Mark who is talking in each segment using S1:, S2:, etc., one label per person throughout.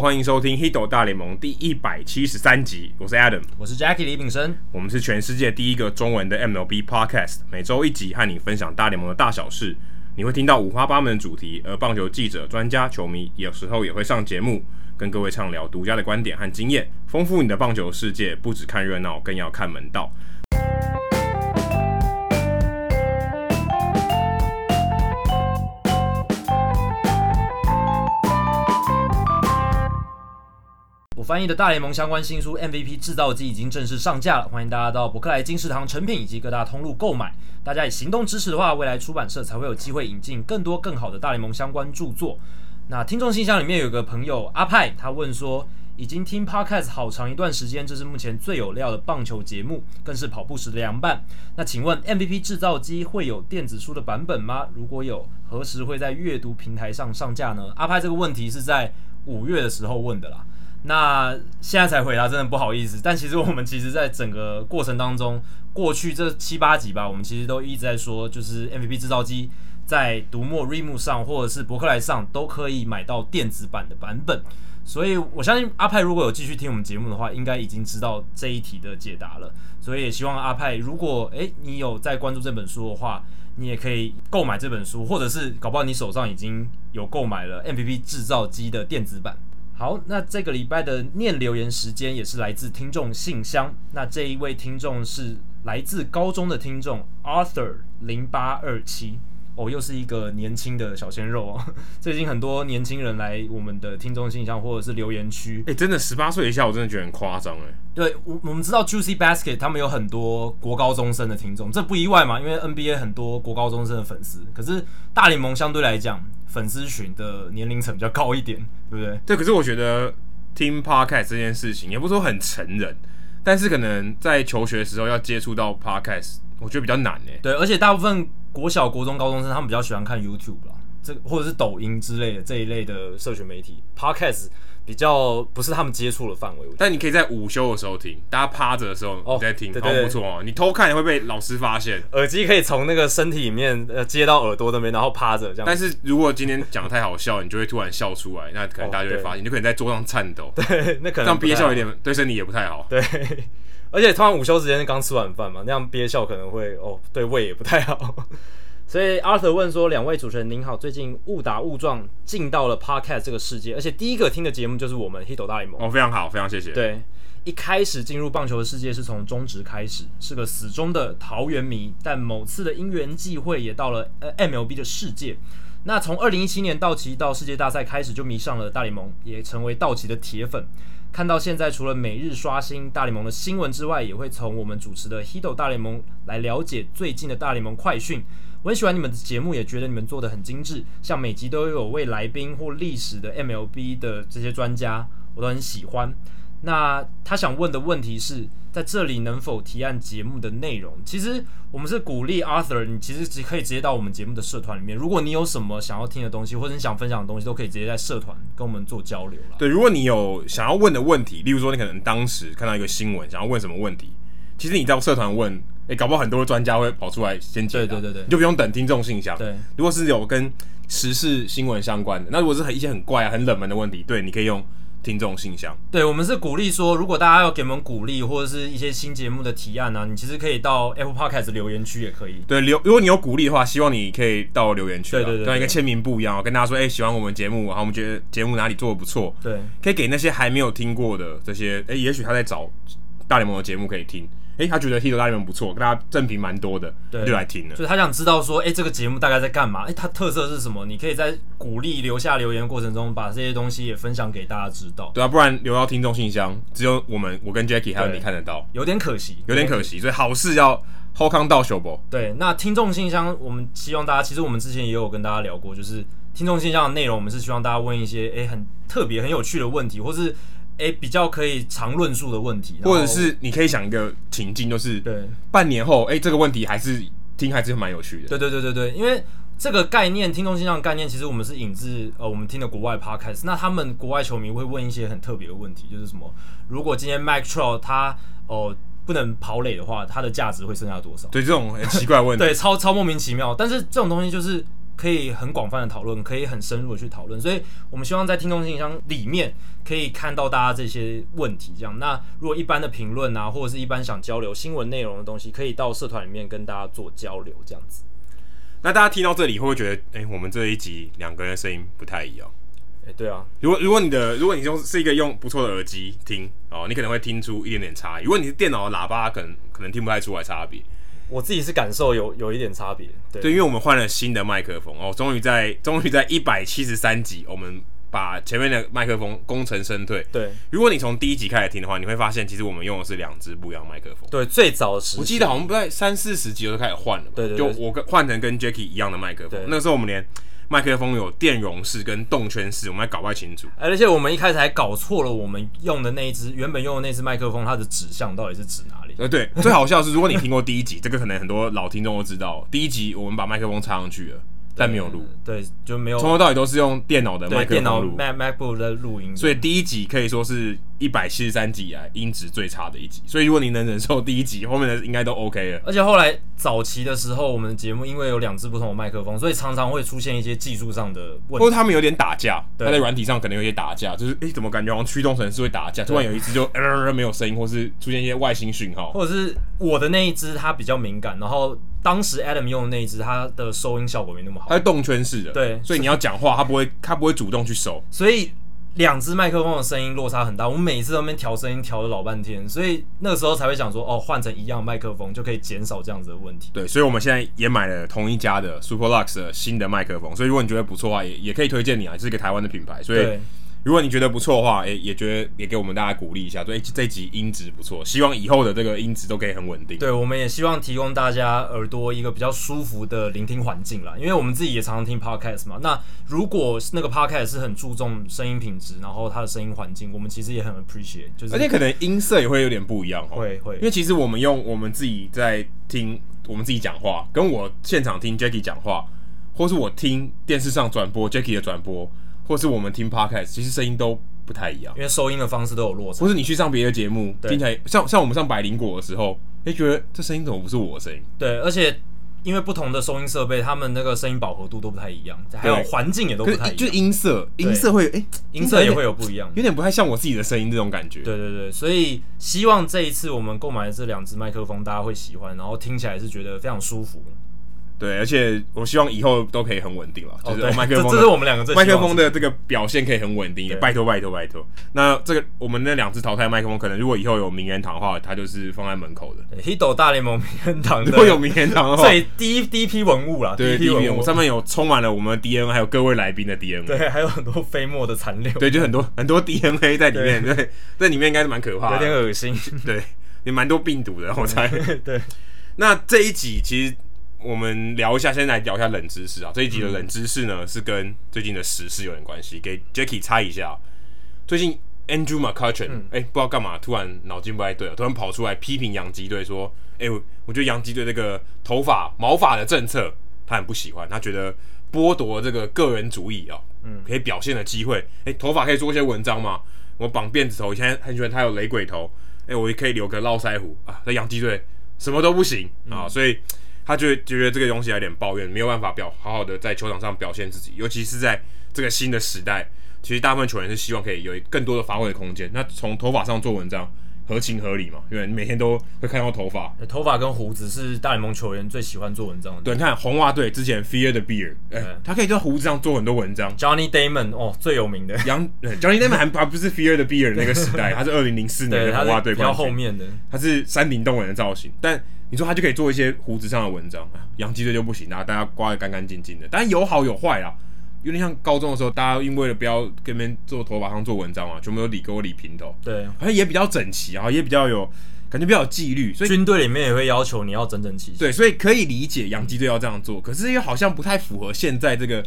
S1: 欢迎收听《Hito 大联盟》第一百七十三集。我是 Adam，
S2: 我是 Jackie 李炳生。
S1: 我们是全世界第一个中文的 MLB Podcast，每周一集和你分享大联盟的大小事。你会听到五花八门的主题，而棒球记者、专家、球迷有时候也会上节目，跟各位畅聊独家的观点和经验，丰富你的棒球世界。不只看热闹，更要看门道。
S2: 我翻译的大联盟相关新书《MVP 制造机》已经正式上架了，欢迎大家到伯克莱、金石堂、诚品以及各大通路购买。大家以行动支持的话，未来出版社才会有机会引进更多更好的大联盟相关著作。那听众信箱里面有个朋友阿派，他问说，已经听 Podcast 好长一段时间，这是目前最有料的棒球节目，更是跑步时的凉拌。那请问 MVP 制造机会有电子书的版本吗？如果有，何时会在阅读平台上上架呢？阿派这个问题是在五月的时候问的啦。那现在才回答，真的不好意思。但其实我们其实，在整个过程当中，过去这七八集吧，我们其实都一直在说，就是 MVP 制造机在读墨 Readmoo 上，或者是博客来上，都可以买到电子版的版本。所以我相信阿派如果有继续听我们节目的话，应该已经知道这一题的解答了。所以也希望阿派，如果诶你有在关注这本书的话，你也可以购买这本书，或者是搞不好你手上已经有购买了 MVP 制造机的电子版。好，那这个礼拜的念留言时间也是来自听众信箱。那这一位听众是来自高中的听众 Arthur 零八二七哦，又是一个年轻的小鲜肉哦。最近很多年轻人来我们的听众信箱或者是留言区，
S1: 哎、欸，真的十八岁以下，我真的觉得很夸张哎。
S2: 对，我我们知道 Juicy Basket 他们有很多国高中生的听众，这不意外嘛，因为 NBA 很多国高中生的粉丝。可是大联盟相对来讲，粉丝群的年龄层比较高一点，对不对？
S1: 对，可是我觉得听 Podcast 这件事情也不是说很成人，但是可能在求学的时候要接触到 Podcast，我觉得比较难诶。
S2: 对，而且大部分国小、国中、高中生他们比较喜欢看 YouTube 啦，这或者是抖音之类的这一类的社群媒体 Podcast。比较不是他们接触的范围，
S1: 但你可以在午休的时候听，大家趴着的时候你在听，好、哦、不错哦。你偷看也会被老师发现，
S2: 耳机可以从那个身体里面呃接到耳朵那边，然后趴着这样。
S1: 但是如果今天讲的太好笑，你就会突然笑出来，那可能大家就会发现，哦、你就可能在桌上颤抖。
S2: 对，那可能这样
S1: 憋笑有点对身体也不太好。
S2: 对，而且通常午休时间刚吃完饭嘛，那样憋笑可能会哦，对胃也不太好。所以 Arthur 问说：“两位主持人您好，最近误打误撞进到了 Podcast 这个世界，而且第一个听的节目就是我们 Hito 大联盟。”
S1: 哦，非常好，非常谢谢。
S2: 对，一开始进入棒球的世界是从中职开始，是个死忠的桃园迷，但某次的因缘际会也到了呃 MLB 的世界。那从二零一七年道奇到世界大赛开始就迷上了大联盟，也成为道奇的铁粉。看到现在，除了每日刷新大联盟的新闻之外，也会从我们主持的 Hito 大联盟来了解最近的大联盟快讯。我很喜欢你们的节目，也觉得你们做的很精致，像每集都有位来宾或历史的 MLB 的这些专家，我都很喜欢。那他想问的问题是在这里能否提案节目的内容？其实我们是鼓励 Arthur，你其实只可以直接到我们节目的社团里面，如果你有什么想要听的东西，或者你想分享的东西，都可以直接在社团跟我们做交流了。
S1: 对，如果你有想要问的问题，例如说你可能当时看到一个新闻，想要问什么问题，其实你到社团问。诶、欸，搞不好很多专家会跑出来先解答，对对对对，你就不用等听众信箱。对，如果是有跟时事新闻相关的，那如果是很一些很怪啊、很冷门的问题，对，你可以用听众信箱。
S2: 对，我们是鼓励说，如果大家要给我们鼓励，或者是一些新节目的提案呢、啊，你其实可以到 Apple Podcast 留言区也可以。
S1: 对，留如果你有鼓励的话，希望你可以到留言区，对对对，跟一个签名不一样，跟大家说，哎、欸，喜欢我们节目，然后我们觉得节目哪里做的不错，对，可以给那些还没有听过的这些，哎、欸，也许他在找大联盟的节目可以听。诶、欸，他觉得 Hito 大联盟不错，跟大家正评蛮多的，对，就来听了。
S2: 所以他想知道说，哎、欸，这个节目大概在干嘛？哎、欸，它特色是什么？你可以在鼓励留下留言的过程中，把这些东西也分享给大家知道。
S1: 对啊，不然留到听众信箱，只有我们，我跟 Jackie 还有你看得到，
S2: 有点可惜，
S1: 有点可惜。所以好事要好康到手不？
S2: 对，那听众信箱，我们希望大家，其实我们之前也有跟大家聊过，就是听众信箱的内容，我们是希望大家问一些诶、欸，很特别、很有趣的问题，或是。诶、欸，比较可以常论述的问题，
S1: 或者是你可以想一个情境，就是对半年后，诶、欸，这个问题还是听还是蛮有趣的。
S2: 对对对对对，因为这个概念，听众信箱的概念，其实我们是引自呃，我们听的国外 podcast，那他们国外球迷会问一些很特别的问题，就是什么，如果今天 Mike Trout 他哦、呃、不能跑垒的话，他的价值会剩下多少？
S1: 对，这种很奇怪的问题，
S2: 对，超超莫名其妙。但是这种东西就是。可以很广泛的讨论，可以很深入的去讨论。所以我们希望在听众信箱里面可以看到大家这些问题。这样，那如果一般的评论啊，或者是一般想交流新闻内容的东西，可以到社团里面跟大家做交流，这样子。
S1: 那大家听到这里会不会觉得，哎、欸，我们这一集两个人的声音不太一样？
S2: 哎、欸，对啊。
S1: 如果如果你的如果你用是一个用不错的耳机听哦，你可能会听出一点点差异。如果你是电脑的喇叭，可能可能听不太出来差别。
S2: 我自己是感受有有一点差别。对，
S1: 对，因为我们换了新的麦克风哦，终于在 终于在一百七十三集，我们把前面的麦克风功成身退。
S2: 对，
S1: 如果你从第一集开始听的话，你会发现其实我们用的是两支不一样麦克风。
S2: 对，最早的时候，
S1: 我记得好像不在三四十集就开始换了。
S2: 嘛，对对，
S1: 就我跟换成跟 Jacky 一样的麦克风。那个时候我们连。麦克风有电容式跟动圈式，我们还搞不太清楚。
S2: 而且我们一开始还搞错了，我们用的那一只原本用的那支麦克风，它的指向到底是指哪里？
S1: 呃，对，最好笑的是，如果你听过第一集，这个可能很多老听众都知道，第一集我们把麦克风插上去了。但没有录，
S2: 对，就没有。
S1: 从头到尾都是用电脑的麦克风录
S2: ，Mac MacBook 的录音。
S1: 所以第一集可以说是一百七十三集以来音质最差的一集。所以如果你能忍受第一集，后面的应该都 OK 了。
S2: 而且后来早期的时候，我们的节目因为有两支不同的麦克风，所以常常会出现一些技术上的问题。
S1: 或者他们有点打架，他在软体上可能有些打架，就是哎、欸，怎么感觉好像驱动程式会打架？突然有一支就呃没有声音，或是出现一些外星讯号，
S2: 或者是我的那一支它比较敏感，然后。当时 Adam 用的那一支，它的收音效果没那么好。
S1: 它是动圈式的，
S2: 对，
S1: 所以你要讲话，它不会，它不会主动去收。
S2: 所以两只麦克风的声音落差很大，我们每次都边调声音，调了老半天，所以那个时候才会想说，哦，换成一样麦克风就可以减少这样子的问题。
S1: 对，所以我们现在也买了同一家的 Superlux 的新的麦克风，所以如果你觉得不错的话，也也可以推荐你啊，这是一个台湾的品牌，所以。如果你觉得不错的话，也也觉得也给我们大家鼓励一下，对，这集音质不错，希望以后的这个音质都可以很稳定。
S2: 对，我们也希望提供大家耳朵一个比较舒服的聆听环境啦，因为我们自己也常常听 podcast 嘛。那如果那个 podcast 是很注重声音品质，然后它的声音环境，我们其实也很 appreciate，就是
S1: 而且可能音色也会有点不一样哦。
S2: 会会，
S1: 因为其实我们用我们自己在听我们自己讲话，跟我现场听 Jackie 讲话，或是我听电视上转播 Jackie 的转播，或是我们听 podcast，其实声音都。不太一样，
S2: 因为收音的方式都有落差。
S1: 或是你去上别的节目，听起来像像我们上百灵果的时候，哎、欸，觉得这声音怎么不是我的声音？
S2: 对，而且因为不同的收音设备，他们那个声音饱和度都不太一样，还有环境也都不太一样。
S1: 就是音色，音色会哎、欸，
S2: 音色也会有不一样，
S1: 有点不太像我自己的声音这种感觉。
S2: 对对对，所以希望这一次我们购买的这两支麦克风，大家会喜欢，然后听起来是觉得非常舒服。
S1: 对，而且我希望以后都可以很稳定了，就是麦克
S2: 风，这，是我们两个麦
S1: 克风的这个表现可以很稳定，拜托拜托拜托。那这个我们那两只淘汰麦克风，可能如果以后有名人堂的话，它就是放在门口的。
S2: 对，Hito 大联盟名人堂，
S1: 如果有名人堂的话，
S2: 所以第一第一批文物啦，
S1: 对，第一批文物上面有充满了我们的 DNA，还有各位来宾的 DNA，
S2: 对，还有很多飞沫的残留，
S1: 对，就很多很多 DNA 在里面，对，对，在里面应该是蛮可怕的，
S2: 有点恶心，
S1: 对，也蛮多病毒的，我猜。
S2: 对，
S1: 那这一集其实。我们聊一下，先来聊一下冷知识啊。这一集的冷知识呢，嗯、是跟最近的时事有点关系。给 Jacky 猜一下，最近 Andrew McCutchen 哎、嗯欸，不知道干嘛，突然脑筋不太对了，突然跑出来批评洋基队说：“哎、欸，我觉得洋基队这个头发毛发的政策，他很不喜欢，他觉得剥夺这个个人主义啊，嗯，可以表现的机会。哎、欸，头发可以做一些文章嘛？我绑辫子头，以前很喜欢他有雷鬼头，哎、欸，我也可以留个络腮胡啊。在洋基队什么都不行啊，所以。”他就觉得这个东西有点抱怨，没有办法表好好的在球场上表现自己，尤其是在这个新的时代，其实大部分球员是希望可以有更多的发挥的空间。那从头发上做文章，合情合理嘛？因为你每天都会看到头发，
S2: 头发跟胡子是大联盟球员最喜欢做文章的。
S1: 对，你看红袜队之前 Fear the Beard，哎，他可以在胡子上做很多文章。
S2: Johnny Damon 哦，最有名的
S1: 杨，Johnny Damon 还 还不是 Fear the Beard 那个时代，他是二零零四年的红袜队，
S2: 比较后面的，
S1: 他是山顶洞人的造型，但。你说他就可以做一些胡子上的文章，洋基队就不行，然后大家刮得干干净净的。但有好有坏啊，有点像高中的时候，大家因为了不要跟别人做头发上做文章嘛，全部都理给我理平头。
S2: 对，
S1: 好像也比较整齐啊，也比较有感觉，比较有纪律。所以
S2: 军队里面也会要求你要整整齐齐。
S1: 对，所以可以理解洋基队要这样做，可是又好像不太符合现在这个。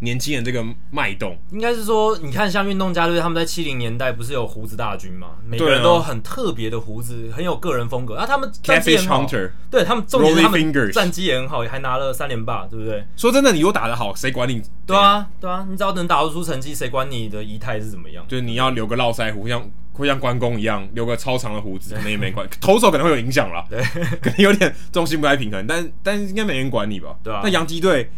S1: 年轻人这个脉动，
S2: 应该是说，你看像运动家队，他们在七零年代不是有胡子大军嘛？每个人都很特别的胡子，很有个人风格。啊，他们战绩很好，对他们重点是他们战绩也很好，还拿了三连霸，对不对？
S1: 说真的，你又打得好，谁管你？
S2: 对啊，对啊，你只要能打得出成绩，谁管你的仪态是怎么样？
S1: 就是你要留个络腮胡，像会像关公一样留个超长的胡子，可能也没关系。投手可能会有影响啦，对，可能有点重心不太平衡，但但是应该没人管你吧？
S2: 对啊。
S1: 那洋基队。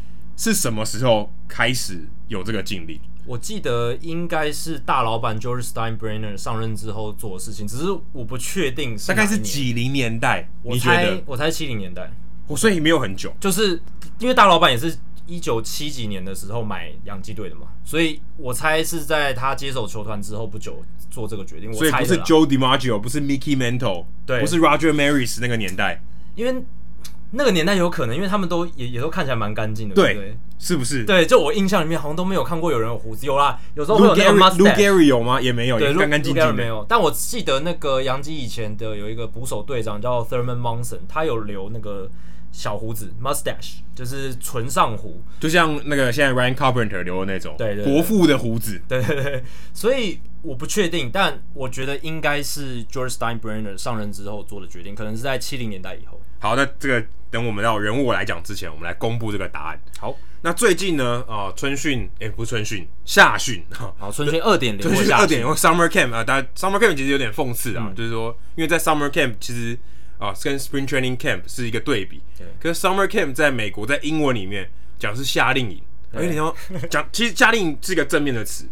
S1: 是什么时候开始有这个禁令？
S2: 我记得应该是大老板 George Steinbrenner 上任之后做的事情，只是我不确定是。
S1: 大概是几零年代？
S2: 我猜我猜七零年代。
S1: 我所以没有很久，
S2: 就是因为大老板也是一九七几年的时候买洋基队的嘛，所以我猜是在他接手球团之后不久做这个决定。
S1: 所以不是 Joe DiMaggio，不是 Mickey Mantle，对，不是 Roger Maris 那个年代，
S2: 因为。那个年代有可能，因为他们都也也都看起来蛮干净的，对，对
S1: 是不是？
S2: 对，就我印象里面好像都没有看过有人有胡子，有啦，有时候会有那个 mustache。
S1: Lou Gehrig 有吗？也没有，对，干干净净的。
S2: 没有，但我记得那个杨基以前的有一个捕手队长叫 Thurman Monson，他有留那个小胡子 mustache，就是纯上胡，
S1: 就像那个现在 Ryan Carpenter 留的那种，
S2: 对，对，
S1: 国父的胡子，
S2: 对对对。所以我不确定，但我觉得应该是 George Steinbrenner 上任之后做的决定，可能是在七零年代以后。
S1: 好，那这个等我们到人物来讲之前，我们来公布这个答案。
S2: 好，
S1: 那最近呢，啊、呃，春训，哎、欸，不是春训，夏训，
S2: 好，春训二点零，
S1: 春训二点零，Summer Camp 啊，大家 Summer Camp 其实有点讽刺啊，嗯、就是说，因为在 Summer Camp 其实啊，跟 Spring Training Camp 是一个对比，对，可是 Summer Camp 在美国在英文里面讲是夏令营，而且你说讲，其实夏令营是一个正面的词，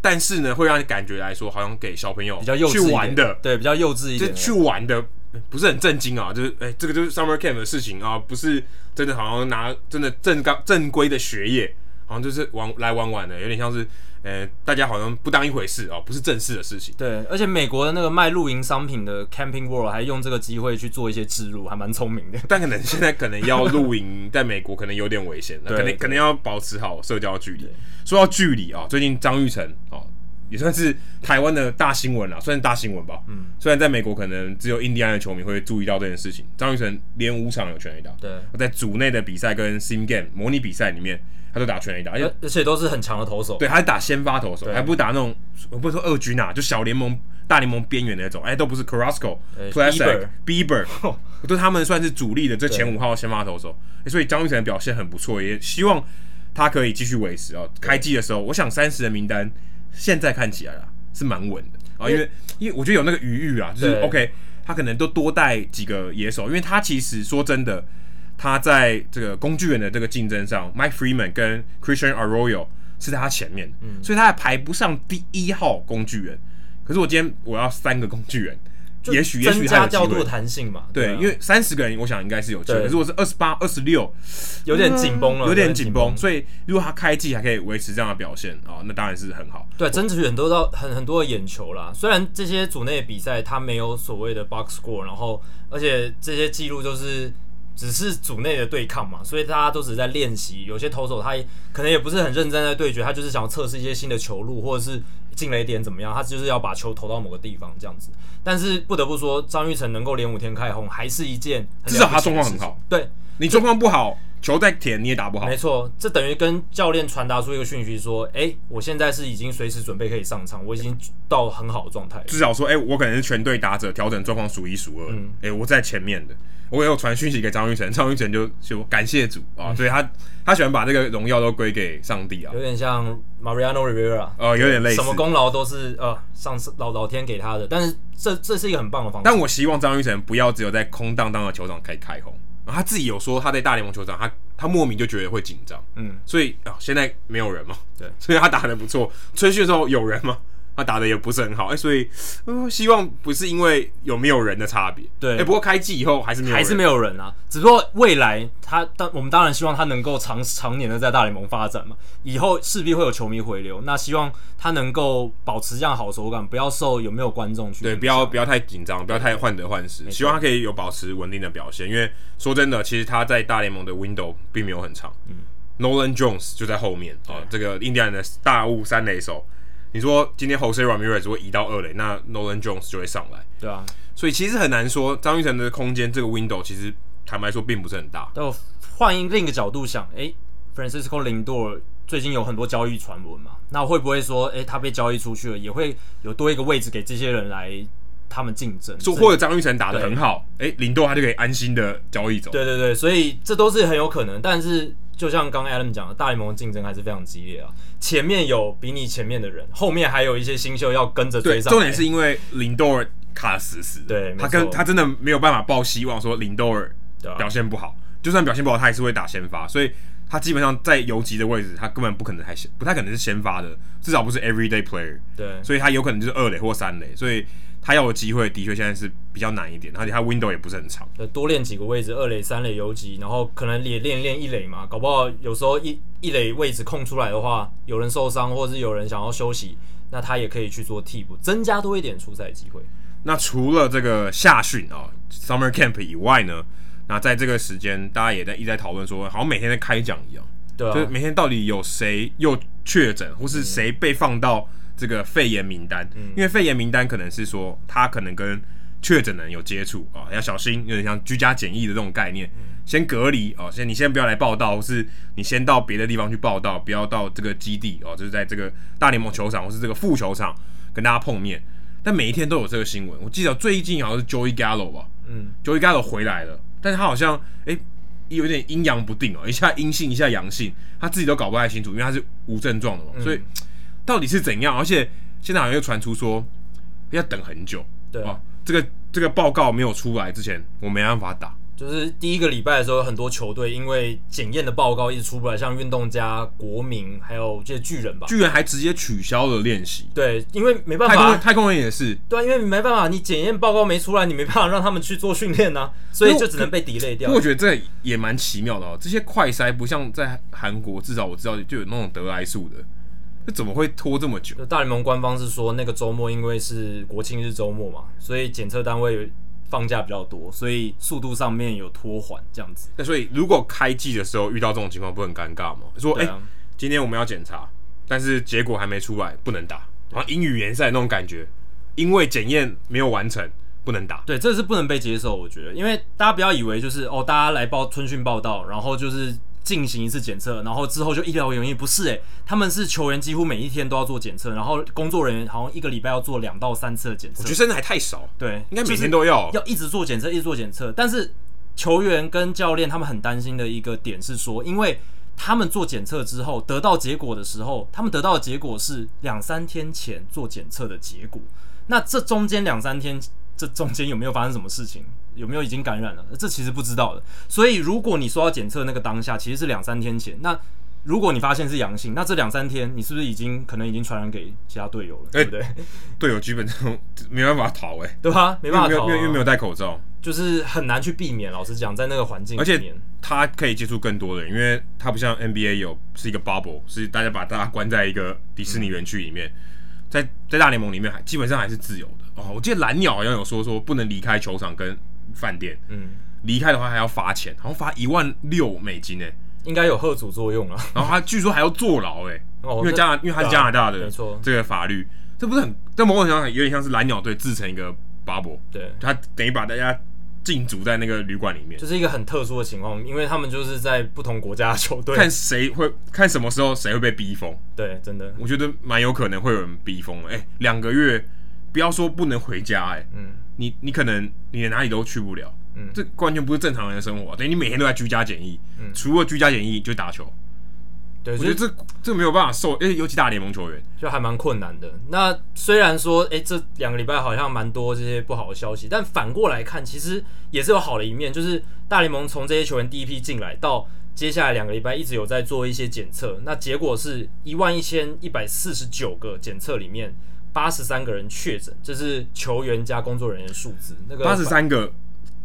S1: 但是呢，会让你感觉来说，好像给小朋友
S2: 比较幼稚
S1: 去玩的，
S2: 对，比较幼稚一点，
S1: 就去玩的。不是很震惊啊，就是哎、欸，这个就是 summer camp 的事情啊，不是真的好像拿真的正刚正规的学业，好像就是玩来玩玩的，有点像是呃、欸，大家好像不当一回事啊，不是正式的事情。
S2: 对，而且美国的那个卖露营商品的 Camping World 还用这个机会去做一些置入，还蛮聪明的。
S1: 但可能现在可能要露营，在美国可能有点危险，可能可能要保持好社交距离。说到距离啊，最近张玉成啊。也算是台湾的大新闻了，算是大新闻吧。嗯，虽然在美国可能只有印第安的球迷会注意到这件事情。张玉成连五场有全垒打，
S2: 对，
S1: 在组内的比赛跟 Sim Game 模拟比赛里面，他都打全垒打，而且
S2: 而且都是很强的投手。
S1: 对，还打先发投手，还不打那种我不是说二军啊，就小联盟、大联盟边缘的那种。哎，都不是 Carrasco、Plesac、Bieber，都他们算是主力的这前五号先发投手。所以张玉成的表现很不错，也希望他可以继续维持哦。开季的时候，我想三十的名单现在看起来啊。是蛮稳的啊，因为因为我觉得有那个余裕啊，就是 OK，他可能都多带几个野手，因为他其实说真的，他在这个工具人的这个竞争上，Mike Freeman 跟 Christian Arroyo 是在他前面，嗯，所以他还排不上第一号工具人。可是我今天我要三个工具人。也许也许
S2: 增加调度的弹性嘛？
S1: 对，因为三十个人，我想应该是有机会。如果是二十八、二十六，
S2: 有点紧绷了，
S1: 有点紧绷。所以如果他开季还可以维持这样的表现啊，那当然是很好。
S2: 对，争取很多到很很多的眼球啦。虽然这些组内比赛他没有所谓的 box score，然后而且这些记录都是只是组内的对抗嘛，所以大家都只是在练习。有些投手他可能也不是很认真在对决，他就是想要测试一些新的球路，或者是。进了一点怎么样？他就是要把球投到某个地方这样子。但是不得不说，张玉成能够连五天开轰，还是一件
S1: 至少他状况很好。
S2: 对，
S1: 你状况不好，球再甜你也打不好。
S2: 没错，这等于跟教练传达出一个讯息说：哎、欸，我现在是已经随时准备可以上场，我已经到很好的状态。
S1: 至少说，哎、欸，我可能是全队打者调整状况数一数二。嗯，哎、欸，我在前面的。我也有传讯息给张玉成，张玉成就就感谢主啊，嗯、所以他他喜欢把这个荣耀都归给上帝啊，
S2: 有点像 Mariano Rivera，
S1: 呃，有点类似，
S2: 什么功劳都是呃上次老老天给他的，但是这这是一个很棒的方式。
S1: 但我希望张玉成不要只有在空荡荡的球场可以开轰，他自己有说他在大联盟球场，他他莫名就觉得会紧张，嗯，所以啊、呃、现在没有人嘛，对，所以他打的不错。春训的时候有人吗？他打的也不是很好，哎、欸，所以，呃，希望不是因为有没有人的差别，
S2: 对，哎、
S1: 欸，不过开季以后还是没有人，
S2: 还是没有人啊，只不过未来他当我们当然希望他能够长常年的在大联盟发展嘛，以后势必会有球迷回流，那希望他能够保持这样好手感，不要受有没有观众去，
S1: 对，不要不要太紧张，不要太患得患失，希望他可以有保持稳定的表现，因为说真的，其实他在大联盟的 window 并没有很长，嗯，Nolan Jones 就在后面啊，这个印第安的大物三垒手。你说今天 Jose Ramirez 会移到二垒，那 Nolan Jones 就会上来。
S2: 对啊，
S1: 所以其实很难说张玉成的空间这个 window 其实坦白说并不是很大。
S2: 但换一另一个角度想，诶、欸、Francisco Lindor 最近有很多交易传闻嘛，那会不会说，诶、欸、他被交易出去了，也会有多一个位置给这些人来他们竞争？
S1: 就或者张玉成打的很好，诶对、欸、Lindor 他就可以安心的交易走。
S2: 对对对，所以这都是很有可能，但是。就像刚刚 Adam 讲的，大联盟竞争还是非常激烈啊！前面有比你前面的人，后面还有一些新秀要跟着追上。
S1: 重点是因为林豆尔卡死死，
S2: 对，
S1: 他跟他真的没有办法抱希望说林多尔表现不好，啊、就算表现不好，他还是会打先发。所以他基本上在游击的位置，他根本不可能还先，不太可能是先发的，至少不是 everyday player。
S2: 对，
S1: 所以他有可能就是二垒或三垒，所以他要的机会，的确现在是比较难一点，而且他 window 也不是很长。
S2: 多练几个位置，二垒、三垒游击，然后可能也练练一垒嘛，搞不好有时候一一垒位置空出来的话，有人受伤或者是有人想要休息，那他也可以去做替补，增加多一点出赛机会。
S1: 那除了这个夏训啊，summer camp 以外呢？那在这个时间，大家也在一直在讨论说，好像每天在开讲一样，
S2: 对啊，
S1: 就每天到底有谁又确诊，或是谁被放到这个肺炎名单？嗯，因为肺炎名单可能是说他可能跟确诊人有接触啊，要小心，有点像居家检疫的这种概念，先隔离哦，先你先不要来报道，或是你先到别的地方去报道，不要到这个基地哦，就是在这个大联盟球场或是这个副球场跟大家碰面。但每一天都有这个新闻，我记得最近好像是 Joey Gallo 吧，嗯，Joey Gallo 回来了。但是他好像有点阴阳不定哦，一下阴性，一下阳性，他自己都搞不太清楚，因为他是无症状的嘛，嗯、所以到底是怎样？而且现在好像又传出说要等很久，
S2: 对啊，
S1: 这个这个报告没有出来之前，我没办法打。
S2: 就是第一个礼拜的时候，很多球队因为检验的报告一直出不来，像运动家、国民，还有这些巨人吧，
S1: 巨人还直接取消了练习。
S2: 对，因为没办法，
S1: 太空太空人也是。
S2: 对啊，因为没办法，你检验报告没出来，你没办法让他们去做训练呐，所以就只能被 delay 掉。
S1: 我觉得这也蛮奇妙的哦，这些快筛不像在韩国，至少我知道就有那种得癌素的，这怎么会拖这么久？
S2: 大联盟官方是说，那个周末因为是国庆日周末嘛，所以检测单位。放假比较多，所以速度上面有拖缓这样子。
S1: 那所以如果开季的时候遇到这种情况，不很尴尬吗？说哎、啊欸，今天我们要检查，但是结果还没出来，不能打。然后英语联赛那种感觉，因为检验没有完成，不能打。
S2: 对，这是不能被接受，我觉得，因为大家不要以为就是哦，大家来报春训报道，然后就是。进行一次检测，然后之后就一劳永逸，不是诶、欸，他们是球员几乎每一天都要做检测，然后工作人员好像一个礼拜要做两到三次的检测。
S1: 我觉得真的还太少，
S2: 对，
S1: 应该每天都要，
S2: 要一直做检测，一直做检测。但是球员跟教练他们很担心的一个点是说，因为他们做检测之后得到结果的时候，他们得到的结果是两三天前做检测的结果，那这中间两三天，这中间有没有发生什么事情？有没有已经感染了？这其实不知道的。所以如果你说要检测那个当下，其实是两三天前。那如果你发现是阳性，那这两三天你是不是已经可能已经传染给其他队友了？欸、对不对？
S1: 队友基本上没办法逃哎、欸，
S2: 对吧？没办法逃、啊，
S1: 因为没有戴口罩，
S2: 就是很难去避免。老实讲，在那个环境里面，而且
S1: 他可以接触更多的人，因为他不像 NBA 有是一个 bubble，是大家把大家关在一个迪士尼园区里面，嗯、在在大联盟里面还基本上还是自由的哦。我记得蓝鸟好像有说说不能离开球场跟。饭店，嗯，离开的话还要罚钱，好像罚一万六美金诶，
S2: 应该有贺主作用啊。
S1: 然后他据说还要坐牢诶，哦，因为加拿，因为他是加拿大的，
S2: 没错，
S1: 这个法律，这不是很在某种程度上有点像是蓝鸟队制成一个 bubble，
S2: 对，
S1: 他等于把大家禁足在那个旅馆里面，
S2: 就是一个很特殊的情况，因为他们就是在不同国家的球队，
S1: 看谁会看什么时候谁会被逼疯，
S2: 对，真的，
S1: 我觉得蛮有可能会有人逼疯。诶，两个月不要说不能回家哎，嗯。你你可能你连哪里都去不了，嗯，这完全不是正常人的生活，等于你每天都在居家检疫，嗯，除了居家检疫就打球，
S2: 对，
S1: 我觉得这这没有办法受，诶，尤其大联盟球员
S2: 就还蛮困难的。那虽然说，诶，这两个礼拜好像蛮多这些不好的消息，但反过来看，其实也是有好的一面，就是大联盟从这些球员第一批进来到接下来两个礼拜一直有在做一些检测，那结果是一万一千一百四十九个检测里面。八十三个人确诊，这是球员加工作人员数字。那个
S1: 八十三个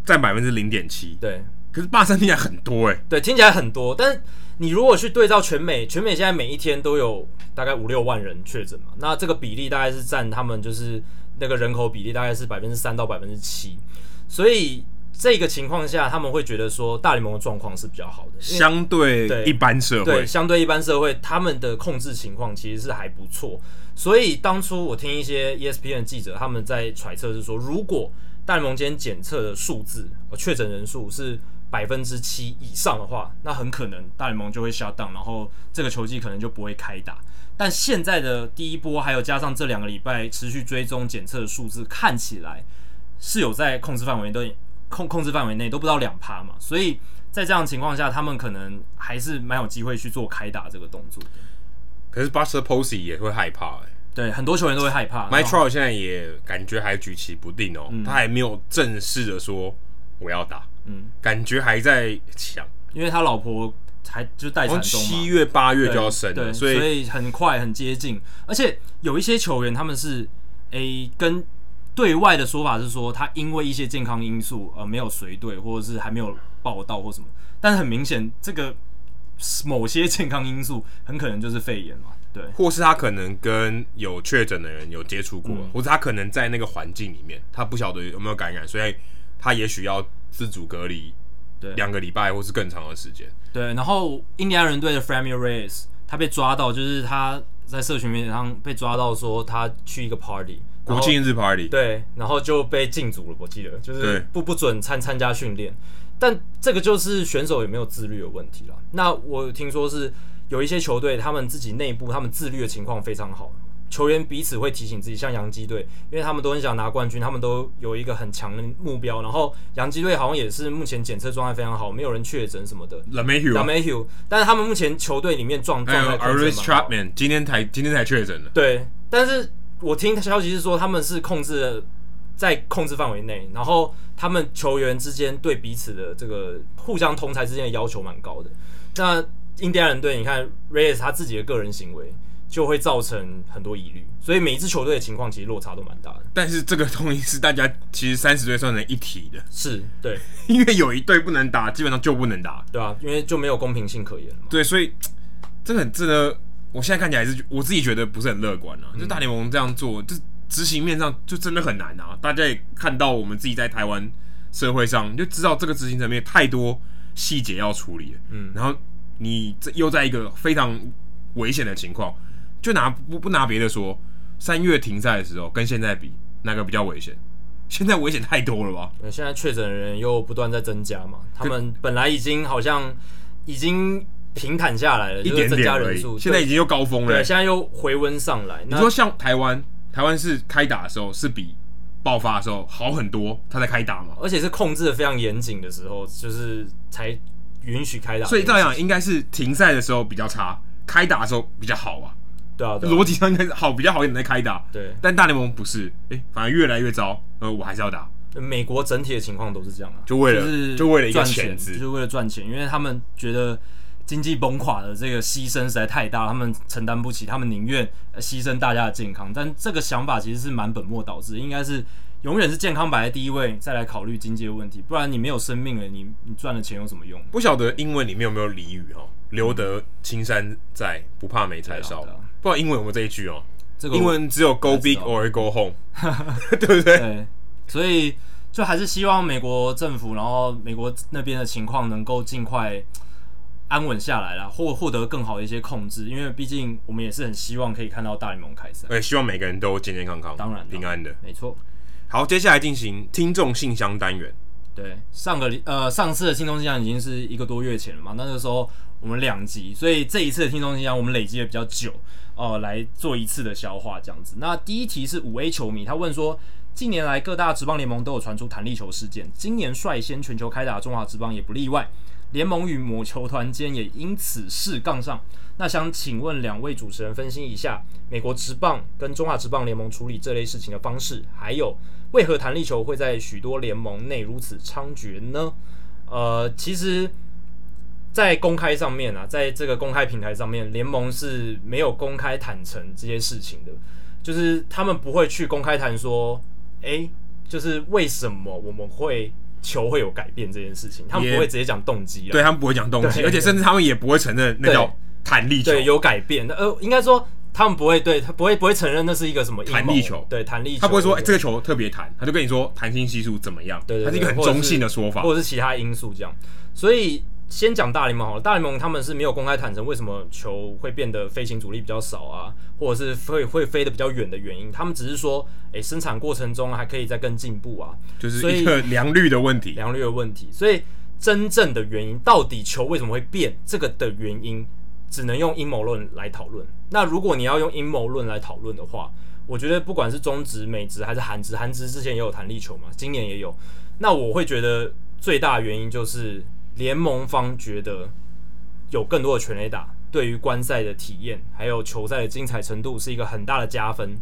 S1: 占百分之零点七。
S2: 对，
S1: 可是八十三听起来很多哎、欸。
S2: 对，听起来很多，但你如果去对照全美，全美现在每一天都有大概五六万人确诊嘛，那这个比例大概是占他们就是那个人口比例大概是百分之三到百分之七，所以这个情况下他们会觉得说大联盟的状况是比较好的，
S1: 相对一般社会，
S2: 对，相对一般社会他们的控制情况其实是还不错。所以当初我听一些 ESPN 记者他们在揣测是说，如果大联盟间检测的数字确诊人数是百分之七以上的话，那很可能大联盟就会 shut down，然后这个球季可能就不会开打。但现在的第一波还有加上这两个礼拜持续追踪检测的数字，看起来是有在控制范围内，控控制范围内都不到两趴嘛。所以在这样的情况下，他们可能还是蛮有机会去做开打这个动作。
S1: 可是 Buster Posey 也会害怕哎、欸，
S2: 对，很多球员都会害怕。
S1: Mike Trout 现在也感觉还举棋不定哦、他还没有正式的说我要打，嗯，感觉还在想，
S2: 因为他老婆还就待产中，
S1: 七月八月就要生了，
S2: 所以
S1: 所
S2: 以很快很接近。而且有一些球员他们是 A 跟对外的说法是说，他因为一些健康因素而没有随队，或者是还没有报道或什么。但是很明显，这个某些健康因素很可能就是肺炎嘛，对，
S1: 或是他可能跟有确诊的人有接触过，嗯、或者他可能在那个环境里面，他不晓得有没有感染，所以他也许要自主隔离。对，两个礼拜或是更长的时间。
S2: 对，然后印第安人队的 Franmil Reyes，他被抓到，就是他在社群媒体上被抓到，说他去一个 party，
S1: 国庆日 party，
S2: 对，然后就被禁足了。我记得就是不不准参参加训练。但这个就是选手有没有自律的问题了。那我听说是有一些球队，他们自己内部他们自律的情况非常好。球员彼此会提醒自己，像洋基队，因为他们都很想拿冠军，他们都有一个很强的目标。然后洋基队好像也是目前检测状态非常好，没有人确诊什么的。
S1: LeMahieu，LeMahieu，
S2: 但是他们目前球队里面状状态。
S1: Aroldis Chapman 今天才今天才确诊的。
S2: 对，但是我听消息是说他们是控制在控制范围内，然后他们球员之间对彼此的这个互相同才之间的要求蛮高的。那印第安人队，你看 Reyes 他自己的个人行为。就会造成很多疑虑，所以每一支球队的情况其实落差都蛮大的。
S1: 但是这个东西是大家其实三十队算成一体的，
S2: 是对，
S1: 因为有一队不能打，基本上就不能打，
S2: 对啊，因为就没有公平性可言了嘛。
S1: 对，所以 这个很真的，我现在看起来是我自己觉得不是很乐观啊。嗯、就大联盟这样做，这执行面上就真的很难啊。大家也看到我们自己在台湾社会上，你就知道这个执行层面太多细节要处理了。嗯，然后你这又在一个非常危险的情况。就拿不不拿别的说，三月停赛的时候跟现在比，哪个比较危险？现在危险太多了吧？
S2: 现在确诊的人又不断在增加嘛，他们本来已经好像已经平坦下来了，
S1: 一点点而已，现在已经又高峰了，
S2: 对，现在又回温上来。
S1: 你说像台湾，台湾是开打的时候是比爆发的时候好很多，他在开打嘛，
S2: 而且是控制的非常严谨的时候，就是才允许开打。
S1: 所以照样应该是停赛的时候比较差，开打的时候比较好啊。
S2: 对啊，
S1: 逻辑上应该是好，比较好一点在开打。
S2: 对，
S1: 但大联盟不是，哎、欸，反而越来越糟。呃，我还是要打。
S2: 美国整体的情况都是这样啊，
S1: 就为了
S2: 就是
S1: 就为了赚
S2: 钱，就是为了赚钱，因为他们觉得经济崩垮的这个牺牲实在太大，他们承担不起，他们宁愿牺牲大家的健康。但这个想法其实是蛮本末倒置，应该是永远是健康摆在第一位，再来考虑经济的问题。不然你没有生命了，你你赚了钱有什么用？
S1: 不晓得英文里面有没有俚语哦？留得青山在，不怕没柴烧。不知道英文有没有这一句哦？这个英文只有 go big or go home，对不对？
S2: 对，所以就还是希望美国政府，然后美国那边的情况能够尽快安稳下来了，或获得更好的一些控制。因为毕竟我们也是很希望可以看到大联盟开赛，
S1: 对，希望每个人都健健康康，
S2: 当然
S1: 平安的，
S2: 没错。
S1: 好，接下来进行听众信箱单元。
S2: 对，上个呃上次的听众信箱已经是一个多月前了嘛，那个时候我们两集，所以这一次的听众信箱我们累积的比较久。哦、呃，来做一次的消化，这样子。那第一题是五 A 球迷，他问说，近年来各大职棒联盟都有传出弹力球事件，今年率先全球开打的中华职棒也不例外，联盟与某球团间也因此事杠上。那想请问两位主持人分析一下，美国职棒跟中华职棒联盟处理这类事情的方式，还有为何弹力球会在许多联盟内如此猖獗呢？呃，其实。在公开上面啊，在这个公开平台上面，联盟是没有公开坦诚这些事情的，就是他们不会去公开谈说，哎、欸，就是为什么我们会球会有改变这件事情，他们不会直接讲动机啊，
S1: 对他们不会讲动机，而且甚至他们也不会承认那叫弹力球
S2: 对有改变，呃，应该说他们不会对他不会不会承认那是一个什么
S1: 弹力球，
S2: 对弹力球，
S1: 他不会说哎、欸、这个球特别弹，他就跟你说弹性系数怎么样，
S2: 对，对，对，
S1: 他是一个很中性的说法，
S2: 或者是其他因素这样，所以。先讲大联盟好了，大联盟他们是没有公开坦诚为什么球会变得飞行阻力比较少啊，或者是会会飞得比较远的原因。他们只是说，诶、欸，生产过程中还可以再更进步啊，
S1: 就是一个 良率的问题，
S2: 良率的问题。所以真正的原因，到底球为什么会变，这个的原因，只能用阴谋论来讨论。那如果你要用阴谋论来讨论的话，我觉得不管是中职、美职还是韩职，韩职之前也有弹力球嘛，今年也有。那我会觉得最大的原因就是。联盟方觉得有更多的全垒打，对于观赛的体验还有球赛的精彩程度是一个很大的加分。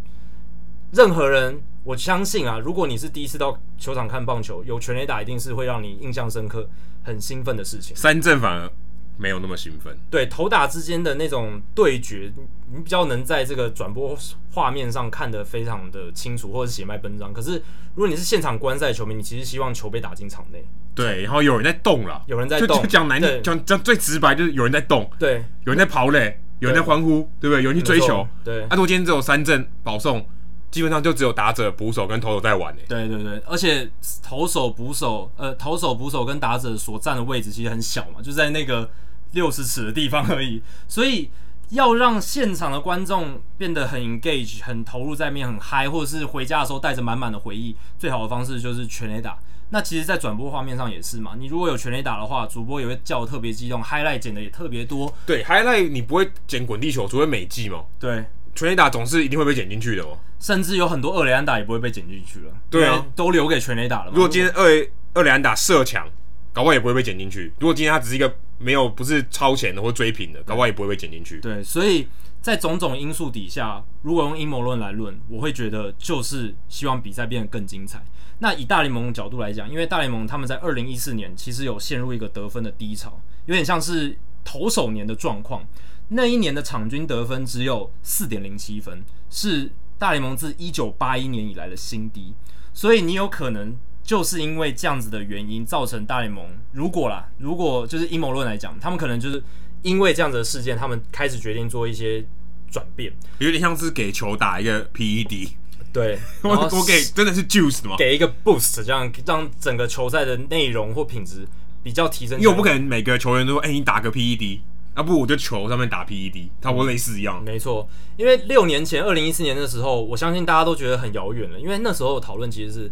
S2: 任何人，我相信啊，如果你是第一次到球场看棒球，有全垒打一定是会让你印象深刻、很兴奋的事情。
S1: 三振反而没有那么兴奋。
S2: 对，投打之间的那种对决，你比较能在这个转播画面上看得非常的清楚，或者是血脉奔张。可是如果你是现场观赛球迷，你其实希望球被打进场内。
S1: 对，然后有人在动了，
S2: 有人在动
S1: 就。讲难听，讲讲最直白就是有人在动。
S2: 对，
S1: 有人在跑垒，有人在欢呼，对不对？有人去追求。
S2: 对，
S1: 啊，如果今天只有三阵保送。基本上就只有打者、捕手跟投手在玩诶。
S2: 对对对，而且投手、捕手，呃，投手、捕手跟打者所站的位置其实很小嘛，就在那个六十尺的地方而已。所以要让现场的观众变得很 engage、很投入在面、很嗨，或者是回家的时候带着满满的回忆，最好的方式就是全垒打。那其实，在转播画面上也是嘛。你如果有全垒打的话，主播也会叫特别激动，highlight 剪的也特别多。
S1: 对，highlight 你不会剪滚地球，除非美记嘛。
S2: 对。
S1: 全垒打总是一定会被剪进去的哦，
S2: 甚至有很多二垒安打也不会被剪进去了。
S1: 对啊，
S2: 都留给全垒打了。
S1: 如果今天二垒二垒安打射墙，搞不好也不会被剪进去。如果今天他只是一个没有不是超前的或追平的，搞不好也不会被剪进去。
S2: 对，所以在种种因素底下，如果用阴谋论来论，我会觉得就是希望比赛变得更精彩。那以大联盟的角度来讲，因为大联盟他们在二零一四年其实有陷入一个得分的低潮，有点像是投手年的状况。那一年的场均得分只有四点零七分，是大联盟自一九八一年以来的新低。所以你有可能就是因为这样子的原因，造成大联盟如果啦，如果就是阴谋论来讲，他们可能就是因为这样子的事件，他们开始决定做一些转变，
S1: 有点像是给球打一个 PED。
S2: 对，
S1: 我我给真的是 juice 吗？
S2: 给一个 boost，这样让整个球赛的内容或品质比较提升。
S1: 因为我不可能每个球员都说，哎、欸，你打个 PED。要、啊、不我就球上面打 PED，差不多类似一样。
S2: 没错，因为六年前，二零一四年的时候，我相信大家都觉得很遥远了。因为那时候讨论其实是，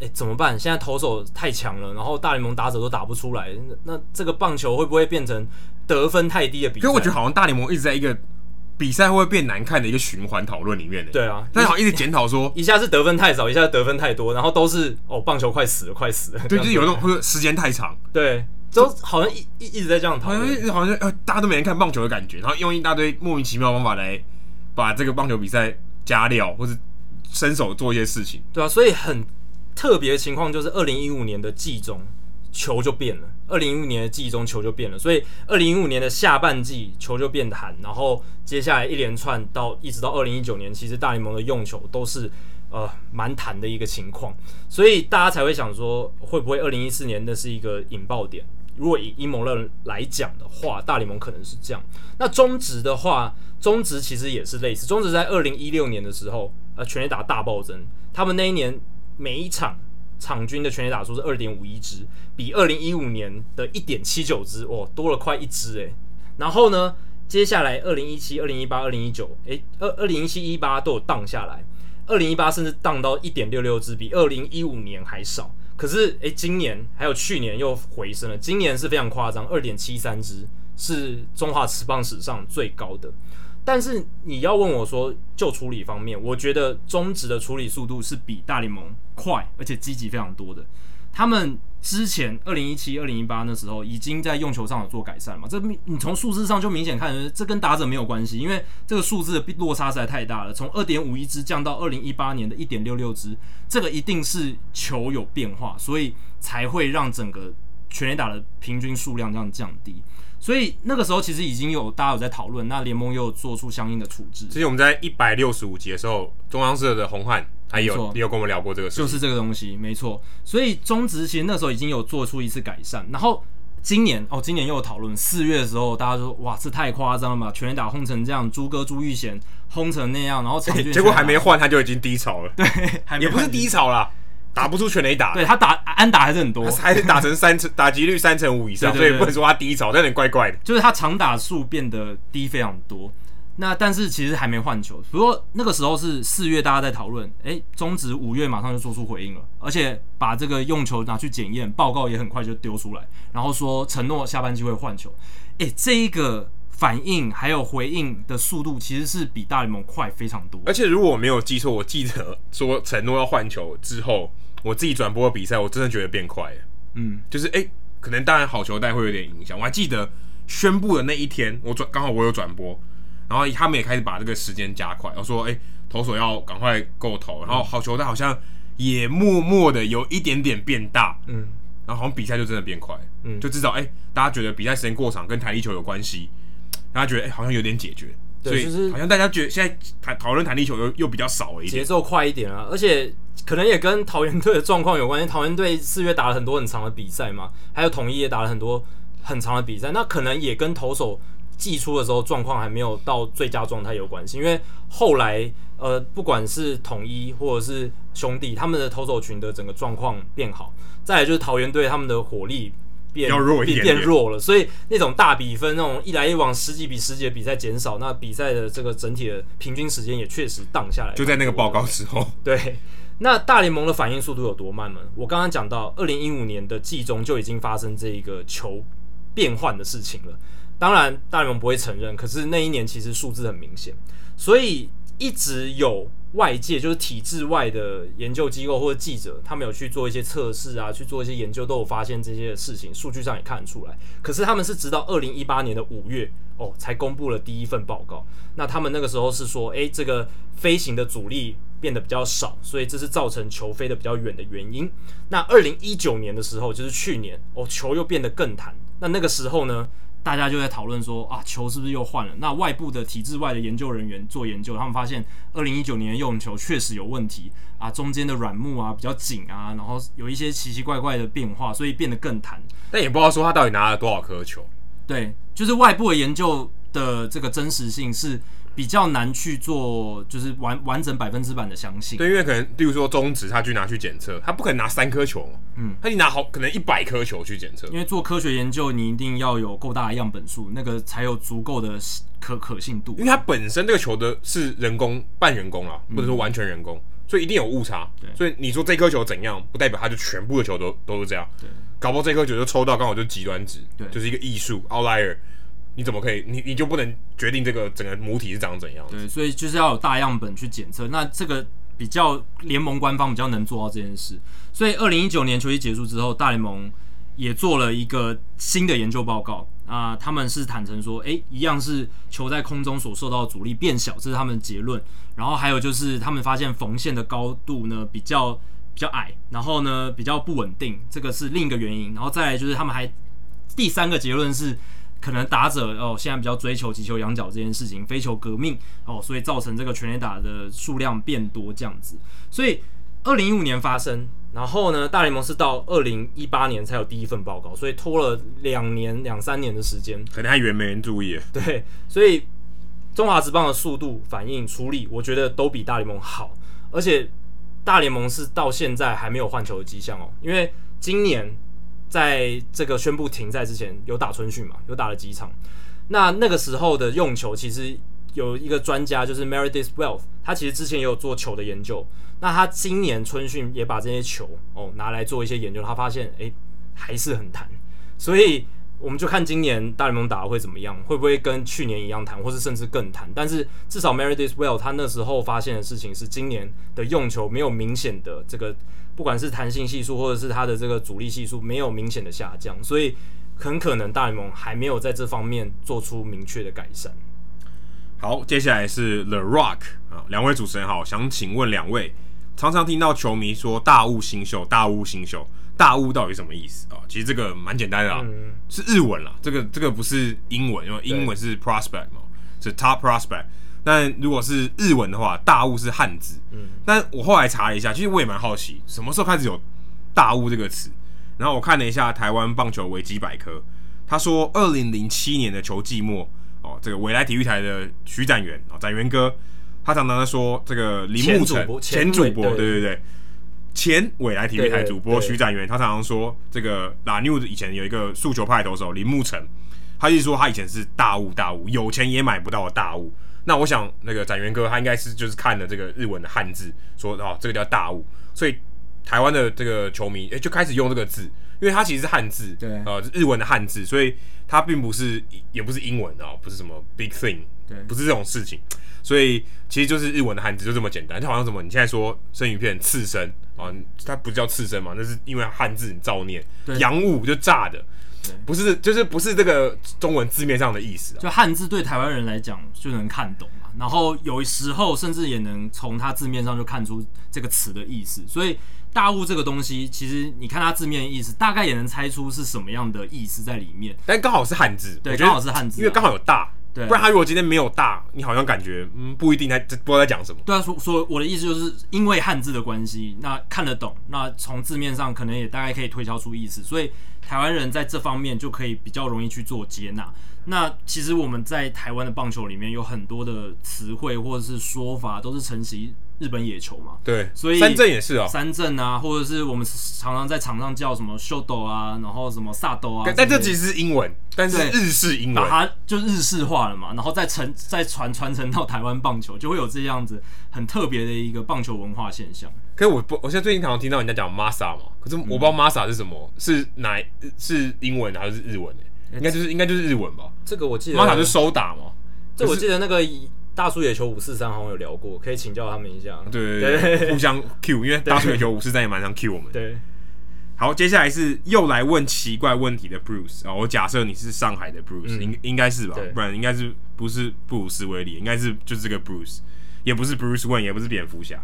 S2: 哎、欸，怎么办？现在投手太强了，然后大联盟打者都打不出来，那，那这个棒球会不会变成得分太低的比赛？
S1: 所以我觉得好像大联盟一直在一个比赛会不会变难看的一个循环讨论里面
S2: 的。对啊，
S1: 但好像一直检讨说，
S2: 一下是得分太少，一下是得分太多，然后都是哦，棒球快死了，快死了。
S1: 对，就是有那种或者时间太长。
S2: 对。都好像一一一直在这样讨论，
S1: 好像好像呃，大家都没人看棒球的感觉，然后用一大堆莫名其妙的方法来把这个棒球比赛加料，或是伸手做一些事情。
S2: 对啊，所以很特别的情况就是二零一五年的季中球就变了，二零一五年的季中球就变了，所以二零一五年的下半季球就变弹，然后接下来一连串到一直到二零一九年，其实大联盟的用球都是呃蛮弹的一个情况，所以大家才会想说，会不会二零一四年那是一个引爆点？如果以阴谋论来讲的话，大联盟可能是这样。那中职的话，中职其实也是类似。中职在二零一六年的时候，呃，全垒打大暴增。他们那一年每一场场均的全垒打数是二点五一支，比二零一五年的一点七九支，哦，多了快一支诶。然后呢，接下来二零一七、二零一八、二零一九，诶，二二零一七、一八都有荡下来，二零一八甚至荡到一点六六支，比二零一五年还少。可是，诶，今年还有去年又回升了。今年是非常夸张，二点七三支是中华职棒史上最高的。但是你要问我说，就处理方面，我觉得中职的处理速度是比大联盟快，而且积极非常多的。他们之前二零一七、二零一八那时候已经在用球上有做改善嘛？这你从数字上就明显看出，这跟打者没有关系，因为这个数字落差实在太大了。从二点五一支降到二零一八年的一点六六支，这个一定是球有变化，所以才会让整个全垒打的平均数量这样降低。所以那个时候其实已经有大家有在讨论，那联盟又有做出相应的处置。
S1: 其实我们在一百六十五集的时候，中央社的洪汉。还有，你有跟我们聊过这个事，
S2: 就是这个东西，没错。所以中职其实那时候已经有做出一次改善，然后今年哦，今年又有讨论。四月的时候，大家说哇，这太夸张了嘛，全垒打轰成这样，朱哥朱玉贤轰成那样，然后、欸、
S1: 结果还没换他就已经低潮了，
S2: 对，
S1: 也不是低潮啦，打不出全垒打，
S2: 对他打安打还是很多，
S1: 还是打成三成打击率三成五以上，所以不能说他低潮，但有点怪怪的，
S2: 就是他长打数变得低非常多。那但是其实还没换球，不过那个时候是四月，大家在讨论，诶，中止五月马上就做出回应了，而且把这个用球拿去检验，报告也很快就丢出来，然后说承诺下半季会换球，诶，这一个反应还有回应的速度其实是比大联盟快非常多。
S1: 而且如果我没有记错，我记得说承诺要换球之后，我自己转播的比赛，我真的觉得变快了，嗯，就是诶，可能当然好球带会有点影响，我还记得宣布的那一天，我转刚好我有转播。然后他们也开始把这个时间加快，然后说：“哎，投手要赶快够投。”然后好球带好像也默默的有一点点变大。嗯，然后好像比赛就真的变快，嗯，就至少哎、欸，大家觉得比赛时间过长跟弹力球有关系，大家觉得哎、欸、好像有点解决，所以就是好像大家觉得现在讨讨论弹力球又又比较少了一点，
S2: 节奏快一点啊，而且可能也跟桃园队的状况有关系，桃园队四月打了很多很长的比赛嘛，还有统一也打了很多很长的比赛，那可能也跟投手季初的时候状况还没有到最佳状态有关系，因为后来呃不管是统一或者是兄弟，他们的投手群的整个状况变好。再来就是桃园队他们的火力变
S1: 弱
S2: 变变弱了，所以那种大比分、那种一来一往十几比十几的比赛减少，那比赛的这个整体的平均时间也确实荡下来。
S1: 就在那个报告之后，
S2: 对，那大联盟的反应速度有多慢呢？我刚刚讲到，二零一五年的季中就已经发生这一个球变换的事情了。当然，大联盟不会承认，可是那一年其实数字很明显，所以一直有。外界就是体制外的研究机构或者记者，他们有去做一些测试啊，去做一些研究，都有发现这些事情，数据上也看得出来。可是他们是直到二零一八年的五月哦，才公布了第一份报告。那他们那个时候是说，诶，这个飞行的阻力变得比较少，所以这是造成球飞得比较远的原因。那二零一九年的时候，就是去年哦，球又变得更弹。那那个时候呢？大家就在讨论说啊，球是不是又换了？那外部的体制外的研究人员做研究，他们发现二零一九年的用球确实有问题啊，中间的软木啊比较紧啊，然后有一些奇奇怪怪的变化，所以变得更弹。
S1: 但也不知道说他到底拿了多少颗球。
S2: 对，就是外部的研究的这个真实性是。比较难去做，就是完完整百分之百的相信。
S1: 对，因为可能，例如说中指，他去拿去检测，他不可能拿三颗球，嗯，他你拿好可能一百颗球去检测。
S2: 因为做科学研究，你一定要有够大的样本数，那个才有足够的可可信度。
S1: 因为它本身这个球的是人工半人工啊，或者说完全人工，嗯、所以一定有误差。对，所以你说这颗球怎样，不代表它就全部的球都都是这样。对，搞不好这颗球就抽到刚好就极端值，对，就是一个艺术 outlier。你怎么可以？你你就不能决定这个整个母体是长怎样？
S2: 对，所以就是要有大样本去检测。那这个比较联盟官方比较能做到这件事。所以二零一九年球季结束之后，大联盟也做了一个新的研究报告啊、他们是坦诚说，诶，一样是球在空中所受到阻力变小，这是他们的结论。然后还有就是他们发现缝线的高度呢比较比较矮，然后呢比较不稳定，这个是另一个原因。然后再来就是他们还第三个结论是。可能打者哦，现在比较追求击球仰角这件事情，非球革命哦，所以造成这个全垒打的数量变多这样子。所以二零一五年发生，然后呢，大联盟是到二零一八年才有第一份报告，所以拖了两年两三年的时间。
S1: 可能还以为没人注意。
S2: 对，所以中华职棒的速度、反应、处理，我觉得都比大联盟好。而且大联盟是到现在还没有换球的迹象哦，因为今年。在这个宣布停赛之前，有打春训嘛？有打了几场。那那个时候的用球，其实有一个专家，就是 Meredith Wealth，他其实之前也有做球的研究。那他今年春训也把这些球哦拿来做一些研究，他发现诶还是很弹。所以我们就看今年大联盟打的会怎么样，会不会跟去年一样弹，或是甚至更弹？但是至少 Meredith Wealth 他那时候发现的事情是，今年的用球没有明显的这个。不管是弹性系数或者是它的这个阻力系数没有明显的下降，所以很可能大联盟还没有在这方面做出明确的改善。
S1: 好，接下来是 The Rock 啊，两位主持人好，想请问两位，常常听到球迷说大物新秀，大物新秀，大物到底什么意思啊？其实这个蛮简单的啊，嗯、是日文啦，这个这个不是英文，因为英文是 prospect 嘛，是 top prospect。但如果是日文的话，大物是汉字。嗯，但我后来查了一下，其实我也蛮好奇，什么时候开始有大物这个词？然后我看了一下台湾棒球维基百科，他说二零零七年的球季末，哦，这个纬来体育台的徐展元哦，展元哥，他常常在说这个林木成前主播，对对对，前纬来体育台主播徐展元，他常常说这个 La New 以前有一个速球派投手林木成，他一直说他以前是大物大物，有钱也买不到的大物。那我想，那个展元哥他应该是就是看了这个日文的汉字，说哦，这个叫大雾，所以台湾的这个球迷诶、欸、就开始用这个字，因为它其实是汉字，对，呃，日文的汉字，所以它并不是也不是英文哦，不是什么 big thing，对，不是这种事情，所以其实就是日文的汉字就这么简单，就好像什么你现在说生鱼片刺身啊，它不叫刺身嘛，那是因为汉字你造念，洋物就炸的。不是，就是不是这个中文字面上的意思啊。
S2: 就汉字对台湾人来讲就能看懂嘛，然后有时候甚至也能从它字面上就看出这个词的意思。所以大雾这个东西，其实你看它字面意思，大概也能猜出是什么样的意思在里面。
S1: 但刚好是汉字，
S2: 对，刚好是汉字，
S1: 因为刚好有大。
S2: 对，
S1: 不然他如果今天没有大，你好像感觉嗯不一定在不知道在讲什么。
S2: 对啊，说说我的意思就是因为汉字的关系，那看得懂，那从字面上可能也大概可以推敲出意思，所以台湾人在这方面就可以比较容易去做接纳。那其实我们在台湾的棒球里面有很多的词汇或者是说法都是承袭日本野球嘛，
S1: 对，
S2: 所以
S1: 三振也是哦，
S2: 三振啊，或者是我们常常在场上叫什么秀斗啊，然后什么萨斗啊，
S1: 但这其实是英文，但是日式英文，
S2: 把它就日式化了嘛，然后再传再传传承到台湾棒球，就会有这样子很特别的一个棒球文化现象。
S1: 可是我不，我现在最近常常听到人家讲 Masa 嘛，可是我不知道 Masa 是什么，嗯、是哪是英文还是日文？应该就是应该就是日文吧。
S2: 这个我记得
S1: Masa 是收打嘛，
S2: 这我记得那个。大叔野球五四三好像有聊过，可以请教他们一下。
S1: 对对对，对互相 Q，因为大叔野球五四三也蛮常 Q 我们。
S2: 对，
S1: 好，接下来是又来问奇怪问题的 Bruce 啊，我假设你是上海的 Bruce，应、嗯、应该是吧？不然应该是不是布鲁斯威利？应该是就是这个 Bruce，也不是 Bruce Wayne，也不是蝙蝠侠。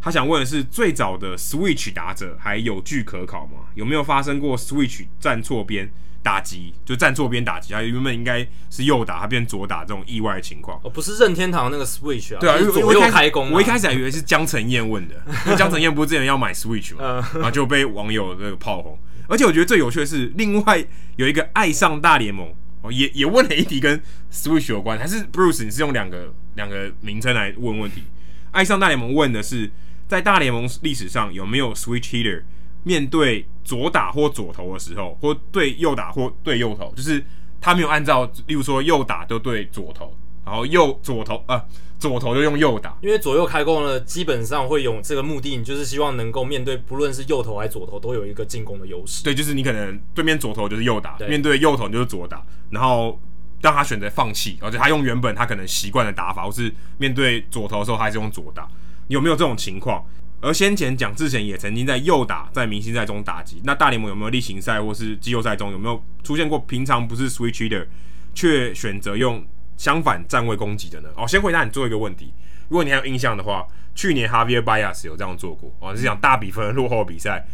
S1: 他想问的是，最早的 Switch 打者还有据可考吗？有没有发生过 Switch 站错边？打击就站错边打击，他原本应该是右打，他变左打这种意外的情况。
S2: 哦，不是任天堂那个 Switch 啊？
S1: 对啊，因为
S2: 左右开弓。
S1: 我一开始还以为是江晨燕问的，因为江晨燕不是之前要买 Switch 嘛，然后就被网友那个炮轰。而且我觉得最有趣的是，另外有一个爱上大联盟哦，也也问了一题跟 Switch 有关，还是 Bruce？你是用两个两个名称来问问题？爱上大联盟问的是，在大联盟历史上有没有 Switch Hitter？面对左打或左投的时候，或对右打或对右投，就是他没有按照，例如说右打就对左投，然后右左投啊，左投就用右打，
S2: 因为左右开弓呢，基本上会有这个目的，就是希望能够面对不论是右投还是左投，都有一个进攻的优势。
S1: 对，就是你可能对面左投就是右打，面对右投就是左打，然后让他选择放弃，而且他用原本他可能习惯的打法，或是面对左投的时候，他还是用左打，有没有这种情况？而先前蒋志贤也曾经在右打在明星赛中打击，那大联盟有没有例行赛或是季后赛中有没有出现过平常不是 switch hitter 却选择用相反站位攻击的呢？哦，先回答你做一个问题，如果你还有印象的话，去年 Javier Bias 有这样做过，哦，是讲大比分落后比赛。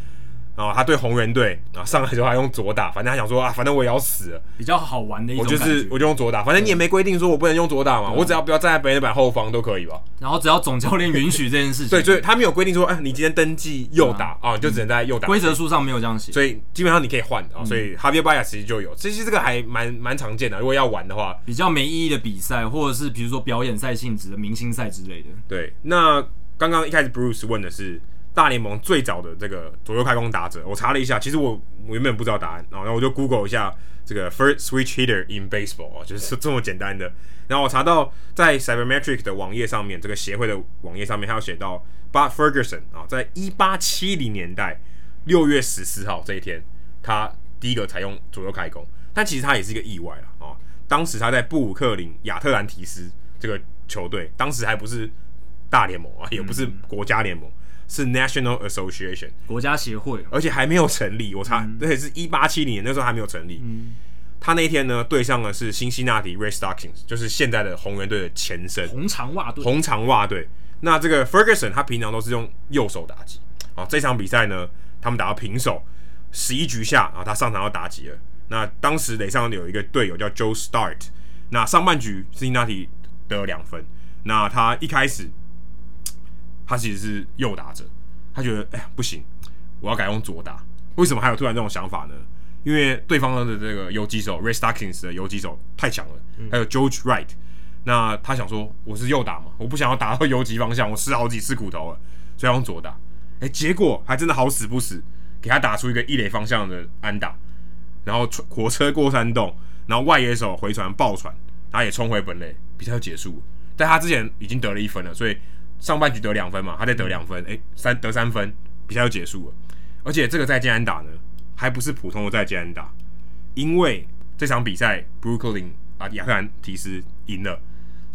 S1: 哦，他对红人队啊，上来之后还用左打，反正他想说啊，反正我也要死了，
S2: 比较好玩的一种感觉。
S1: 我就是我就用左打，反正你也没规定说我不能用左打嘛，我只要不要站在北垒板后方都可以吧。
S2: 然后只要总教练允许这件事情。
S1: 对，所以他没有规定说，哎、啊，你今天登记右打啊，你就只能在右打。
S2: 规则书上没有这样写，
S1: 所以基本上你可以换啊。所以 Javier Baez 其实就有，其实这个还蛮蛮常见的。如果要玩的话，
S2: 比较没意义的比赛，或者是比如说表演赛性质的明星赛之类的。
S1: 对，那刚刚一开始 Bruce 问的是。大联盟最早的这个左右开弓打者，我查了一下，其实我我原本不知道答案，然后我就 Google 一下这个 first switch hitter in baseball 啊，就是这么简单的。然后我查到在 Cybermetric 的网页上面，这个协会的网页上面，他有写到 But Ferguson 啊，在一八七零年代六月十四号这一天，他第一个采用左右开弓，但其实他也是一个意外了啊。当时他在布鲁克林亚特兰提斯这个球队，当时还不是大联盟啊，也不是国家联盟。是 National Association
S2: 国家协会，
S1: 而且还没有成立。我查，而且是一八七零年那时候还没有成立。嗯、他那一天呢，对上的是辛辛那提 Red Stockings，就是现在的红人队的前身
S2: 红长袜队。
S1: 红长袜队。那这个 Ferguson 他平常都是用右手打击啊。这场比赛呢，他们打到平手，十一局下啊，他上场要打击了。那当时垒上有一个队友叫 Joe Start，那上半局辛辛那提得了两分。那他一开始。他其实是右打者，他觉得哎呀不行，我要改用左打。为什么还有突然这种想法呢？因为对方的这个游击手 Red Stockings 的游击手太强了，还有 George Wright。那他想说我是右打嘛，我不想要打到游击方向，我吃好几次苦头了，所以要用左打。哎，结果还真的好死不死，给他打出一个一垒方向的安打，然后火车过山洞，然后外野手回传爆传，他也冲回本垒，比赛就结束了。但他之前已经得了一分了，所以。上半局得两分嘛，他再得两分，诶、欸，三得三分，比赛就结束了。而且这个再见安打呢，还不是普通的再见安打，因为这场比赛布鲁克林啊亚特兰提斯赢了，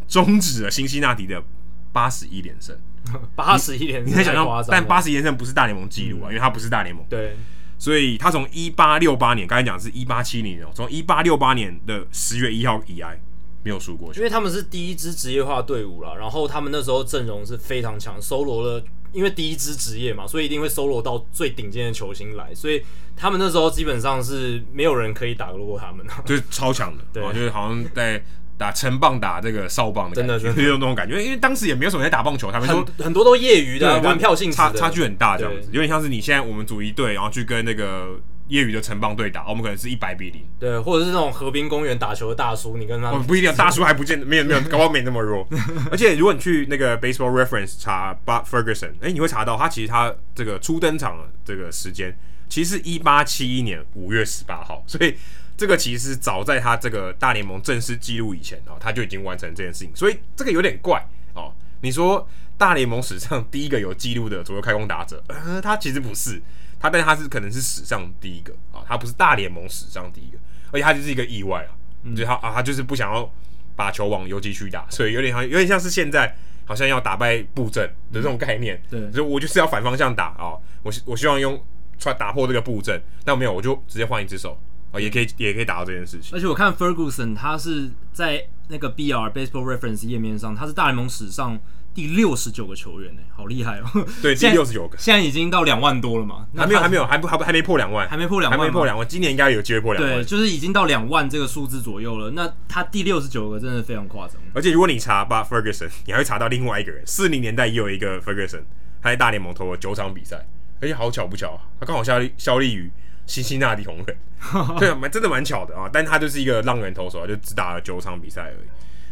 S1: 终止了辛西那提的八十一连胜。
S2: 八十一连胜，
S1: 你在想象，但八十一连胜不是大联盟纪录啊，嗯、因为他不是大联盟。
S2: 对，
S1: 所以他从一八六八年，刚才讲是一八七零哦，从一八六八年的十月一号以来，没有输过球，
S2: 因为他们是第一支职业化队伍了，然后他们那时候阵容是非常强，搜罗了，因为第一支职业嘛，所以一定会搜罗到最顶尖的球星来，所以他们那时候基本上是没有人可以打得过他们，
S1: 就是超强的，对，就是好像在打成棒打这个少棒的感觉，真的就是那种感觉，因为当时也没有什么人在打棒球，他们说
S2: 很，很多都业余的，玩票性质
S1: 差差距很大这样子，有点像是你现在我们组一队，然后去跟那个。业余的城邦对打，我们可能是一百比零，
S2: 对，或者是那种河滨公园打球的大叔，你跟他，
S1: 不一定，大叔还不见得，没有没有，搞不好没那么弱。而且如果你去那个 Baseball Reference 查 But Ferguson，哎、欸，你会查到他其实他这个初登场的这个时间，其实是一八七一年五月十八号，所以这个其实早在他这个大联盟正式记录以前哦，他就已经完成这件事情，所以这个有点怪哦。你说大联盟史上第一个有记录的左右开弓打者，呃，他其实不是。他，但是他是可能是史上第一个啊，他不是大联盟史上第一个，而且他就是一个意外啊，嗯、就他啊，他就是不想要把球往游击区打，所以有点好像有点像是现在好像要打败布阵的这种概念，
S2: 嗯、对，
S1: 所以我就是要反方向打啊，我我希望用穿打破这个布阵，但没有，我就直接换一只手啊，也可以也可以打到这件事情。
S2: 而且我看 Ferguson 他是在那个 BR Baseball Reference 页面上，他是大联盟史上。第六十九个球员呢，好厉害哦！
S1: 对，第六十九个，
S2: 现在已经到两万多了嘛？
S1: 还没有，还没有，还不还不还没破两万，
S2: 还没破两万，
S1: 还没破两万，今年应该有机会破两万。
S2: 对，就是已经到两万这个数字左右了。那他第六十九个真的非常夸张。
S1: 而且如果你查 Bud Ferguson，你还会查到另外一个人，四零年代也有一个 Ferguson，他在大联盟投了九场比赛，而且好巧不巧，他刚好效力效力于辛辛那提红人，对，蛮真的蛮巧的啊。但他就是一个浪人投手，就只打了九场比赛而已。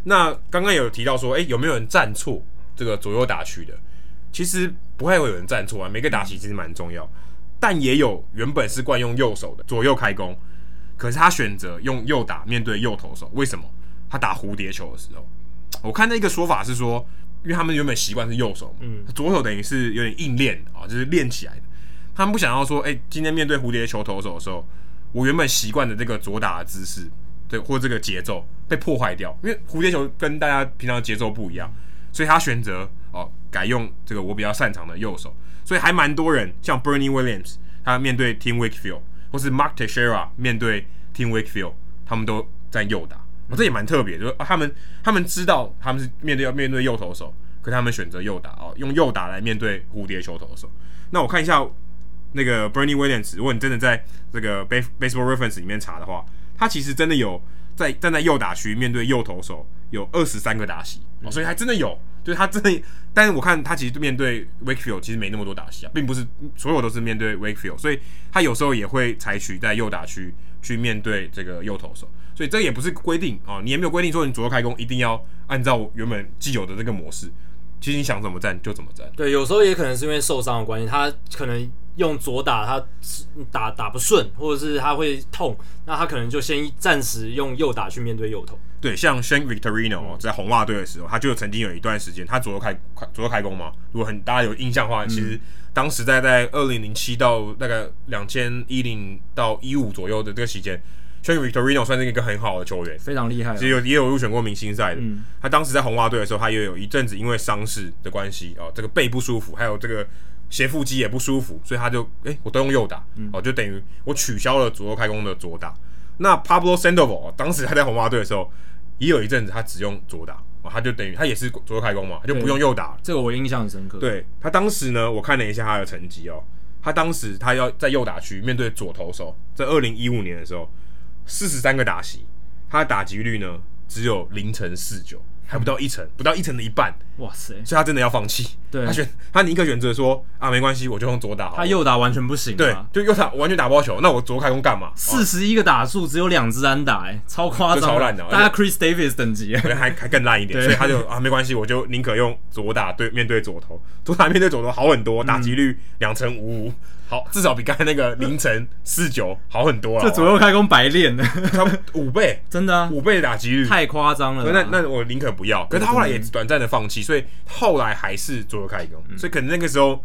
S1: 那刚刚有提到说，哎、欸，有没有人站错？这个左右打区的，其实不太会有人站错啊。每个打席其实蛮重要，但也有原本是惯用右手的左右开弓，可是他选择用右打面对右投手，为什么？他打蝴蝶球的时候，我看那个说法是说，因为他们原本习惯是右手，嗯，左手等于是有点硬练啊，就是练起来的。他们不想要说，哎，今天面对蝴蝶球投手的时候，我原本习惯的这个左打的姿势，对，或这个节奏被破坏掉，因为蝴蝶球跟大家平常节奏不一样。所以他选择哦，改用这个我比较擅长的右手，所以还蛮多人像 Bernie Williams，他面对 Tim Wakefield，或是 Mark Teixeira 面对 Tim Wakefield，他们都在右打，哦，这也蛮特别，就是他们他们知道他们是面对要面对右投手，可他们选择右打哦，用右打来面对蝴蝶球投手。那我看一下那个 Bernie Williams，如果你真的在这个 Base Baseball Reference 里面查的话，他其实真的有在站在右打区面对右投手。有二十三个打席哦，所以还真的有，就是他真的，但是我看他其实面对 Wakefield 其实没那么多打席啊，并不是所有都是面对 Wakefield，所以他有时候也会采取在右打区去面对这个右投手，所以这也不是规定哦，你也没有规定说你左右开弓一定要按照原本既有的这个模式，其实你想怎么站就怎么站。
S2: 对，有时候也可能是因为受伤的关系，他可能。用左打他打打不顺，或者是他会痛，那他可能就先暂时用右打去面对右投。
S1: 对，像 Hank Victorino 在红袜队的时候，他就曾经有一段时间，他左右开左右开弓嘛。如果很大家有印象的话，其实当时在在二零零七到大概两千一零到一五左右的这个期间，Hank Victorino 算是一个很好的球员，
S2: 非常厉害，
S1: 其实有也有入选过明星赛的。嗯、他当时在红袜队的时候，他也有一阵子因为伤势的关系哦，这个背不舒服，还有这个。斜腹肌也不舒服，所以他就哎、欸，我都用右打，嗯、哦，就等于我取消了左右开弓的左打。那 Pablo Sandoval 当时他在红袜队的时候，也有一阵子他只用左打，哦，他就等于他也是左右开弓嘛，他就不用右打。
S2: 这个我印象很深刻。
S1: 对，他当时呢，我看了一下他的成绩哦，他当时他要在右打区面对左投手，在二零一五年的时候，四十三个打席，他的打击率呢只有零成四九。还不到一层，不到一层的一半，哇塞！所以他真的要放弃。对，他选他宁可选择说啊，没关系，我就用左打。
S2: 他右打完全不行。
S1: 对，就右打完全打不到球，那我左开弓干嘛？
S2: 四十一个打数，只有两支安打，哎，超夸张，
S1: 超烂的，
S2: 大家 Chris Davis 等级，
S1: 还还更烂一点。所以他就啊，没关系，我就宁可用左打对面对左投，左打面对左投好很多，打击率两成五五。好，至少比刚才那个凌晨四九好很多了。
S2: 这左右开弓白练的，
S1: 差不多五倍，
S2: 真的啊，
S1: 五倍的打击率，
S2: 太夸张了。
S1: 那那我宁可不要。可是他后来也短暂的放弃，所以后来还是左右开弓。所以可能那个时候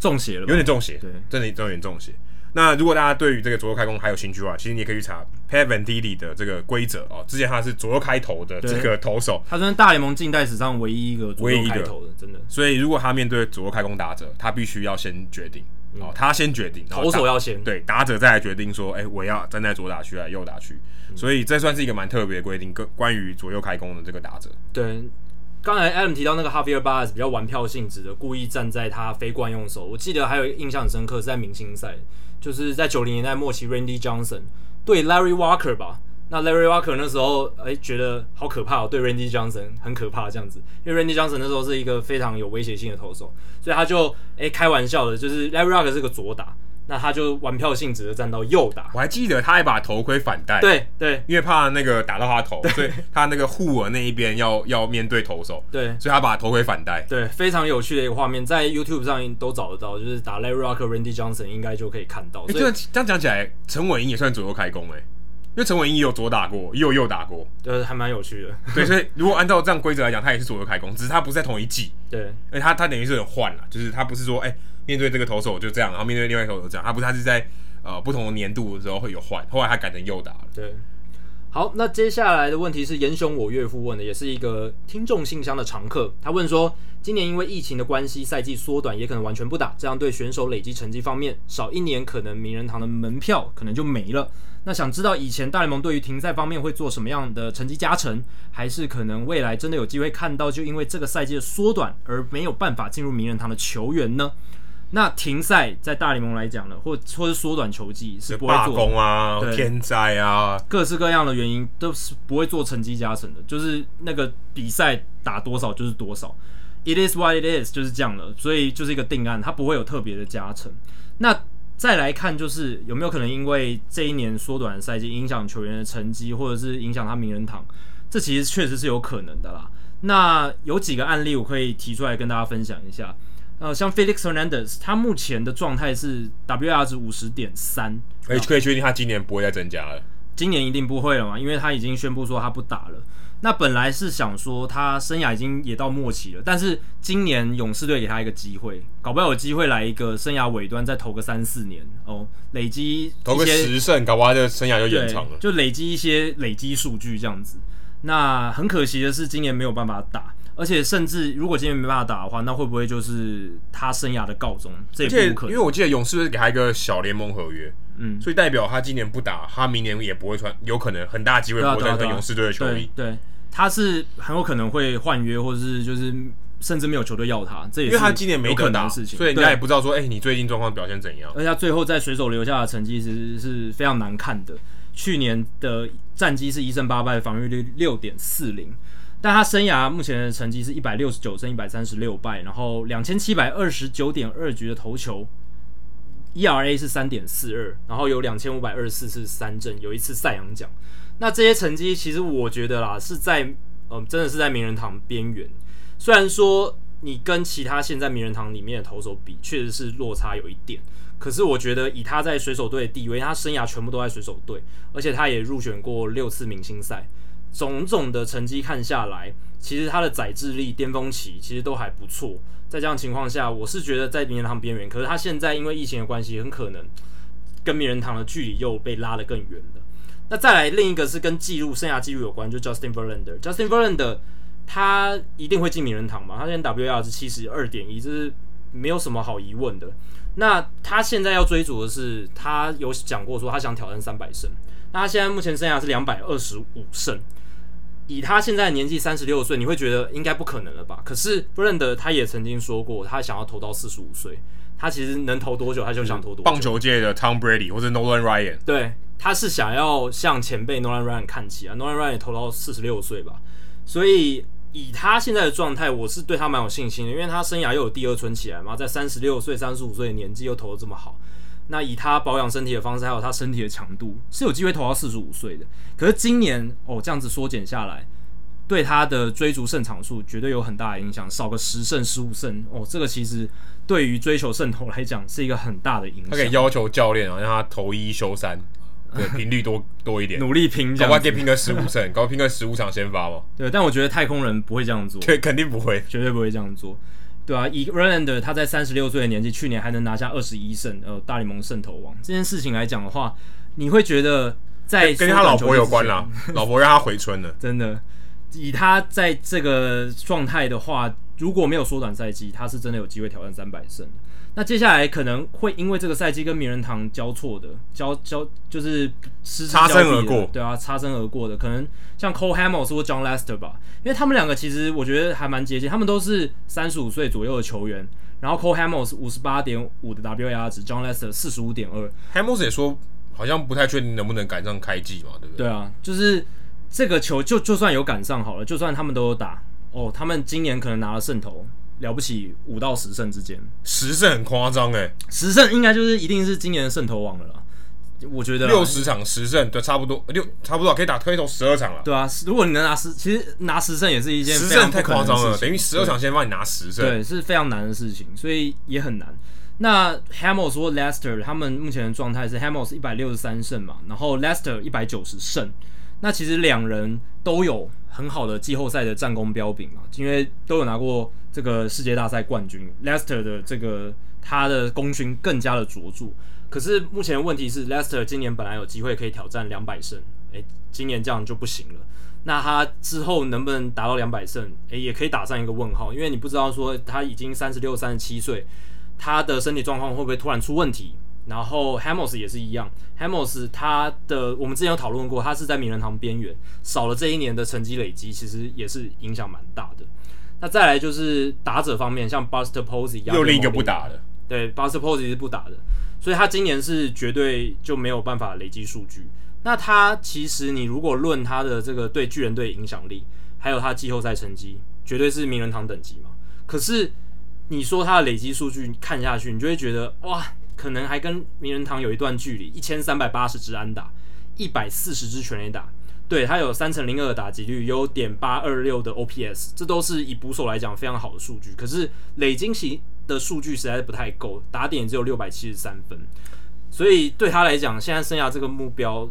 S2: 中邪了，
S1: 有点中邪，对，真的有点中邪。那如果大家对于这个左右开弓还有兴趣的话，其实你也可以去查 Pat Venditte 的这个规则哦。之前他是左右开头的这个投手，
S2: 他是大联盟近代史上唯一一个左右开投的，真的。
S1: 所以如果他面对左右开弓打者，他必须要先决定。哦，他先决定，
S2: 投手要先
S1: 对打者再来决定说，哎、欸，我要站在左打区还是右打区，嗯、所以这算是一个蛮特别的规定，跟关于左右开弓的这个打者。
S2: 对，刚才 Adam 提到那个 Javier Baez 比较玩票性质的，故意站在他非惯用手。我记得还有印象很深刻是在明星赛，就是在九零年代末期，Randy Johnson 对 Larry Walker 吧。那 Larry Walker 那时候哎、欸、觉得好可怕哦，对 Randy Johnson 很可怕这样子，因为 Randy Johnson 那时候是一个非常有威胁性的投手，所以他就哎、欸、开玩笑的，就是 Larry Walker 是个左打，那他就玩票性质的站到右打。
S1: 我还记得他还把头盔反戴，
S2: 对对，
S1: 因为怕那个打到他头，
S2: 对
S1: 所以他那个护耳那一边要要面对投手，
S2: 对，
S1: 所以他把头盔反戴，
S2: 对，非常有趣的一个画面，在 YouTube 上都找得到，就是打 Larry Walker Randy Johnson 应该就可以看到。
S1: 所以、欸、这样讲起来，陈伟英也算左右开弓哎、欸。因为陈伟英也有左打过，也有右打过，
S2: 呃，还蛮有趣的。
S1: 对，所以如果按照这样规则来讲，他也是左右开弓，只是他不是在同一季。
S2: 对，
S1: 而，他他等于是有换了，就是他不是说哎、欸、面对这个投手就这样，然后面对另外一个投手这样，他不是，他是在呃不同的年度的时候会有换，后来他改成右打了。
S2: 对。好，那接下来的问题是严雄我岳父问的，也是一个听众信箱的常客。他问说，今年因为疫情的关系，赛季缩短，也可能完全不打，这样对选手累积成绩方面少一年，可能名人堂的门票可能就没了。那想知道以前大联盟对于停赛方面会做什么样的成绩加成，还是可能未来真的有机会看到，就因为这个赛季的缩短而没有办法进入名人堂的球员呢？那停赛在大联盟来讲呢，或或是缩短球季是不会做
S1: 罢工啊、天灾啊，
S2: 各式各样的原因都是不会做成绩加成的，就是那个比赛打多少就是多少，It is what it is，就是这样了，所以就是一个定案，它不会有特别的加成。那再来看，就是有没有可能因为这一年缩短赛季影响球员的成绩，或者是影响他名人堂，这其实确实是有可能的啦。那有几个案例我可以提出来跟大家分享一下。呃，像 Felix Hernandez，他目前的状态是 WAR 值五十点三，
S1: 可以可以确定他今年不会再增加了。
S2: 今年一定不会了嘛，因为他已经宣布说他不打了。那本来是想说他生涯已经也到末期了，但是今年勇士队给他一个机会，搞不好有机会来一个生涯尾端再投个三四年哦，累积
S1: 投个十胜，搞不好他的生涯就延长了，
S2: 就累积一些累积数据这样子。那很可惜的是，今年没有办法打。而且甚至如果今年没办法打的话，那会不会就是他生涯的告终？这也不可能。
S1: 因为我记得勇士是给他一个小联盟合约，嗯，所以代表他今年不打，他明年也不会穿，有可能很大机会不会再跟勇士队的球衣。
S2: 对，他是很有可能会换约，或者是就是甚至没有球队要他。这也是因为他今年没可能的事情，
S1: 所以人家也不知道说，哎、欸，你最近状况表现怎样？
S2: 而且他最后在水手留下的成绩其实是非常难看的，去年的战绩是一胜八败，防御率六点四零。但他生涯目前的成绩是一百六十九胜一百三十六败，然后两千七百二十九点二局的投球，ERA 是三点四二，然后有两千五百二十四次三振，有一次赛扬奖。那这些成绩其实我觉得啦，是在嗯、真的是在名人堂边缘。虽然说你跟其他现在名人堂里面的投手比，确实是落差有一点，可是我觉得以他在水手队的地位，他生涯全部都在水手队，而且他也入选过六次明星赛。种种的成绩看下来，其实他的宰制力巅峰期其实都还不错。在这样情况下，我是觉得在名人堂边缘。可是他现在因为疫情的关系，很可能跟名人堂的距离又被拉得更远了。那再来另一个是跟记录、生涯记录有关，就 Justin Verlander。Justin Verlander 他一定会进名人堂嘛？他现在 WAR 是七十二点一，这是没有什么好疑问的。那他现在要追逐的是，他有讲过说他想挑战三百胜。那他现在目前生涯是两百二十五胜。以他现在年纪三十六岁，你会觉得应该不可能了吧？可是布伦德他也曾经说过，他想要投到四十五岁。他其实能投多久，他就想投多久。
S1: 棒球界的 Tom Brady 或者 Nolan Ryan，
S2: 对，他是想要向前辈 Nolan Ryan 看齐啊。Nolan Ryan 也投到四十六岁吧。所以以他现在的状态，我是对他蛮有信心的，因为他生涯又有第二春起来嘛，在三十六岁、三十五岁的年纪又投的这么好。那以他保养身体的方式，还有他身体的强度，是有机会投到四十五岁的。可是今年哦，这样子缩减下来，对他的追逐胜场数绝对有很大的影响，少个十胜十五胜哦，这个其实对于追求胜投来讲是一个很大的影响。
S1: 他可以要求教练啊，让他投一休三，对，频率多多一点，
S2: 努力拼，
S1: 搞不好可以拼个十五胜，搞不好拼个十五场先发嘛。
S2: 对，但我觉得太空人不会这样做，
S1: 对，肯定不会，
S2: 绝对不会这样做。对啊，以 Verlander 他在三十六岁的年纪，去年还能拿下二十一胜，呃，大联盟胜投王这件事情来讲的话，你会觉得在
S1: 跟他老婆有关啦，老婆让他回春了。
S2: 真的，以他在这个状态的话，如果没有缩短赛季，他是真的有机会挑战三百胜。那接下来可能会因为这个赛季跟名人堂交错的交交就是
S1: 擦身而过，
S2: 对啊，擦身而过的可能像 Cole Hamels 或 John Lester 吧，因为他们两个其实我觉得还蛮接近，他们都是三十五岁左右的球员。然后 Cole Hamels 五十八点五的 WAR 值，John Lester 四十五点二。
S1: Hamels 也说好像不太确定能不能赶上开季嘛，对不对？
S2: 对啊，就是这个球就就算有赶上好了，就算他们都有打哦，他们今年可能拿了胜投，了不起五到十胜之间，
S1: 十胜很夸张哎，
S2: 十胜应该就是一定是今年的胜投王了啦。我觉得
S1: 六十场十胜，对，差不多六差不多可以打推头十二场了。
S2: 对啊，如果你能拿十，其实拿十胜也是一件十胜
S1: 太夸张了，等于十二场先帮你拿十胜，
S2: 对，是非常难的事情，所以也很难。那 Hamels 或 Lester 他们目前的状态是 Hamels 一百六十三胜嘛，然后 Lester 一百九十胜。那其实两人都有很好的季后赛的战功标炳嘛，因为都有拿过这个世界大赛冠军。Leicester 的这个他的功勋更加的卓著。可是目前问题是，Lester 今年本来有机会可以挑战两百胜，诶，今年这样就不行了。那他之后能不能达到两百胜，诶，也可以打上一个问号，因为你不知道说他已经三十六、三十七岁，他的身体状况会不会突然出问题？然后 Hamels 也是一样，Hamels 他的我们之前有讨论过，他是在名人堂边缘，少了这一年的成绩累积，其实也是影响蛮大的。那再来就是打者方面，像 Buster Posey
S1: 又另一个不打的，
S2: 对，Buster Posey 是不打的。所以他今年是绝对就没有办法累积数据。那他其实你如果论他的这个对巨人队影响力，还有他季后赛成绩，绝对是名人堂等级嘛。可是你说他的累积数据看下去，你就会觉得哇，可能还跟名人堂有一段距离。一千三百八十支安打，一百四十支全垒打，对，他有三成零二的打击率，有点八二六的 OPS，这都是以捕手来讲非常好的数据。可是累积型的数据实在是不太够，打点只有六百七十三分，所以对他来讲，现在生涯这个目标，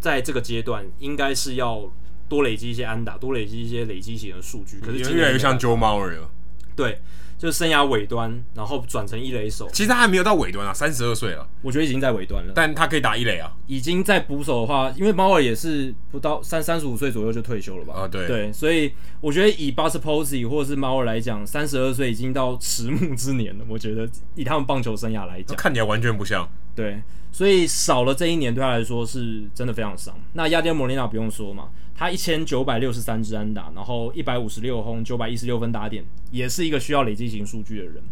S2: 在这个阶段应该是要多累积一些安打，多累积一些累积型的数据。可是
S1: 越来越像 Joe Mauer 了，
S2: 对。就是生涯尾端，然后转成一垒手。
S1: 其实他还没有到尾端啊，三十二岁了，
S2: 我觉得已经在尾端了。
S1: 但他可以打一垒啊，
S2: 已经在捕手的话，因为猫儿也是不到三三十五岁左右就退休了吧？
S1: 啊，对
S2: 对，所以我觉得以 Buster Posey 或者是猫儿来讲，三十二岁已经到迟暮之年了。我觉得以他们棒球生涯来讲，
S1: 看起来完全不像。
S2: 对，所以少了这一年对他来说是真的非常伤。那亚迪莫尼纳不用说嘛。他一千九百六十三支安打，然后一百五十六轰，九百一十六分打点，也是一个需要累积型数据的人。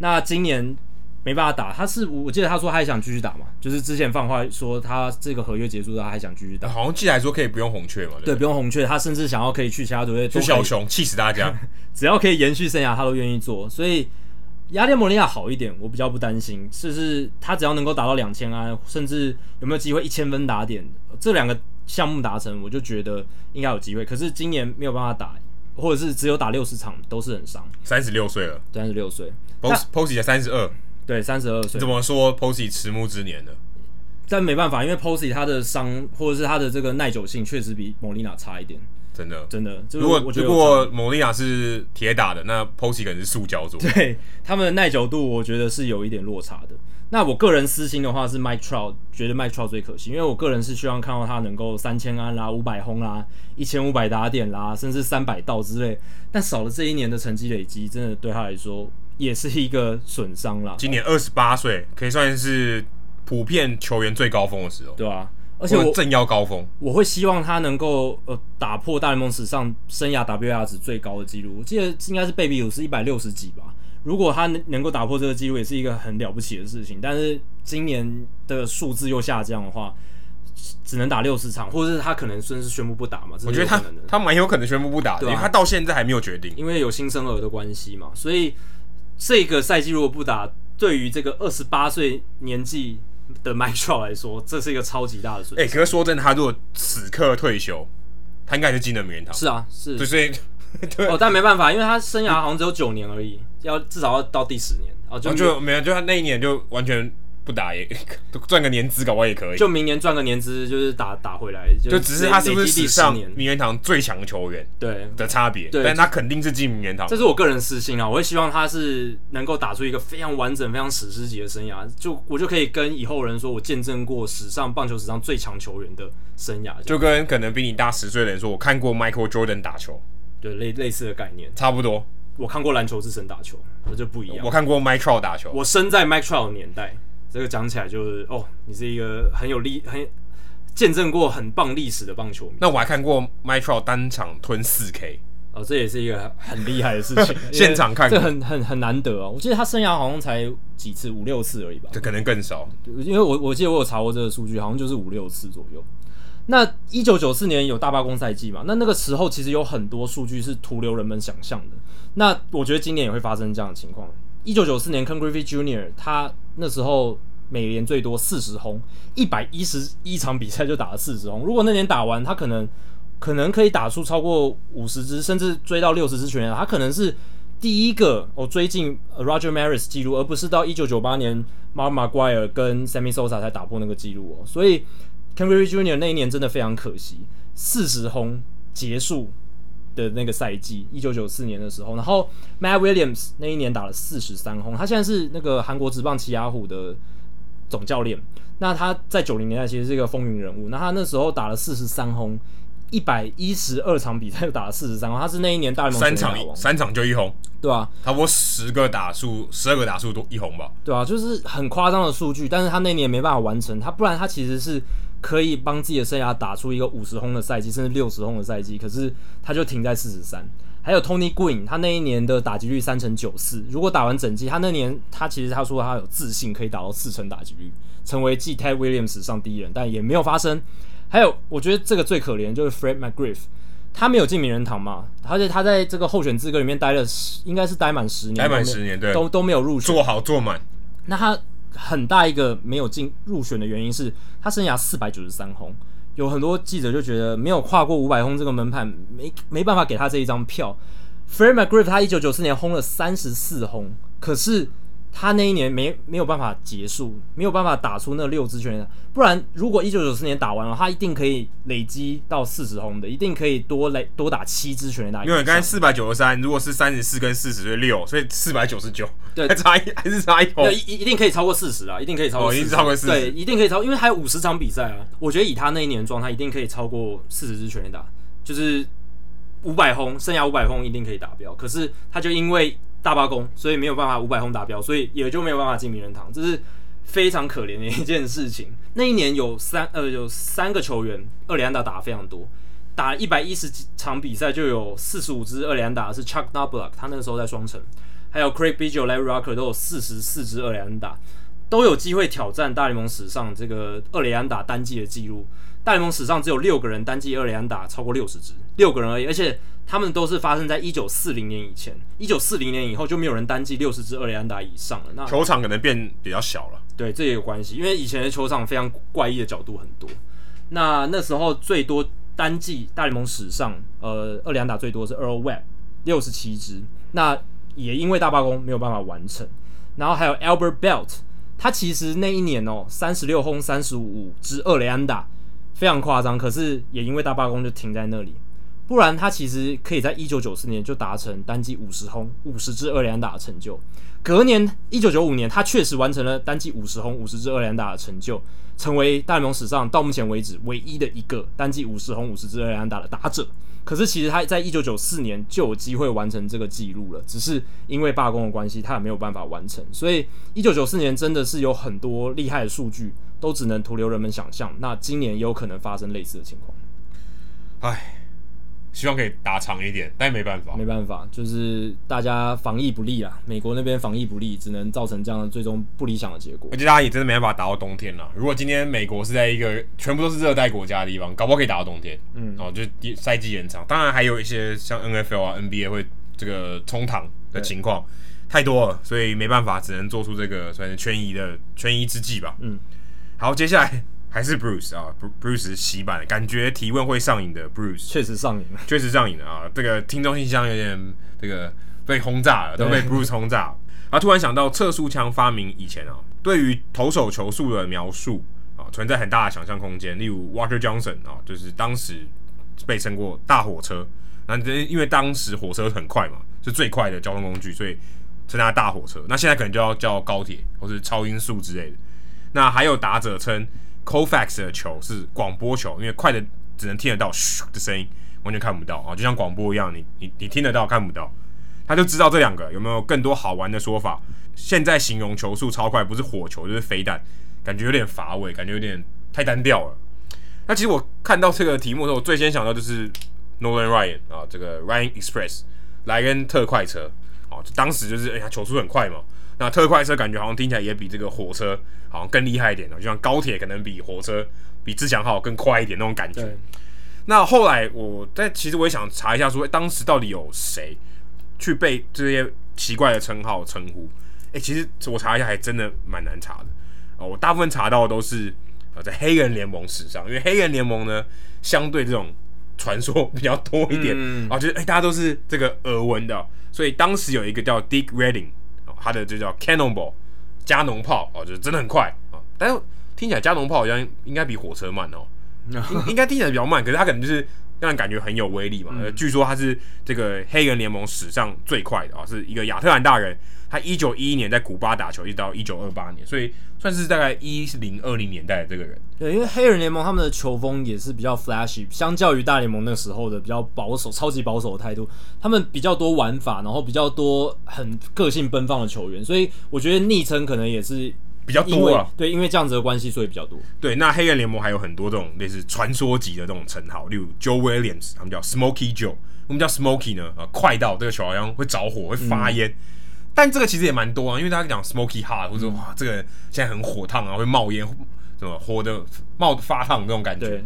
S2: 那今年没办法打，他是我记得他说他还想继续打嘛，就是之前放话说他这个合约结束他还想继续打。
S1: 好像记得还说可以不用红雀嘛？对，
S2: 对，不用红雀，他甚至想要可以去其他球队，
S1: 就小熊气死大家，
S2: 只要可以延续生涯，他都愿意做。所以亚列摩尼亚好一点，我比较不担心，就是他只要能够达到两千安，甚至有没有机会一千分打点，这两个。项目达成，我就觉得应该有机会。可是今年没有办法打，或者是只有打六十场，都是很伤。
S1: 三十六岁了，
S2: 三十六岁。
S1: Posey 才三十二，
S2: 对，三十二岁。
S1: 怎么说 Posey 迟暮之年呢？
S2: 但没办法，因为 Posey 他的伤或者是他的这个耐久性确实比莫利纳差一点。
S1: 真的，
S2: 真的。
S1: 如果如果莫利纳是铁打的，那 Posey 可能是塑胶做。
S2: 对，他们的耐久度，我觉得是有一点落差的。那我个人私心的话是 Mike Trout，觉得 Mike Trout 最可惜，因为我个人是希望看到他能够三千安啦、五百轰啦、一千五百打点啦，甚至三百道之类。但少了这一年的成绩累积，真的对他来说也是一个损伤啦。
S1: 今年二十八岁，可以算是普遍球员最高峰的时候，
S2: 对啊，而且我
S1: 正要高峰，
S2: 我会希望他能够呃打破大联盟史上生涯 WAR 值最高的记录，我记得应该是贝比鲁斯一百六十几吧。如果他能能够打破这个记录，也是一个很了不起的事情。但是今年的数字又下降的话，只能打六十场，或者是他可能甚至宣布不打嘛？我觉得
S1: 他他蛮有可能宣布不打的，因为他到现在还没有决定，
S2: 因为有新生儿的关系嘛。所以这个赛季如果不打，对于这个二十八岁年纪的 Mike Trout 来说，这是一个超级大的损失。
S1: 哎、欸，可是说真的，他如果此刻退休，他应该是进了名人堂。
S2: 是啊，是。
S1: 所以 对
S2: 哦，但没办法，因为他生涯好像只有九年而已。要至少要到第十年。哦，就
S1: 就没有，就他那一年就完全不打也 赚个年资，搞不好也可以。
S2: 就明年赚个年资，就是打打回来，就，
S1: 就只是他是不是史上名人堂最强球员
S2: 对。
S1: 的差别，但他肯定是进名人堂。
S2: 这是我个人私心啊，我会希望他是能够打出一个非常完整、非常史诗级的生涯，就我就可以跟以后人说，我见证过史上棒球史上最强球员的生涯，
S1: 就跟可能比你大十岁的人说，我看过 Michael Jordan 打球，
S2: 对类类似的概念，
S1: 差不多。
S2: 我看过篮球之神打球，那就不一样。
S1: 我看过 Mike Trout 打球，
S2: 我生在 Mike Trout 的年代，这个讲起来就是哦，你是一个很有历很见证过很棒历史的棒球迷。
S1: 那我还看过 Mike Trout 单场吞四 K。
S2: 哦，这也是一个很厉害的事情，
S1: 现场看
S2: 这很很很难得哦。我记得他生涯好像才几次，五六次而已吧。
S1: 这可能更少，
S2: 因为我我记得我有查过这个数据，好像就是五六次左右。那一九九四年有大罢工赛季嘛？那那个时候其实有很多数据是徒留人们想象的。那我觉得今年也会发生这样的情况。一九九四年 c o n g r e f f y Jr. 他那时候每年最多四十轰，一百一十一场比赛就打了四十轰。如果那年打完，他可能。可能可以打出超过五十支，甚至追到六十支全垒打。他可能是第一个哦追进 Roger Maris 记录，而不是到一九九八年 Mark McGwire 跟 Sammy Sosa 才打破那个记录哦。所以 Ken Griffey Jr. 那一年真的非常可惜，四十轰结束的那个赛季，一九九四年的时候。然后 Matt Williams 那一年打了四十三轰，他现在是那个韩国职棒奇亚虎的总教练。那他在九零年代其实是一个风云人物。那他那时候打了四十三轰。一百一十二场比赛就打了四十三轰，他是那一年大联盟
S1: 三场三场就一轰，
S2: 对啊，
S1: 差不多十个打数，十二个打数都一轰吧，
S2: 对啊，就是很夸张的数据，但是他那年没办法完成，他不然他其实是可以帮自己的生涯打出一个五十轰的赛季，甚至六十轰的赛季，可是他就停在四十三。还有 Tony Green，他那一年的打击率三成九四，如果打完整季，他那年他其实他说他有自信可以打到四成打击率，成为继 Ted Williams 史上第一人，但也没有发生。还有，我觉得这个最可怜就是 Fred McGriff，他没有进名人堂嘛，而且他在这个候选资格里面待了十，应该是待满十年，
S1: 待满十年，对，
S2: 都都没有入选，
S1: 做好做满。
S2: 那他很大一个没有进入选的原因是他生涯四百九十三轰，有很多记者就觉得没有跨过五百轰这个门槛，没没办法给他这一张票。Fred McGriff 他一九九四年轰了三十四轰，可是。他那一年没没有办法结束，没有办法打出那六支全垒打，不然如果一九九四年打完了，他一定可以累积到四十轰的，一定可以多累多打七支全垒打。
S1: 因为刚才四百九十三，如果是三十四跟四十对六，所以四百九十九，对，还 差一还是差一轰，
S2: 一一定可以超过四十啊，一定可以超过，一定超过四十，对，一定可以超，因为还有五十场比赛啊，我觉得以他那一年的状态，一定可以超过四十支全垒打，就是五百轰，剩下五百轰一定可以达标，可是他就因为。大罢工，所以没有办法五百轰达标，所以也就没有办法进名人堂，这是非常可怜的一件事情。那一年有三呃有三个球员二垒安打打得非常多，打一百一十几场比赛就有四十五支二垒安打，是 Chuck Knoblauch，他那个时候在双城，还有 Craig Biggio、Larry Rocker 都有四十四支二垒安打，都有机会挑战大联盟史上这个二垒安打单季的记录。大联盟史上只有六个人单季二垒安打超过六十支，六个人而已，而且。他们都是发生在一九四零年以前，一九四零年以后就没有人单季六十支二雷安打以上了。那
S1: 球场可能变比较小了，
S2: 对，这也有关系，因为以前的球场非常怪异的角度很多。那那时候最多单季大联盟史上，呃，二垒安打最多是 Earl Webb 六十七支，那也因为大罢工没有办法完成。然后还有 Albert Belt，他其实那一年哦，三十六轰三十五支二垒安打，非常夸张，可是也因为大罢工就停在那里。不然，他其实可以在一九九四年就达成单季五十轰、五十支二连打的成就。隔年一九九五年，他确实完成了单季五十轰、五十支二连打的成就，成为大联盟史上到目前为止唯一的一个单季五十轰、五十支二连打的打者。可是，其实他在一九九四年就有机会完成这个记录了，只是因为罢工的关系，他也没有办法完成。所以，一九九四年真的是有很多厉害的数据，都只能徒留人们想象。那今年也有可能发生类似的情况。
S1: 唉。希望可以打长一点，但也没办法，
S2: 没办法，就是大家防疫不力啊。美国那边防疫不力，只能造成这样的最终不理想的结果。
S1: 而且大家也真的没办法打到冬天了。如果今天美国是在一个全部都是热带国家的地方，搞不好可以打到冬天。嗯，哦，就赛季延长。当然还有一些像 NFL 啊、NBA 会这个冲堂的情况太多了，所以没办法，只能做出这个算是权宜的权宜之计吧。嗯，好，接下来。还是 Bruce 啊，Bruce 洗版，感觉提问会上瘾的 Bruce，
S2: 确实上瘾了，
S1: 确实上瘾了啊！这个听众信箱有点这个被轰炸了，都被 Bruce 轰炸。他突然想到，测速枪发明以前啊，对于投手球速的描述啊，存在很大的想象空间。例如 Walter Johnson 啊，就是当时被称过大火车，那因为当时火车很快嘛，是最快的交通工具，所以称它大火车。那现在可能就要叫高铁或是超音速之类的。那还有打者称。C o f a x 的球是广播球，因为快的只能听得到嘘的声音，完全看不到啊，就像广播一样，你你你听得到看不到。他就知道这两个有没有更多好玩的说法。现在形容球速超快，不是火球就是飞弹，感觉有点乏味，感觉有点太单调了。那其实我看到这个题目的时候，我最先想到就是 Nolan Ryan 啊，这个 Ryan Express 莱恩特快车啊，当时就是哎呀球速很快嘛。那特快车感觉好像听起来也比这个火车好像更厉害一点，就像高铁可能比火车比自强号更快一点那种感觉。那后来我在其实我也想查一下说，说当时到底有谁去被这些奇怪的称号称呼？诶、欸，其实我查一下，还真的蛮难查的哦。我大部分查到的都是啊，在黑人联盟史上，因为黑人联盟呢，相对这种传说比较多一点、嗯、啊，就是诶、欸，大家都是这个耳闻的，所以当时有一个叫 Dick Redding，他的就叫 Cannonball 加农炮哦，就是真的很快啊。但是听起来加农炮好像应该比火车慢哦，应应该听起来比较慢，可是他可能就是让人感觉很有威力嘛。嗯、据说他是这个黑人联盟史上最快的啊，是一个亚特兰大人。他一九一一年在古巴打球，一直到一九二八年，所以算是大概一零二零年代的这个人。
S2: 对，因为黑人联盟他们的球风也是比较 flashy，相较于大联盟那时候的比较保守、超级保守的态度，他们比较多玩法，然后比较多很个性奔放的球员，所以我觉得昵称可能也是
S1: 比较多了。
S2: 对，因为这样子的关系，所以比较多。
S1: 对，那黑人联盟还有很多这种类似传说级的这种称号，例如 Joe Williams，他们叫 Smoky Joe，我们叫 Smoky 呢，啊，快到这个球好像会着火、会发烟。嗯但这个其实也蛮多啊，因为大家讲 smoky hot，或者说哇，这个现在很火烫啊，会冒烟，什么火的冒发烫那种感觉。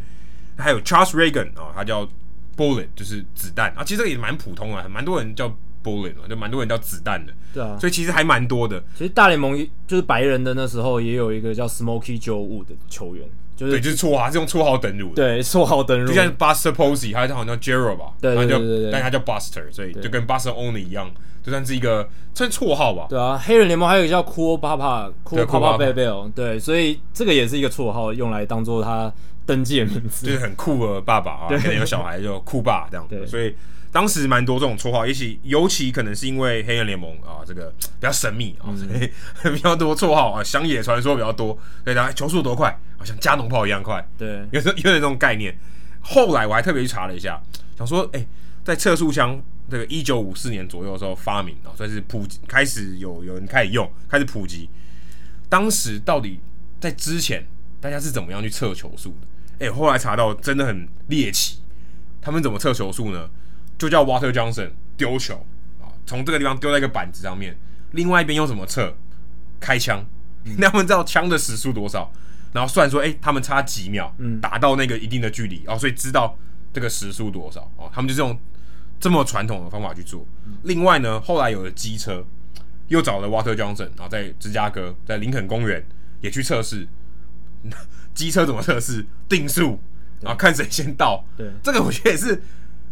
S1: 还有 Charles Reagan 啊，他叫 bullet，就是子弹啊。其实这个也蛮普通啊，蛮多人叫 bullet 嘛，就蛮多人叫子弹的。
S2: 对啊，
S1: 所以其实还蛮多的。
S2: 其实大联盟就是白人的那时候也有一个叫 Smoky Joe Wood 的球员，就是
S1: 对，就是绰号，是用绰号登录的。
S2: 对，绰号登录，
S1: 就像 Buster Posey，他好像叫 Gerald 吧，
S2: 对对对对，
S1: 但他叫 Buster，所以就跟 Buster Olney 一样。就算是一个算绰号吧。
S2: 对啊，黑人联盟还有一个叫 Cool Papa，Cool Papa Bell，对，所以这个也是一个绰号，用来当做他登记的名字，
S1: 就是很酷的爸爸啊，可能有小孩就酷爸这样。对，所以当时蛮多这种绰号，尤其尤其可能是因为黑人联盟啊，这个比较神秘啊，所以 比较多绰号啊，乡野传说比较多。对，然后球速多快，好像加农炮一样快。
S2: 对，
S1: 有时有点这种概念。后来我还特别去查了一下，想说，哎、欸，在测速枪。这个一九五四年左右的时候发明啊，算是普及，开始有有人开始用，开始普及。当时到底在之前大家是怎么样去测球速的？诶，后来查到真的很猎奇，他们怎么测球速呢？就叫 Walter Johnson 丢球啊，从这个地方丢在一个板子上面，另外一边用什么测？开枪，那他们知道枪的时速多少，然后算说，诶，他们差几秒，达到那个一定的距离哦，所以知道这个时速多少哦，他们就这种。这么传统的方法去做。另外呢，后来有了机车，又找了 Walter Johnson，然后在芝加哥，在林肯公园也去测试 机车怎么测试定速，然后看谁先到。对，这个我觉得也是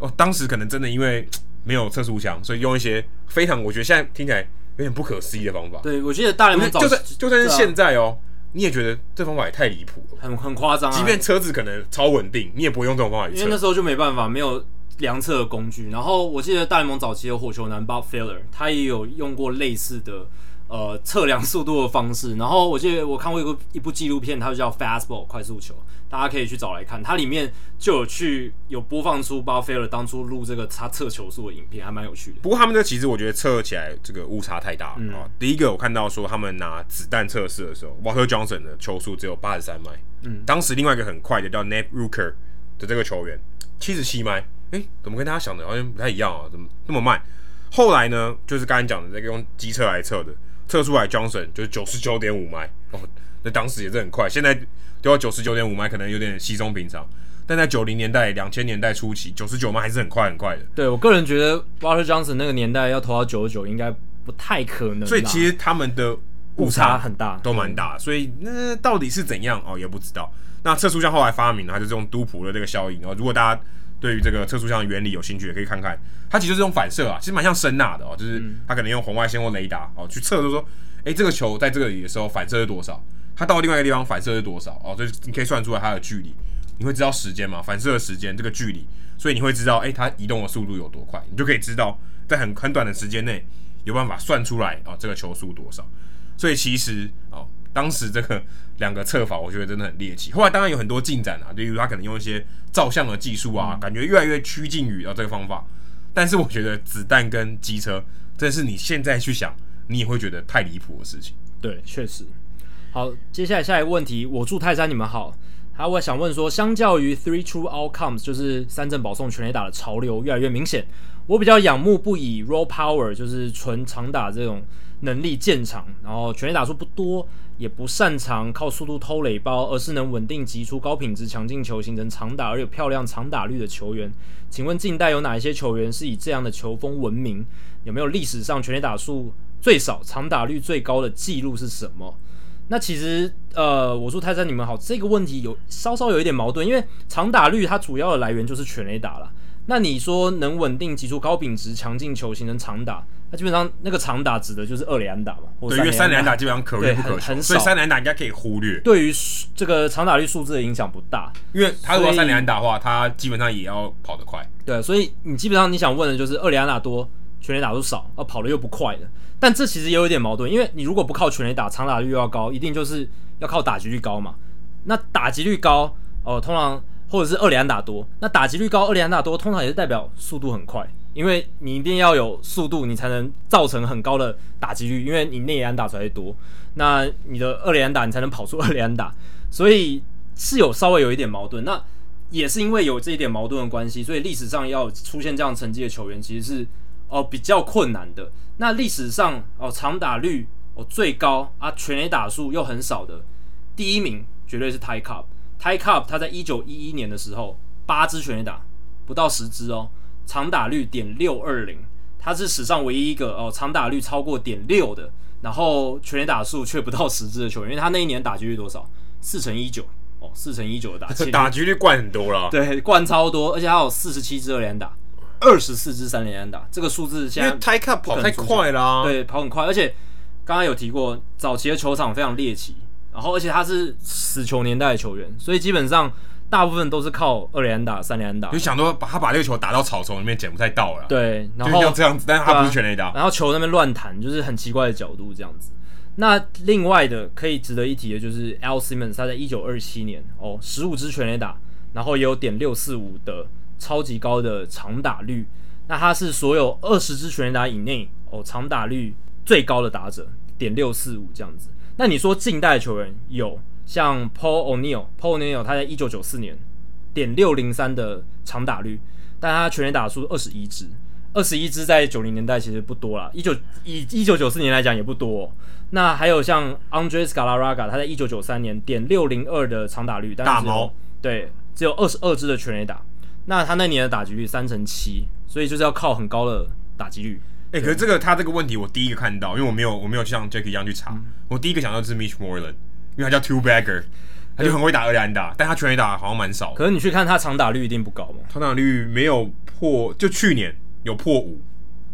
S1: 哦，当时可能真的因为没有测速枪，所以用一些非常我觉得现在听起来有点不可思议的方法。
S2: 对，我记得大联盟
S1: 就算就算是现在哦，你也觉得这方法也太离谱了，
S2: 很很夸张啊。
S1: 即便车子可能超稳定，你也不会用这种方法去，
S2: 因为那时候就没办法，没有。量测的工具，然后我记得大联盟早期的火球男 Bob Feller，他也有用过类似的呃测量速度的方式。然后我记得我看过一个一部纪录片，它就叫 Fastball 快速球，大家可以去找来看。它里面就有去有播放出 Bob Feller 当初录这个他测球速的影片，还蛮有趣的。
S1: 不过他们这其实我觉得测起来这个误差太大了啊、嗯哦。第一个我看到说他们拿子弹测试的时候，Walter Johnson 的球速只有八十三迈，嗯，当时另外一个很快的叫 Nate Rucker 的这个球员七十七迈。诶、欸，怎么跟大家想的好像不太一样啊？怎么那么慢？后来呢，就是刚才讲的这个用机车来测的，测出来 Johnson 就是九十九点五迈哦，那当时也是很快。现在丢到九十九点五迈可能有点稀松平常，但在九零年代、两千年代初期，九十九迈还是很快很快的。
S2: 对我个人觉得，Walter Johnson 那个年代要投到九十九应该不太可能。
S1: 所以其实他们的误
S2: 差很大，
S1: 都蛮大。所以那到底是怎样哦，也不知道。那测速枪后来发明了，它就是用杜普的这个效应。然后如果大家对于这个测速枪的原理有兴趣，也可以看看。它其实就是用反射啊，其实蛮像声呐的哦，就是它可能用红外线或雷达哦去测，就是说，诶，这个球在这里的时候反射是多少？它到另外一个地方反射是多少？哦，所以你可以算出来它的距离，你会知道时间嘛？反射的时间这个距离，所以你会知道，诶，它移动的速度有多快，你就可以知道在很很短的时间内有办法算出来啊，这个球速多少？所以其实哦。当时这个两个测法，我觉得真的很猎奇。后来当然有很多进展啊，例如他可能用一些照相的技术啊，感觉越来越趋近于啊这个方法。但是我觉得子弹跟机车，这是你现在去想，你也会觉得太离谱的事情。
S2: 对，确实。好，接下来下一个问题，我住泰山，你们好。他我想问说，相较于 Three True Outcomes，就是三振保送全垒打的潮流越来越明显，我比较仰慕不以 Raw Power，就是纯长打这种能力见长，然后全垒打数不多，也不擅长靠速度偷垒包，而是能稳定击出高品质强劲球，形成长打而有漂亮长打率的球员。请问近代有哪一些球员是以这样的球风闻名？有没有历史上全垒打数最少、长打率最高的记录是什么？那其实，呃，我说泰山你们好，这个问题有稍稍有一点矛盾，因为长打率它主要的来源就是全垒打了。那你说能稳定击出高品质强劲球形成长打，那基本上那个长打指的就是二连打嘛？
S1: 对，因为三连打基本上可遇不可求，
S2: 很少，
S1: 所以三连打应该可以忽略。
S2: 对于这个长打率数字的影响不大，
S1: 因为他如果三连打的话，他基本上也要跑得快。
S2: 对，所以你基本上你想问的就是二连打多，全垒打都少，啊，跑得又不快的。但这其实也有一点矛盾，因为你如果不靠全垒打，长打率又要高，一定就是要靠打击率高嘛。那打击率高，哦、呃，通常或者是二连打多，那打击率高，二连打多，通常也是代表速度很快，因为你一定要有速度，你才能造成很高的打击率，因为你内野安打才会多，那你的二垒安打你才能跑出二垒安打，所以是有稍微有一点矛盾。那也是因为有这一点矛盾的关系，所以历史上要出现这样成绩的球员，其实是哦、比较困难的。那历史上哦，长打率哦最高啊，全垒打数又很少的，第一名绝对是 Ty Cobb。Ty Cobb 他在一九一一年的时候，八支全垒打，不到十支哦，长打率点六二零，他是史上唯一一个哦长打率超过点六的，然后全垒打数却不到十支的球员，因为他那一年打击率多少？四乘一九哦，四乘一九的打击率，
S1: 打击率灌很多了，
S2: 对，灌超多，而且还有四十七支二连打。二十四支三连安打，这个数字现在
S1: 因为 Ty Cobb 跑太快了，啊，
S2: 对，跑很快，而且刚刚有提过，早期的球场非常猎奇，然后而且他是死球年代的球员，所以基本上大部分都是靠二连打、三连打。
S1: 就想说把他把这个球打到草丛里面捡不太到了，
S2: 对，然后
S1: 要这样子，但是他不是全垒打，
S2: 然后球那边乱弹，就是很奇怪的角度这样子。那另外的可以值得一提的就是 Al Simmons，他在一九二七年哦，十五支全垒打，然后也有点六四五的。超级高的长打率，那他是所有二十支全垒打以内哦，长打率最高的打者，点六四五这样子。那你说近代球员有像 Paul O'Neill，Paul O'Neill 他在一九九四年点六零三的长打率，但他全垒打数二十一支，二十一支在九零年代其实不多啦，一九以一九九四年来讲也不多哦。那还有像 Andres Galarraga，他在一九九三年点六零二的长打率，但是
S1: 大毛
S2: 对，只有二十二支的全垒打。那他那年的打击率三成七，所以就是要靠很高的打击率。
S1: 哎、欸，可是这个他这个问题我第一个看到，因为我没有我没有像 Jacky 一样去查，嗯、我第一个想到是 Mitch Moreland，因为他叫 Two Bagger，他就很会打二垒打，但他全垒打好像蛮少。
S2: 可是你去看他长打率一定不高嘛？
S1: 长打率没有破，就去年有破五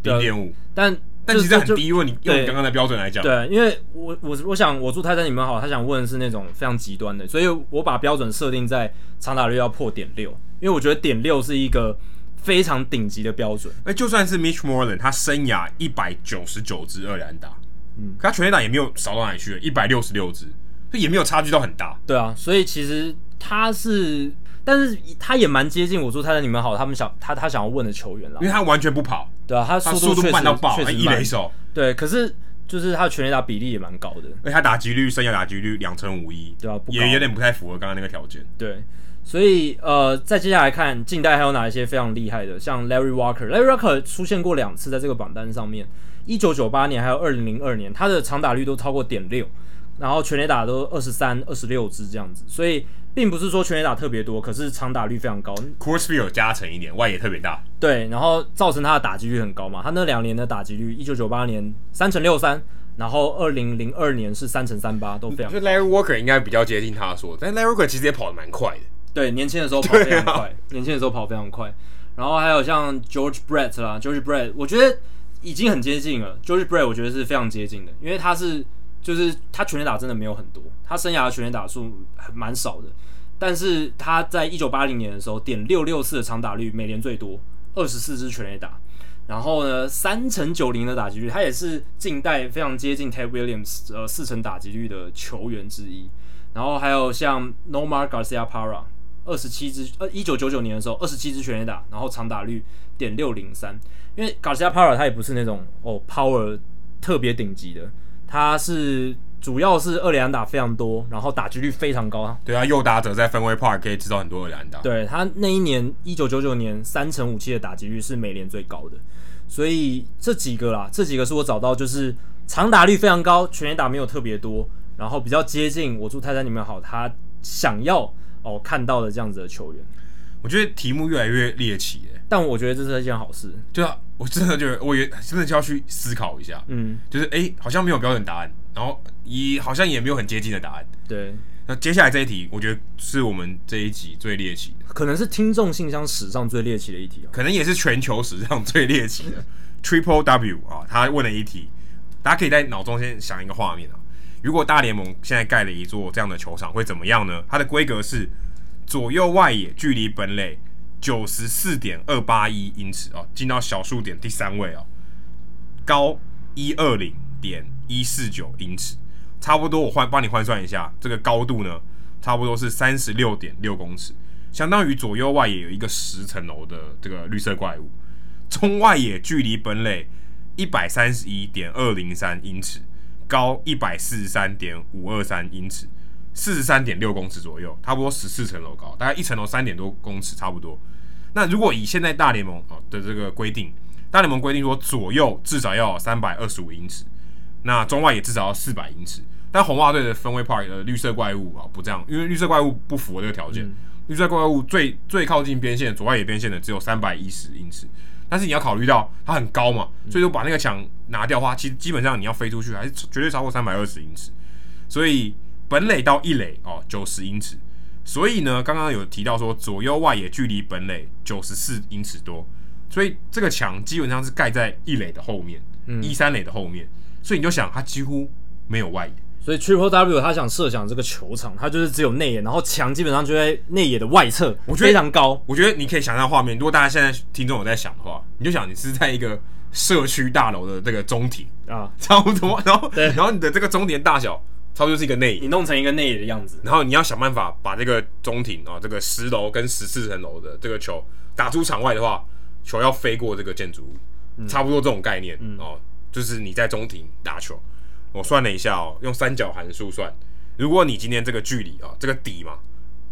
S1: 零点五，
S2: 但。
S1: 但其实很低，因为你用你刚刚的标准来讲，
S2: 对，因为我我我想我祝泰山你们好，他想问的是那种非常极端的，所以我把标准设定在长打率要破点六，因为我觉得点六是一个非常顶级的标准。
S1: 哎，就算是 Mitch Moreland，他生涯一百九十九支二垒安打，嗯，可他全垒打也没有少到哪里去，一百六十六支，所以也没有差距到很大。
S2: 对啊，所以其实他是。但是他也蛮接近我说他在你们好，他们想他他想要问的球员了，
S1: 因为他完全不跑，
S2: 对啊，他速度
S1: 慢到爆，
S2: 确实
S1: 一垒手，
S2: 对，可是就是他的全垒打比例也蛮高的，
S1: 而且他打击率生涯打击率两成五一，
S2: 对啊，
S1: 也有点不太符合刚刚那个条件，
S2: 对，所以呃，再接下来看近代还有哪一些非常厉害的，像 Larry Walker，Larry Walker 出现过两次在这个榜单上面，一九九八年还有二零零二年，他的长打率都超过点六，然后全垒打都二十三、二十六支这样子，所以。并不是说全垒打特别多，可是长打率非常高。
S1: Coors Field 有加成一点，外野特别大。
S2: 对，然后造成他的打击率很高嘛。他那两年的打击率，一九九八年三乘六三，然后二零零二年是三乘三八，都非常
S1: Larry Walker 应该比较接近他说，但 Larry Walker 其实也跑得蛮快的。
S2: 对，年轻的时候跑非常快，啊、年轻的时候跑非常快。然后还有像 George Brett 啦，George Brett，我觉得已经很接近了。George Brett 我觉得是非常接近的，因为他是就是他全垒打真的没有很多，他生涯的全垒打数蛮少的。但是他在一九八零年的时候，点六六四的长打率，美联最多，二十四支全垒打。然后呢，三成九零的打击率，他也是近代非常接近 Ted Williams 呃四成打击率的球员之一。然后还有像 Nomar Garciaparra，二十七支，呃，一九九九年的时候二十七支全垒打，然后长打率点六零三。因为 Garcia Parra 他也不是那种哦 power 特别顶级的，他是主要是二连安打非常多，然后打击率非常高。
S1: 对啊，右打者在 Fenway Park 可以制造很多二连安打。
S2: 对，他那一年一九九九年三成五七的打击率是美联最高的，所以这几个啦，这几个是我找到就是长打率非常高，全垒打没有特别多，然后比较接近我祝泰山你们好，他想要哦看到的这样子的球员。
S1: 我觉得题目越来越猎奇了，
S2: 但我觉得这是一件好事。
S1: 对啊。我真的觉得，我也真的就要去思考一下，嗯，就是哎、欸，好像没有标准答案，然后也好像也没有很接近的答案。
S2: 对，
S1: 那接下来这一题，我觉得是我们这一集最猎奇的，
S2: 可能是听众信箱史上最猎奇的一题哦，
S1: 可能也是全球史上最猎奇的。Triple W 啊，他问了一题，大家可以在脑中先想一个画面啊，如果大联盟现在盖了一座这样的球场，会怎么样呢？它的规格是左右外野距离本垒。九十四点二八一英尺啊，进到小数点第三位啊，高一二零点一四九英尺，差不多我换帮你换算一下，这个高度呢，差不多是三十六点六公尺，相当于左右外野有一个十层楼的这个绿色怪物。中外野距离本垒一百三十一点二零三英尺，高一百四十三点五二三英尺。四十三点六公尺左右，差不多十四层楼高，大概一层楼三点多公尺，差不多。那如果以现在大联盟啊的这个规定，大联盟规定说左右至少要三百二十五英尺，那中外也至少要四百英尺。但红袜队的 Fenway Park 的绿色怪物啊不这样，因为绿色怪物不符合这个条件。嗯、绿色怪物最最靠近边线左外野边线的只有三百一十英尺，但是你要考虑到它很高嘛，所以说把那个墙拿掉的话，其实基本上你要飞出去还是绝对超过三百二十英尺，所以。本垒到一垒哦，九十英尺，所以呢，刚刚有提到说左右外野距离本垒九十四英尺多，所以这个墙基本上是盖在一垒的后面，嗯，一三垒的后面，所以你就想它几乎没有外野，
S2: 所以 Triple W 他想设想这个球场，它就是只有内野，然后墙基本上就在内野的外侧，我觉得非常高。
S1: 我觉得你可以想象画面，如果大家现在听众有在想的话，你就想你是在一个社区大楼的这个中庭啊，差不多，然后，然后你的这个中庭大小。差不多是一个内野，
S2: 你弄成一个内野的样子，
S1: 然后你要想办法把这个中庭啊，这个十楼跟十四层楼的这个球打出场外的话，球要飞过这个建筑物，嗯、差不多这种概念哦、嗯，就是你在中庭打球，我算了一下哦，用三角函数算，如果你今天这个距离啊，这个底嘛，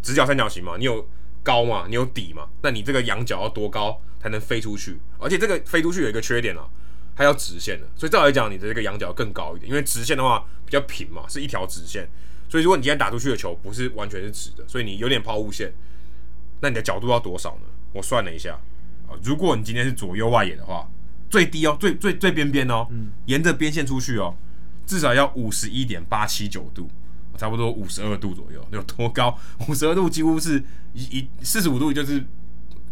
S1: 直角三角形嘛，你有高嘛，你有底嘛，那你这个仰角要多高才能飞出去？而且这个飞出去有一个缺点啊。它要直线的，所以照来讲，你的这个仰角更高一点，因为直线的话比较平嘛，是一条直线。所以如果你今天打出去的球不是完全是直的，所以你有点抛物线，那你的角度要多少呢？我算了一下啊，如果你今天是左右外野的话，最低哦，最最最边边哦，沿着边线出去哦，至少要五十一点八七九度，差不多五十二度左右，有多高？五十二度几乎是一一四十五度，就是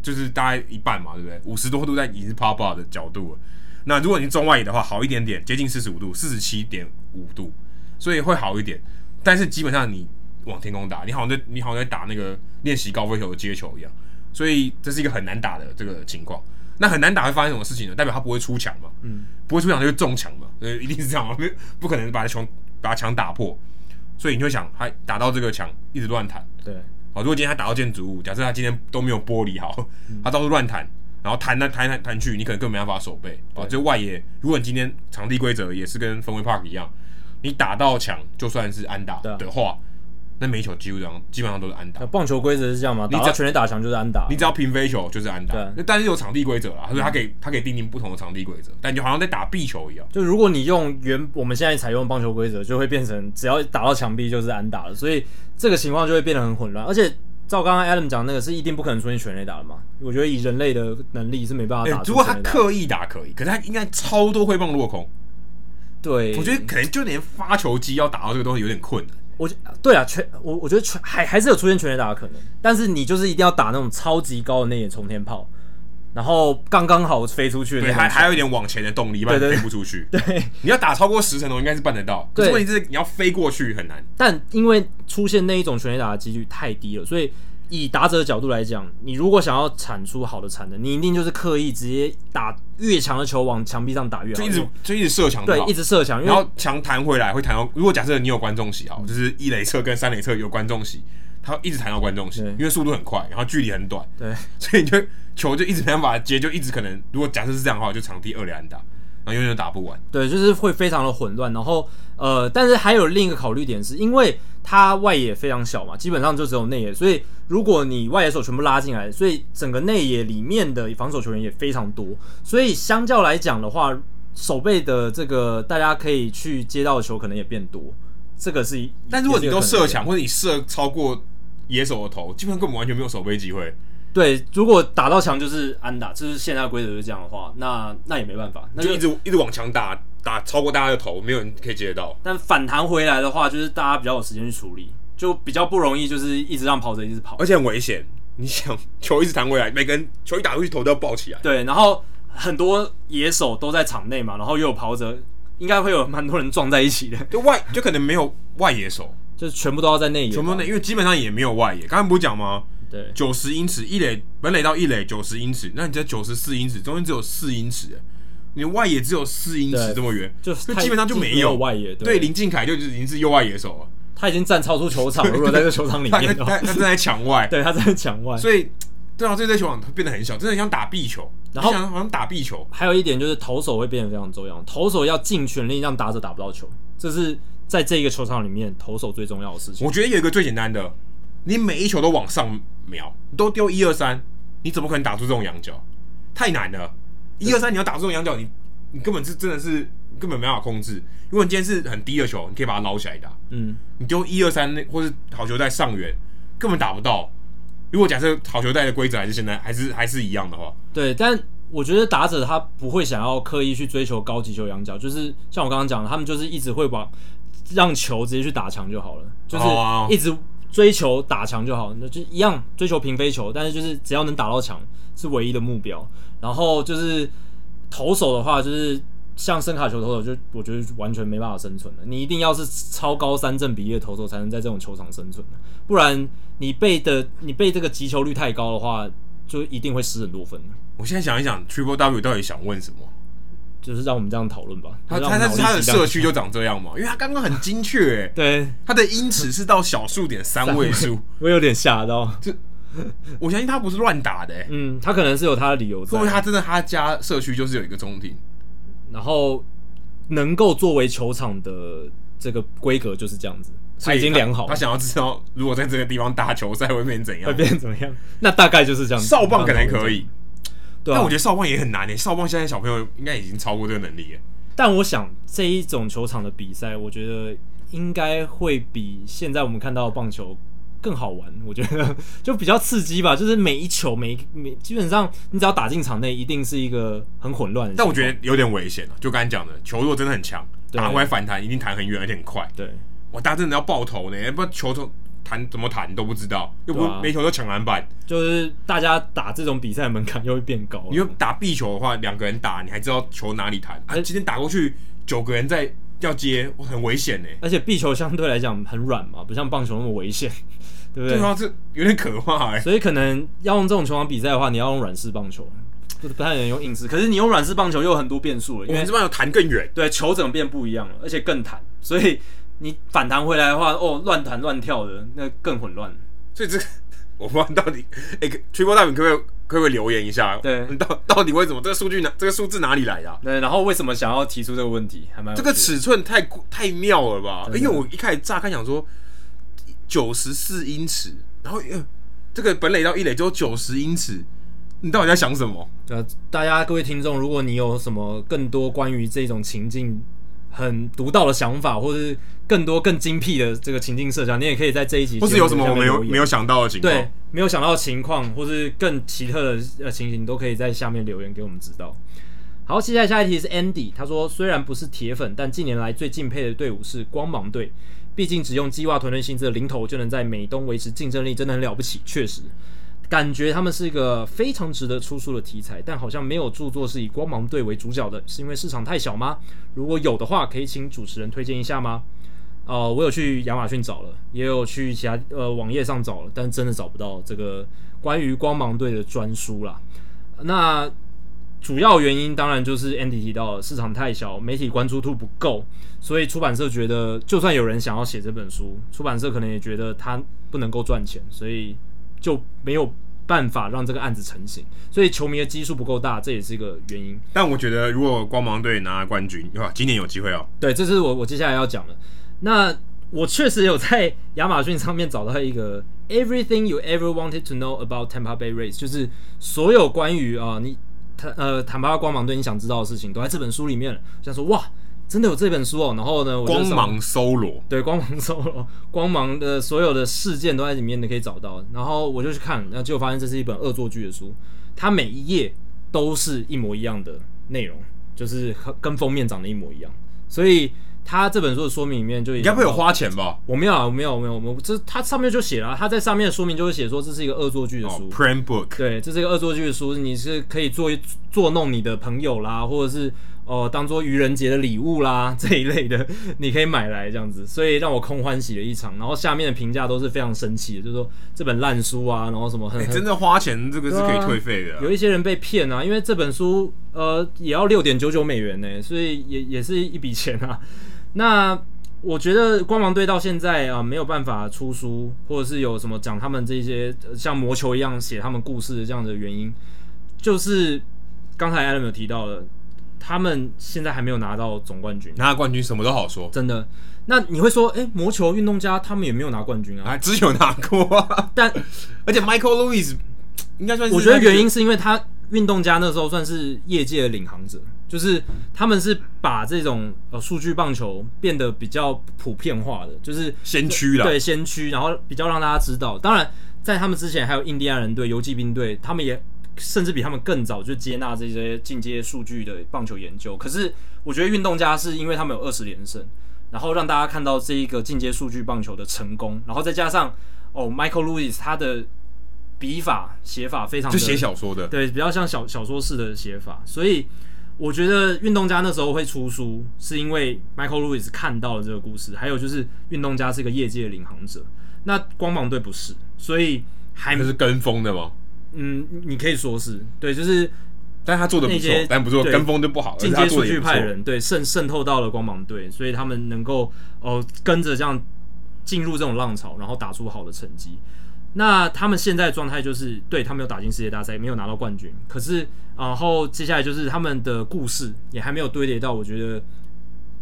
S1: 就是大概一半嘛，对不对？五十多度在已经是 pop up 的角度了。那如果你中外野的话，好一点点，接近四十五度，四十七点五度，所以会好一点。但是基本上你往天空打，你好像在你好像在打那个练习高飞球的接球一样，所以这是一个很难打的这个情况。那很难打会发生什么事情呢？代表他不会出墙嘛，嗯，不会出墙就会中墙嘛，呃，一定是这样嘛，不不可能把墙把墙打破。所以你就会想，他打到这个墙一直乱弹，
S2: 对，
S1: 好，如果今天他打到建筑物，假设他今天都没有玻璃好，他到处乱弹。然后弹来弹弹弹去，你可能根本没办法守备啊！就外野，如果你今天场地规则也是跟 Fenway Park 一样，你打到墙就算是安打的话，那每一球基本上基本上都是安打。
S2: 棒球规则是这样吗？你只要全垒打墙就是安打，
S1: 你只要平飞球就是安打。对，但是有场地规则啦，所以他可以他可以定定不同的场地规则，但你就好像在打壁球一样。
S2: 就如果你用原我们现在采用棒球规则，就会变成只要打到墙壁就是安打了，所以这个情况就会变得很混乱，而且。照刚刚 Adam 讲那个是一定不可能出现全垒打的嘛？我觉得以人类的能力是没办法打、欸。
S1: 如果他刻意打可以，可是他应该超多挥棒落空。
S2: 对，
S1: 我觉得可能就连发球机要打到这个东西有点困难。
S2: 我对啊，全我我觉得全还还是有出现全垒打的可能，但是你就是一定要打那种超级高的内野冲天炮。然后刚刚好飞出去，
S1: 对，还还有一点往前的动力，不然飞不出去。
S2: 对，对，
S1: 你要打超过十层楼，应该是办得到。对，问题是你要飞过去很难。
S2: 但因为出现那一种全垒打的几率太低了，所以以打者的角度来讲，你如果想要产出好的产能，你一定就是刻意直接打越强的球往墙壁上打越好，
S1: 就一直就一直射墙，
S2: 对，一直射墙，
S1: 然后墙弹回来会弹到。如果假设你有观众席啊，就是一垒侧跟三垒侧有观众席，它一直弹到观众席，因为速度很快，然后距离很短，
S2: 对，
S1: 所以你就球就一直没办法接，就一直可能，如果假设是这样的话，就场地二连安打。然后永远打不完，
S2: 对，就是会非常的混乱。然后，呃，但是还有另一个考虑点是，因为它外野非常小嘛，基本上就只有内野，所以如果你外野手全部拉进来，所以整个内野里面的防守球员也非常多。所以相较来讲的话，守备的这个大家可以去接到的球可能也变多。这个是，
S1: 但如果你都射墙，或者你射超过野手的头，基本上根本完全没有守备机会。
S2: 对，如果打到墙就是安打，就是现在规则是这样的话，那那也没办法，那
S1: 就，就一直一直往墙打，打超过大家的头，没有人可以接得到。
S2: 但反弹回来的话，就是大家比较有时间去处理，就比较不容易，就是一直让跑者一直跑，
S1: 而且很危险。你想球一直弹回来，每个人球一打过去，头都要爆起来。
S2: 对，然后很多野手都在场内嘛，然后又有跑者，应该会有蛮多人撞在一起的。
S1: 就外就可能没有外野手，
S2: 就是全部都要在内野，
S1: 全部内，因为基本上也没有外野。刚刚不是讲吗？
S2: 对，
S1: 九十英尺，一垒本垒到一垒九十英尺，那你这九十四英尺，中间只有四英尺，你外野只有四英尺这么远，就基本上就没有，
S2: 外野。
S1: 对，林靖凯就已经是右外野手了，
S2: 他已经站超出球场了。如果在这球场里面，
S1: 他他站在墙外，
S2: 对，他在墙外，
S1: 所以对啊，这这球场变得很小，真的像打壁球，然后好像打壁球。
S2: 还有一点就是投手会变得非常重要，投手要尽全力让打者打不到球，这是在这一个球场里面投手最重要的事情。
S1: 我觉得有一个最简单的。你每一球都往上瞄，都丢一二三，你怎么可能打出这种仰角？太难了！一二三，你要打出这种仰角，你你根本是真的是根本没办法控制。如果你今天是很低的球，你可以把它捞起来打。嗯，你丢一二三，或是好球带上缘，根本打不到。如果假设好球带的规则还是现在还是还是一样的话，
S2: 对。但我觉得打者他不会想要刻意去追求高级球仰角，就是像我刚刚讲的，他们就是一直会把让球直接去打墙就好了，就是一直。追求打墙就好，那就一样追求平飞球，但是就是只要能打到墙是唯一的目标。然后就是投手的话，就是像声卡球投手，就我觉得完全没办法生存的。你一定要是超高三振比例的投手，才能在这种球场生存的。不然你被的你被这个击球率太高的话，就一定会失很多分。
S1: 我现在想一想，Triple W 到底想问什么？
S2: 就是让我们这样讨论吧。
S1: 他他他他的社区就长这样嘛？因为他刚刚很精确，
S2: 对，他
S1: 的英尺是到小数点三位数，
S2: 我有点吓到。
S1: 这我相信他不是乱打的，
S2: 嗯，他可能是有他的理由。
S1: 因为他真的他家社区就是有一个中庭，
S2: 然后能够作为球场的这个规格就是这样子，他已经量好。
S1: 他想要知道如果在这个地方打球赛会变成怎样，
S2: 会变成怎么样？那大概就是这样子。
S1: 少棒可能可以。但我觉得少棒也很难诶，少棒现在小朋友应该已经超过这个能力了。
S2: 但我想这一种球场的比赛，我觉得应该会比现在我们看到的棒球更好玩。我觉得就比较刺激吧，就是每一球每每基本上你只要打进场内，一定是一个很混乱的。
S1: 但我觉得有点危险了，就刚才讲的，球如果真的很强，打回来反弹一定弹很远，而且很快。
S2: 对，
S1: 哇，大家真的要爆头呢，不然球从。弹怎么弹都不知道，又不是每球都抢篮板，
S2: 就是大家打这种比赛门槛又会变高。
S1: 因为打壁球的话，两个人打，你还知道球哪里弹。啊，今天打过去九个人在要接，很危险呢。
S2: 而且壁球相对来讲很软嘛，不像棒球那么危险，对不对？
S1: 对啊，这有点可怕哎。
S2: 所以可能要用这种球场比赛的话，你要用软式棒球，就是不太能用硬式。可是你用软式棒球又有很多变数了，因为
S1: 软式棒球弹更远，
S2: 对，球怎么变不一样了，而且更弹，所以。你反弹回来的话，哦，乱弹乱跳的，那更混乱。
S1: 所以这个 我不知道到底，哎、欸、，Triple W 可不可以可不可以留言一下？
S2: 对，
S1: 到到底为什么这个数据哪这个数字哪里来的、啊？
S2: 对，然后为什么想要提出这个问题？还蛮这
S1: 个尺寸太太妙了吧？因为我一开始乍看想说九十四英尺，然后呃，这个本垒到一垒只有九十英尺，你到底在想什么？
S2: 呃，大家各位听众，如果你有什么更多关于这种情境，很独到的想法，或者是更多更精辟的这个情境设想，你也可以在这一集，
S1: 或是有什么我没有没有想到的情况，
S2: 对，没有想到的情况，或是更奇特的呃情形，都可以在下面留言给我们知道。好，接下来下一题是 Andy，他说虽然不是铁粉，但近年来最敬佩的队伍是光芒队，毕竟只用计划团队薪资的零头就能在美东维持竞争力，真的很了不起，确实。感觉他们是一个非常值得出书的题材，但好像没有著作是以光芒队为主角的，是因为市场太小吗？如果有的话，可以请主持人推荐一下吗？呃，我有去亚马逊找了，也有去其他呃网页上找了，但真的找不到这个关于光芒队的专书啦。那主要原因当然就是 Andy 提到市场太小，媒体关注度不够，所以出版社觉得就算有人想要写这本书，出版社可能也觉得他不能够赚钱，所以就没有办法让这个案子成型。所以球迷的基数不够大，这也是一个原因。
S1: 但我觉得如果光芒队拿了冠军，哇，今年有机会哦。
S2: 对，这是我我接下来要讲的。那我确实有在亚马逊上面找到一个 Everything you ever wanted to know about Tampa Bay Rays，就是所有关于啊、呃、你。呃，坦帕光芒队你想知道的事情都在这本书里面了。想说哇，真的有这本书哦。然后呢，我
S1: 光芒搜罗，
S2: 对，光芒搜罗，光芒的所有的事件都在里面，你可以找到。然后我就去看，然后结果发现这是一本恶作剧的书，它每一页都是一模一样的内容，就是跟封面长得一模一样，所以。他这本书的说明里面就应
S1: 该会有花钱吧？
S2: 我没有啊，我没有，没有，没有。这他上面就写了，他在上面的说明就会写说这是一个恶作剧的书。
S1: Oh, prank book。
S2: 对，这是一个恶作剧的书，你是可以做作弄你的朋友啦，或者是哦、呃、当做愚人节的礼物啦这一类的，你可以买来这样子。所以让我空欢喜了一场。然后下面的评价都是非常生气的，就是说这本烂书啊，然后什么很，
S1: 欸、真的花钱这个是可以退费的、啊。
S2: 有一些人被骗啊，因为这本书呃也要六点九九美元呢，所以也也是一笔钱啊。那我觉得光芒队到现在啊没有办法出书，或者是有什么讲他们这些像魔球一样写他们故事的这样的原因，就是刚才 Adam 有提到的，他们现在还没有拿到总冠军，
S1: 拿冠军什么都好说，
S2: 真的。那你会说，哎、欸，魔球运动家他们也没有拿冠军啊？
S1: 啊，只有拿过啊，
S2: 但
S1: 而且 Michael Lewis 应该算是，
S2: 我觉得原因是因为他运动家那时候算是业界的领航者。就是他们是把这种呃数据棒球变得比较普遍化的，就是
S1: 先驱了，
S2: 对先驱，然后比较让大家知道。当然，在他们之前还有印第安人队、游骑兵队，他们也甚至比他们更早就接纳这些进阶数据的棒球研究。可是，我觉得运动家是因为他们有二十连胜，然后让大家看到这一个进阶数据棒球的成功，然后再加上哦，Michael Lewis 他的笔法写法非常的，
S1: 就写小说的，
S2: 对，比较像小小说式的写法，所以。我觉得运动家那时候会出书，是因为 Michael Lewis 看到了这个故事，还有就是运动家是一个业界的领航者，那光芒队不是，所以还
S1: 是跟风的吗？
S2: 嗯，你可以说是对，就是，
S1: 但他做的不错，但不是说跟风就不好，
S2: 进阶数据派人对渗渗透到了光芒队，所以他们能够哦、呃、跟着这样进入这种浪潮，然后打出好的成绩。那他们现在状态就是，对，他没有打进世界大赛，没有拿到冠军。可是，然后接下来就是他们的故事也还没有堆叠到，我觉得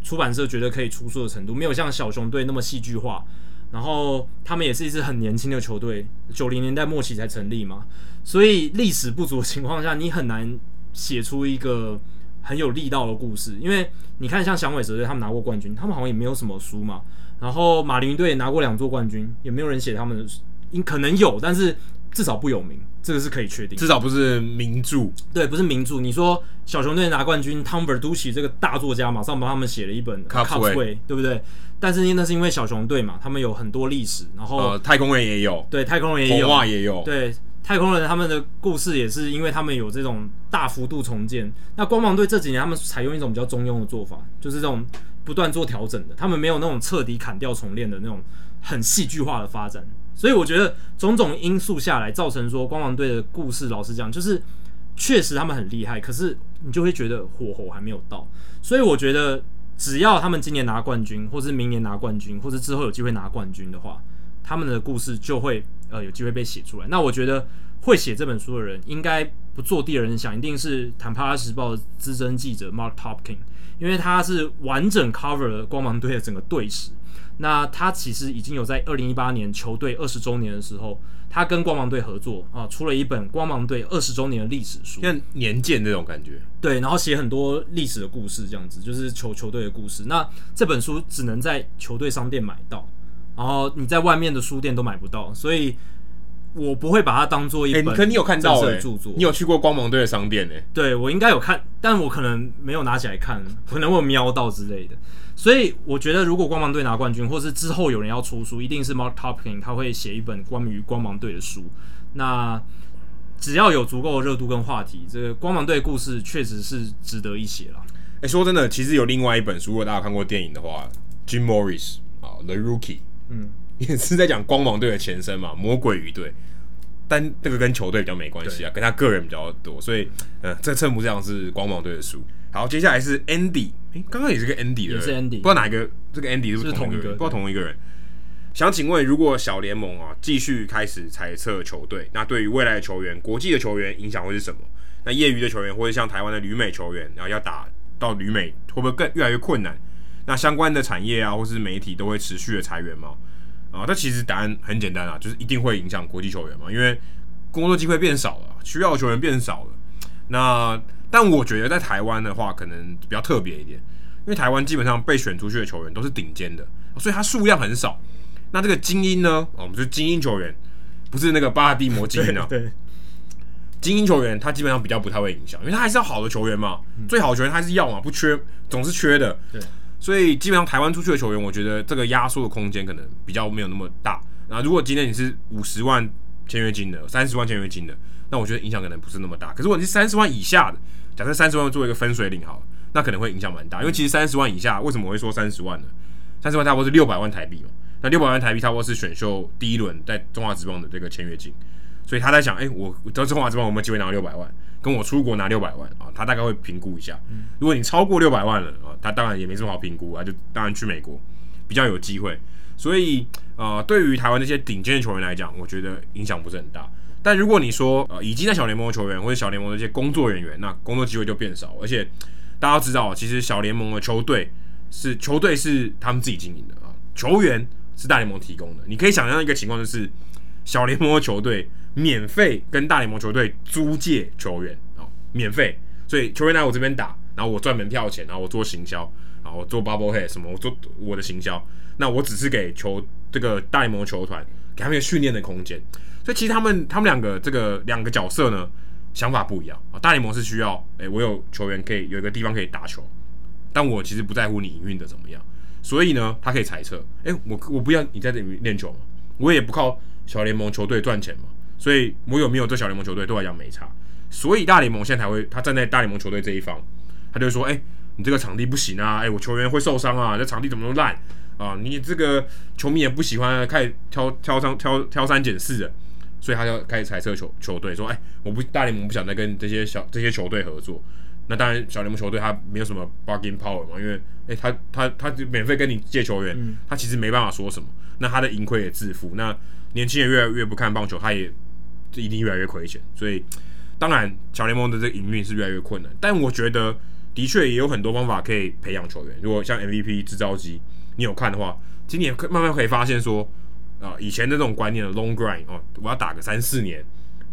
S2: 出版社觉得可以出书的程度，没有像小熊队那么戏剧化。然后他们也是一支很年轻的球队，九零年代末期才成立嘛，所以历史不足的情况下，你很难写出一个很有力道的故事。因为你看，像响尾蛇队，他们拿过冠军，他们好像也没有什么书嘛。然后马林队也拿过两座冠军，也没有人写他们的。应可能有，但是至少不有名，这个是可以确定。
S1: 至少不是名著，
S2: 对，不是名著。你说小熊队拿冠军，Tom Verducci 这个大作家马上帮他们写了一本《Cubs Way》，对不对？但是那是因为小熊队嘛，他们有很多历史。然后、呃、
S1: 太空人也有，
S2: 对，太空人也有，对，太空人他们的故事也是因为他们有这种大幅度重建。那光芒队这几年他们采用一种比较中庸的做法，就是这种不断做调整的，他们没有那种彻底砍掉重练的那种很戏剧化的发展。所以我觉得种种因素下来，造成说光芒队的故事，老实讲，就是确实他们很厉害，可是你就会觉得火候还没有到。所以我觉得，只要他们今年拿冠军，或是明年拿冠军，或是之后有机会拿冠军的话，他们的故事就会呃有机会被写出来。那我觉得会写这本书的人，应该不做第二人想，一定是坦帕拉时报的资深记者 Mark Topkin，因为他是完整 cover 了光芒队的整个队史。那他其实已经有在二零一八年球队二十周年的时候，他跟光芒队合作啊，出了一本光芒队二十周年的历史书，
S1: 像年鉴那种感觉。
S2: 对，然后写很多历史的故事，这样子就是球球队的故事。那这本书只能在球队商店买到，然后你在外面的书店都买不到，所以我不会把它当做一本。
S1: 可你有看到的著作？你有去过光芒队的商店呢？
S2: 对，我应该有看，但我可能没有拿起来看，可能我有瞄到之类的。所以我觉得，如果光芒队拿冠军，或是之后有人要出书，一定是 Mark Topkin，他会写一本关于光芒队的书。那只要有足够的热度跟话题，这个光芒队的故事确实是值得一写了。
S1: 哎、欸，说真的，其实有另外一本书，如果大家看过电影的话，Jim Morris 啊，哦，The Rookie，嗯，也是在讲光芒队的前身嘛，魔鬼鱼队。但这个跟球队比较没关系啊，跟他个人比较多，所以，呃，这称不上是光芒队的输。好，接下来是 Andy，诶，刚刚也是个 Andy 的，
S2: 也是 Andy，
S1: 不知道哪一个，这个 Andy 是不是同一个？
S2: 是同一个，
S1: 不知道同一个人。想请问，如果小联盟啊继续开始裁撤球队，那对于未来的球员、国际的球员影响会是什么？那业余的球员或者像台湾的旅美球员，然后要打到旅美，会不会更越来越困难？那相关的产业啊，或是媒体都会持续的裁员嘛？啊，这其实答案很简单啊，就是一定会影响国际球员嘛，因为工作机会变少了，需要的球员变少了。那但我觉得在台湾的话，可能比较特别一点，因为台湾基本上被选出去的球员都是顶尖的，所以他数量很少。那这个精英呢？我们就是精英球员，不是那个巴尔的摩精英啊。
S2: 对，
S1: 精英球员他基本上比较不太会影响，因为他还是要好的球员嘛，嗯、最好的球员他还是要嘛，不缺，总是缺的。
S2: 对。
S1: 所以基本上台湾出去的球员，我觉得这个压缩的空间可能比较没有那么大。那如果今天你是五十万签约金的，三十万签约金的，那我觉得影响可能不是那么大。可是如果你是三十万以下的，假设三十万作为一个分水岭好了，那可能会影响蛮大。因为其实三十万以下，为什么我会说三十万呢？三十万差不多是六百万台币嘛。那六百万台币差不多是选秀第一轮在中华职棒的这个签约金。所以他在想，哎、欸，我到中华职棒有没有机会拿六百万？跟我出国拿六百万啊，他大概会评估一下。如果你超过六百万了啊，他当然也没什么好评估啊，就当然去美国比较有机会。所以呃，对于台湾那些顶尖的球员来讲，我觉得影响不是很大。但如果你说呃，已经在小联盟的球员或者小联盟的一些工作人员，那工作机会就变少。而且大家知道，其实小联盟的球队是球队是他们自己经营的啊，球员是大联盟提供的。你可以想象一个情况就是，小联盟的球队。免费跟大联盟球队租借球员哦，免费，所以球员来我这边打，然后我赚门票钱，然后我做行销，然后我做 bubble head 什么，我做我的行销，那我只是给球这个大联盟球团给他们一个训练的空间，所以其实他们他们两个这个两个角色呢，想法不一样啊。大联盟是需要，诶、我有球员可以有一个地方可以打球，但我其实不在乎你营运的怎么样，所以呢，他可以裁撤，诶、我我不要你在这里练球，我也不靠小联盟球队赚钱嘛。所以我有没有这小联盟球队对我来讲没差，所以大联盟现在才会他站在大联盟球队这一方，他就说：哎、欸，你这个场地不行啊，哎、欸，我球员会受伤啊，这场地怎么那么烂啊？你这个球迷也不喜欢，开始挑挑三挑挑三拣四的，所以他就开始裁撤球球队，说：哎、欸，我不大联盟不想再跟这些小这些球队合作。那当然小联盟球队他没有什么 bargaining power 嘛，因为哎、欸，他他他就免费跟你借球员，嗯、他其实没办法说什么。那他的盈亏也自负。那年轻人越来越不看棒球，他也。就一定越来越亏钱，所以当然小联盟的这个营运是越来越困难。但我觉得的确也有很多方法可以培养球员。如果像 MVP 制造机，你有看的话，今年可慢慢可以发现说，啊、以前的这种观念的 long grind 哦，我要打个三四年，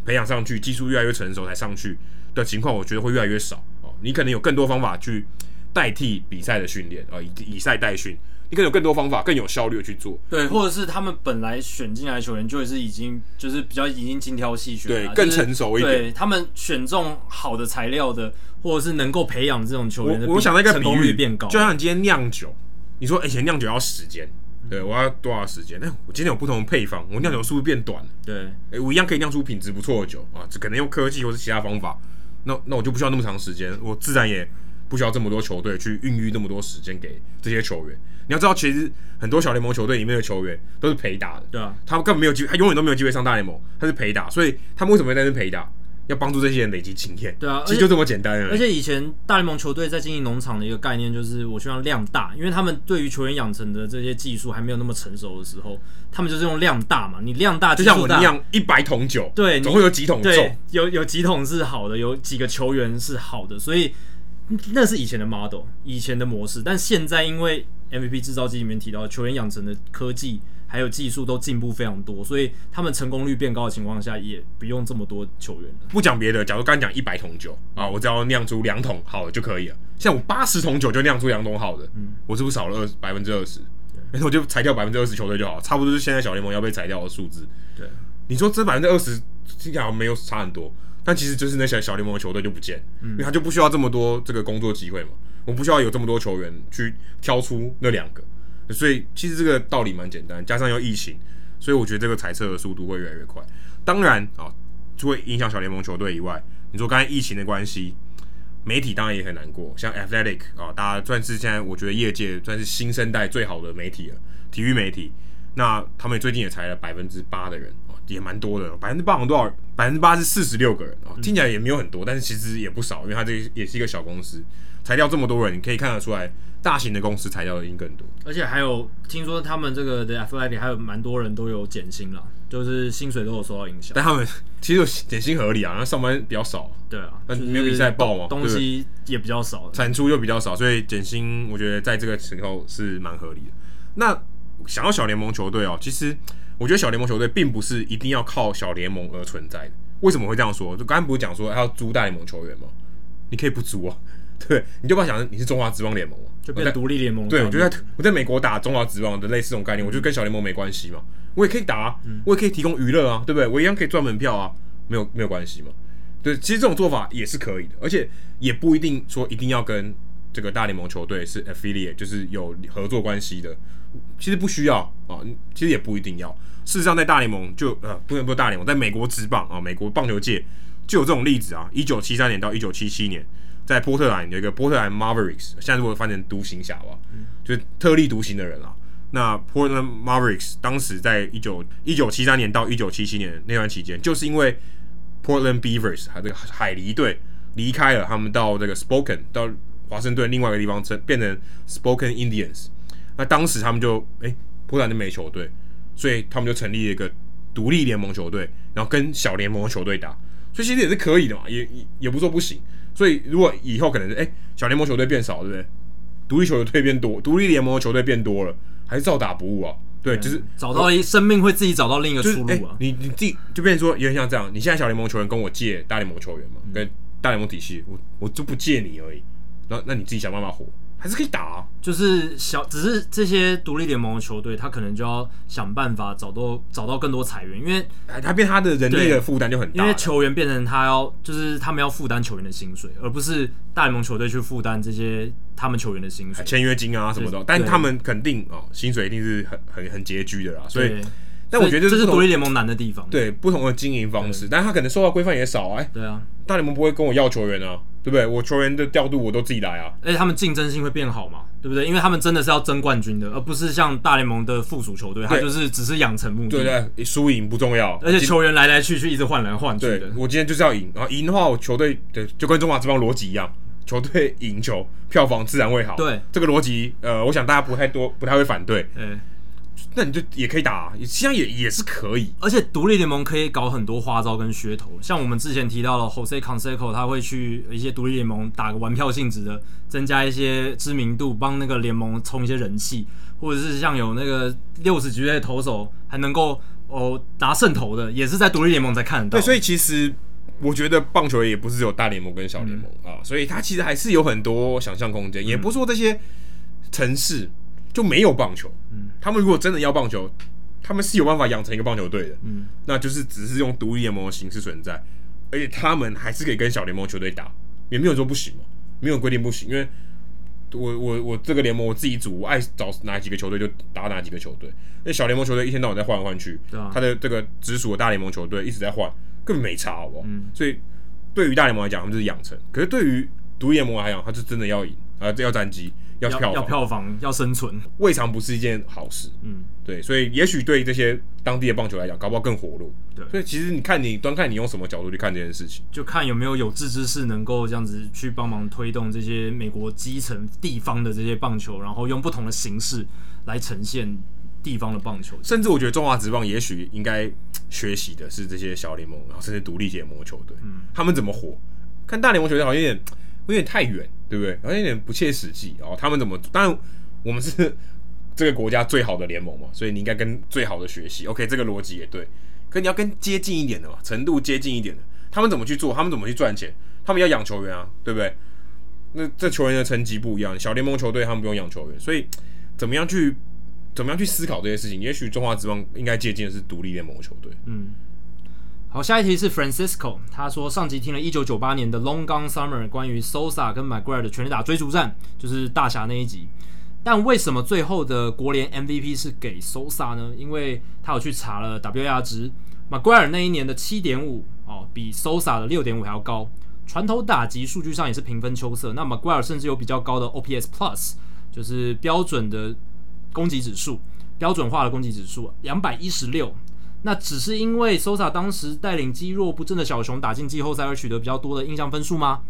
S1: 培养上去，技术越来越成熟才上去的情况，我觉得会越来越少哦。你可能有更多方法去代替比赛的训练啊，以以赛代训。你可以有更多方法，更有效率的去做。
S2: 对，或者是他们本来选进来的球员就是已经就是比较已经精挑细选，
S1: 对，更成熟一点。
S2: 对，他们选中好的材料的，或者是能够培养这种球员的，
S1: 我想到一个比喻
S2: 变高。
S1: 就像你今天酿酒，你说以前酿酒要时间，对，我要多少时间？那我今天有不同的配方，我酿酒是不是变短了？
S2: 对，
S1: 哎，我一样可以酿出品质不错的酒啊，这可能用科技或是其他方法，那那我就不需要那么长时间，我自然也不需要这么多球队去孕育那么多时间给这些球员。你要知道，其实很多小联盟球队里面的球员都是陪打的，
S2: 对啊，
S1: 他们根本没有机会，他永远都没有机会上大联盟，他是陪打，所以他们为什么会在这陪打？要帮助这些人累积经验，
S2: 对啊，
S1: 其实就这么简单。
S2: 而且以前大联盟球队在经营农场的一个概念就是，我希望量大，因为他们对于球员养成的这些技术还没有那么成熟的时候，他们就是用量大嘛，你量大，
S1: 就像我们酿一百桶酒，
S2: 对，
S1: 总会有几桶重，
S2: 有有几桶是好的，有几个球员是好的，所以那是以前的 model，以前的模式，但现在因为 MVP 制造机里面提到球员养成的科技还有技术都进步非常多，所以他们成功率变高的情况下，也不用这么多球员了。
S1: 不讲别的，假如刚讲一百桶酒啊，我只要酿出两桶好的就可以了。像我八十桶酒就酿出两桶好的，嗯，我是不是少了二百分之二十？哎，我就裁掉百分之二十球队就好，差不多是现在小联盟要被裁掉的数字。
S2: 对，
S1: 你说这百分之二十听起来没有差很多，但其实就是那些小联盟的球队就不见，因为他就不需要这么多这个工作机会嘛。我不需要有这么多球员去挑出那两个，所以其实这个道理蛮简单。加上要疫情，所以我觉得这个裁撤的速度会越来越快。当然啊，除了影响小联盟球队以外，你说刚才疫情的关系，媒体当然也很难过。像 Athletic 啊，大家算是现在我觉得业界算是新生代最好的媒体了。体育媒体。那他们最近也裁了百分之八的人，也蛮多的。百分之八好像多少？百分之八是四十六个人哦，听起来也没有很多，但是其实也不少，因为它这也是一个小公司，裁掉这么多人，你可以看得出来，大型的公司裁掉的应更多。
S2: 而且还有听说他们这个的 Athletic 还有蛮多人都有减薪了，就是薪水都有受到影响。
S1: 但他们 其实减薪合理啊，那上班比较少。
S2: 对啊，
S1: 那没有比赛报嘛，
S2: 东西也比较少，
S1: 产出又比较少，所以减薪我觉得在这个时候是蛮合理的。那想要小联盟球队哦，其实我觉得小联盟球队并不是一定要靠小联盟而存在的。为什么会这样说？就刚才不是讲说要租大联盟球员吗？你可以不租啊，对，你就不要想着你是中华职棒联盟，
S2: 就变独立联盟。
S1: 对，我觉得我在美国打中华职棒的类似这种概念，我觉得跟小联盟没关系嘛。我也可以打啊，我也可以提供娱乐啊，对不对？我一样可以赚门票啊，没有没有关系嘛。对，其实这种做法也是可以的，而且也不一定说一定要跟这个大联盟球队是 affiliate，就是有合作关系的。其实不需要啊，其实也不一定要。事实上，在大联盟就呃，不能说大联盟，在美国职棒啊，美国棒球界就有这种例子啊。一九七三年到一九七七年，在波特兰有一个波特兰 Mavericks，现在如果翻成独行侠吧，就是特立独行的人啊。那 Portland Mavericks 当时在一九一九七三年到一九七七年那段期间，就是因为 Portland Beavers 还有这个海狸队离开了，他们到这个 Spokane 到华盛顿另外一个地方成变成 Spokane Indians。那当时他们就哎，波特兰的美球队，所以他们就成立了一个独立联盟球队，然后跟小联盟球队打，所以其实也是可以的嘛，也也也不说不行。所以如果以后可能是哎，小联盟球队变少，对不对？独立球队变多，独立联盟的球队变多了，还是照打不误啊？对，
S2: 嗯、
S1: 就是
S2: 找到一生命会自己找到另一个出路啊。
S1: 就是、你你自己就变成说有点像这样，你现在小联盟球员跟我借大联盟球员嘛，嗯、跟大联盟体系，我我就不借你而已，那那你自己想办法活。还是可以打啊，
S2: 就是小，只是这些独立联盟的球队，他可能就要想办法找到找到更多财源，因为
S1: 他变他的人力的负担就很大，
S2: 因为球员变成他要，就是他们要负担球员的薪水，而不是大联盟球队去负担这些他们球员的薪水、
S1: 签约金啊什么的，但他们肯定哦，薪水一定是很很很拮据的啦，所以。但我觉得
S2: 这是独立联盟难的地方。
S1: 对，不同的经营方式，但他可能受到规范也少哎。
S2: 对啊，
S1: 大联盟不会跟我要球员啊，对不对？我球员的调度我都自己来啊。
S2: 而且他们竞争性会变好嘛，对不对？因为他们真的是要争冠军的，而不是像大联盟的附属球队，他就是只是养成目的。
S1: 对对，输赢不重要。
S2: 而且球员来来去去，一直换来换去的。
S1: 对，我今天就是要赢，然后赢的话，我球队对就跟中华职棒逻辑一样，球队赢球，票房自然会好。
S2: 对，
S1: 这个逻辑，呃，我想大家不太多，不太会反对。嗯。那你就也可以打，啊，实际上也也是可以。
S2: 而且独立联盟可以搞很多花招跟噱头，像我们之前提到了 Jose Canseco，他会去一些独立联盟打个玩票性质的，增加一些知名度，帮那个联盟充一些人气，或者是像有那个六十几岁的投手还能够哦拿胜投的，也是在独立联盟才看得到。
S1: 对，所以其实我觉得棒球也不是只有大联盟跟小联盟，嗯、啊，所以它其实还是有很多想象空间，嗯、也不是说这些城市。就没有棒球，嗯，他们如果真的要棒球，他们是有办法养成一个棒球队的，嗯，那就是只是用独立联盟的形式存在，而且他们还是可以跟小联盟球队打，也没有说不行嘛，没有规定不行，因为我我我这个联盟我自己组，我爱找哪几个球队就打哪几个球队，那小联盟球队一天到晚在换来换去，对啊，他的这个直属的大联盟球队一直在换，根本没差，好不好？嗯，所以对于大联盟来讲，他们就是养成，可是对于独立联盟来讲，他是真的要赢啊，这要战绩。要票
S2: 要票房要生存，
S1: 未尝不是一件好事。嗯，对，所以也许对这些当地的棒球来讲，搞不好更活络。对，所以其实你看你端看你用什么角度去看这件事情，
S2: 就看有没有有志之士能够这样子去帮忙推动这些美国基层地方的这些棒球，然后用不同的形式来呈现地方的棒球。
S1: 甚至我觉得中华职棒也许应该学习的是这些小联盟，然后甚至独立联盟球队，嗯，他们怎么活？看大联盟球队好像有点有点太远。对不对？好像有点不切实际哦。他们怎么？当然，我们是 这个国家最好的联盟嘛，所以你应该跟最好的学习。OK，这个逻辑也对。可你要跟接近一点的嘛，程度接近一点的。他们怎么去做？他们怎么去赚钱？他们要养球员啊，对不对？那这球员的成绩不一样。小联盟球队他们不用养球员，所以怎么样去怎么样去思考这些事情？也许中华职棒应该借鉴的是独立联盟球队。嗯。
S2: 好，下一题是 Francisco，他说上集听了一九九八年的 Long Gone Summer，关于 Sosa 跟 McGuire 的全力打追逐战，就是大侠那一集。但为什么最后的国联 MVP 是给 Sosa 呢？因为他有去查了 WAR 值，McGuire 那一年的七点五哦，比 Sosa 的六点五还要高。传投打击数据上也是平分秋色，那 McGuire 甚至有比较高的 OPS Plus，就是标准的攻击指数。标准化的攻击指数两百一十六。那只是因为 Sosa 当时带领肌弱不振的小熊打进季后赛而取得比较多的印象分数吗？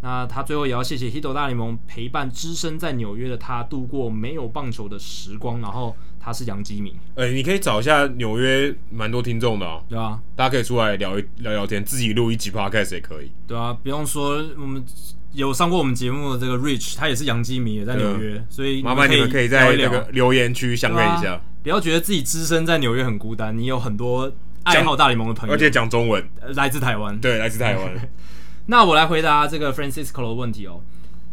S2: 那他最后也要谢谢 Hito 大联盟陪伴只身在纽约的他度过没有棒球的时光。然后他是杨基迷，
S1: 哎、欸，你可以找一下纽约蛮多听众的哦，
S2: 对啊，
S1: 大家可以出来聊一聊聊天，自己录一集 Podcast 也可以，
S2: 对啊，不用说我们有上过我们节目的这个 Rich，他也是杨基迷，也在纽约，所以
S1: 麻烦你们可以在那个留言区相认一下。
S2: 不要觉得自己只身在纽约很孤单，你有很多爱好大联盟的朋友，
S1: 而且讲中文，
S2: 来自台湾，
S1: 对，来自台湾。
S2: 那我来回答这个 Francisco 的问题哦。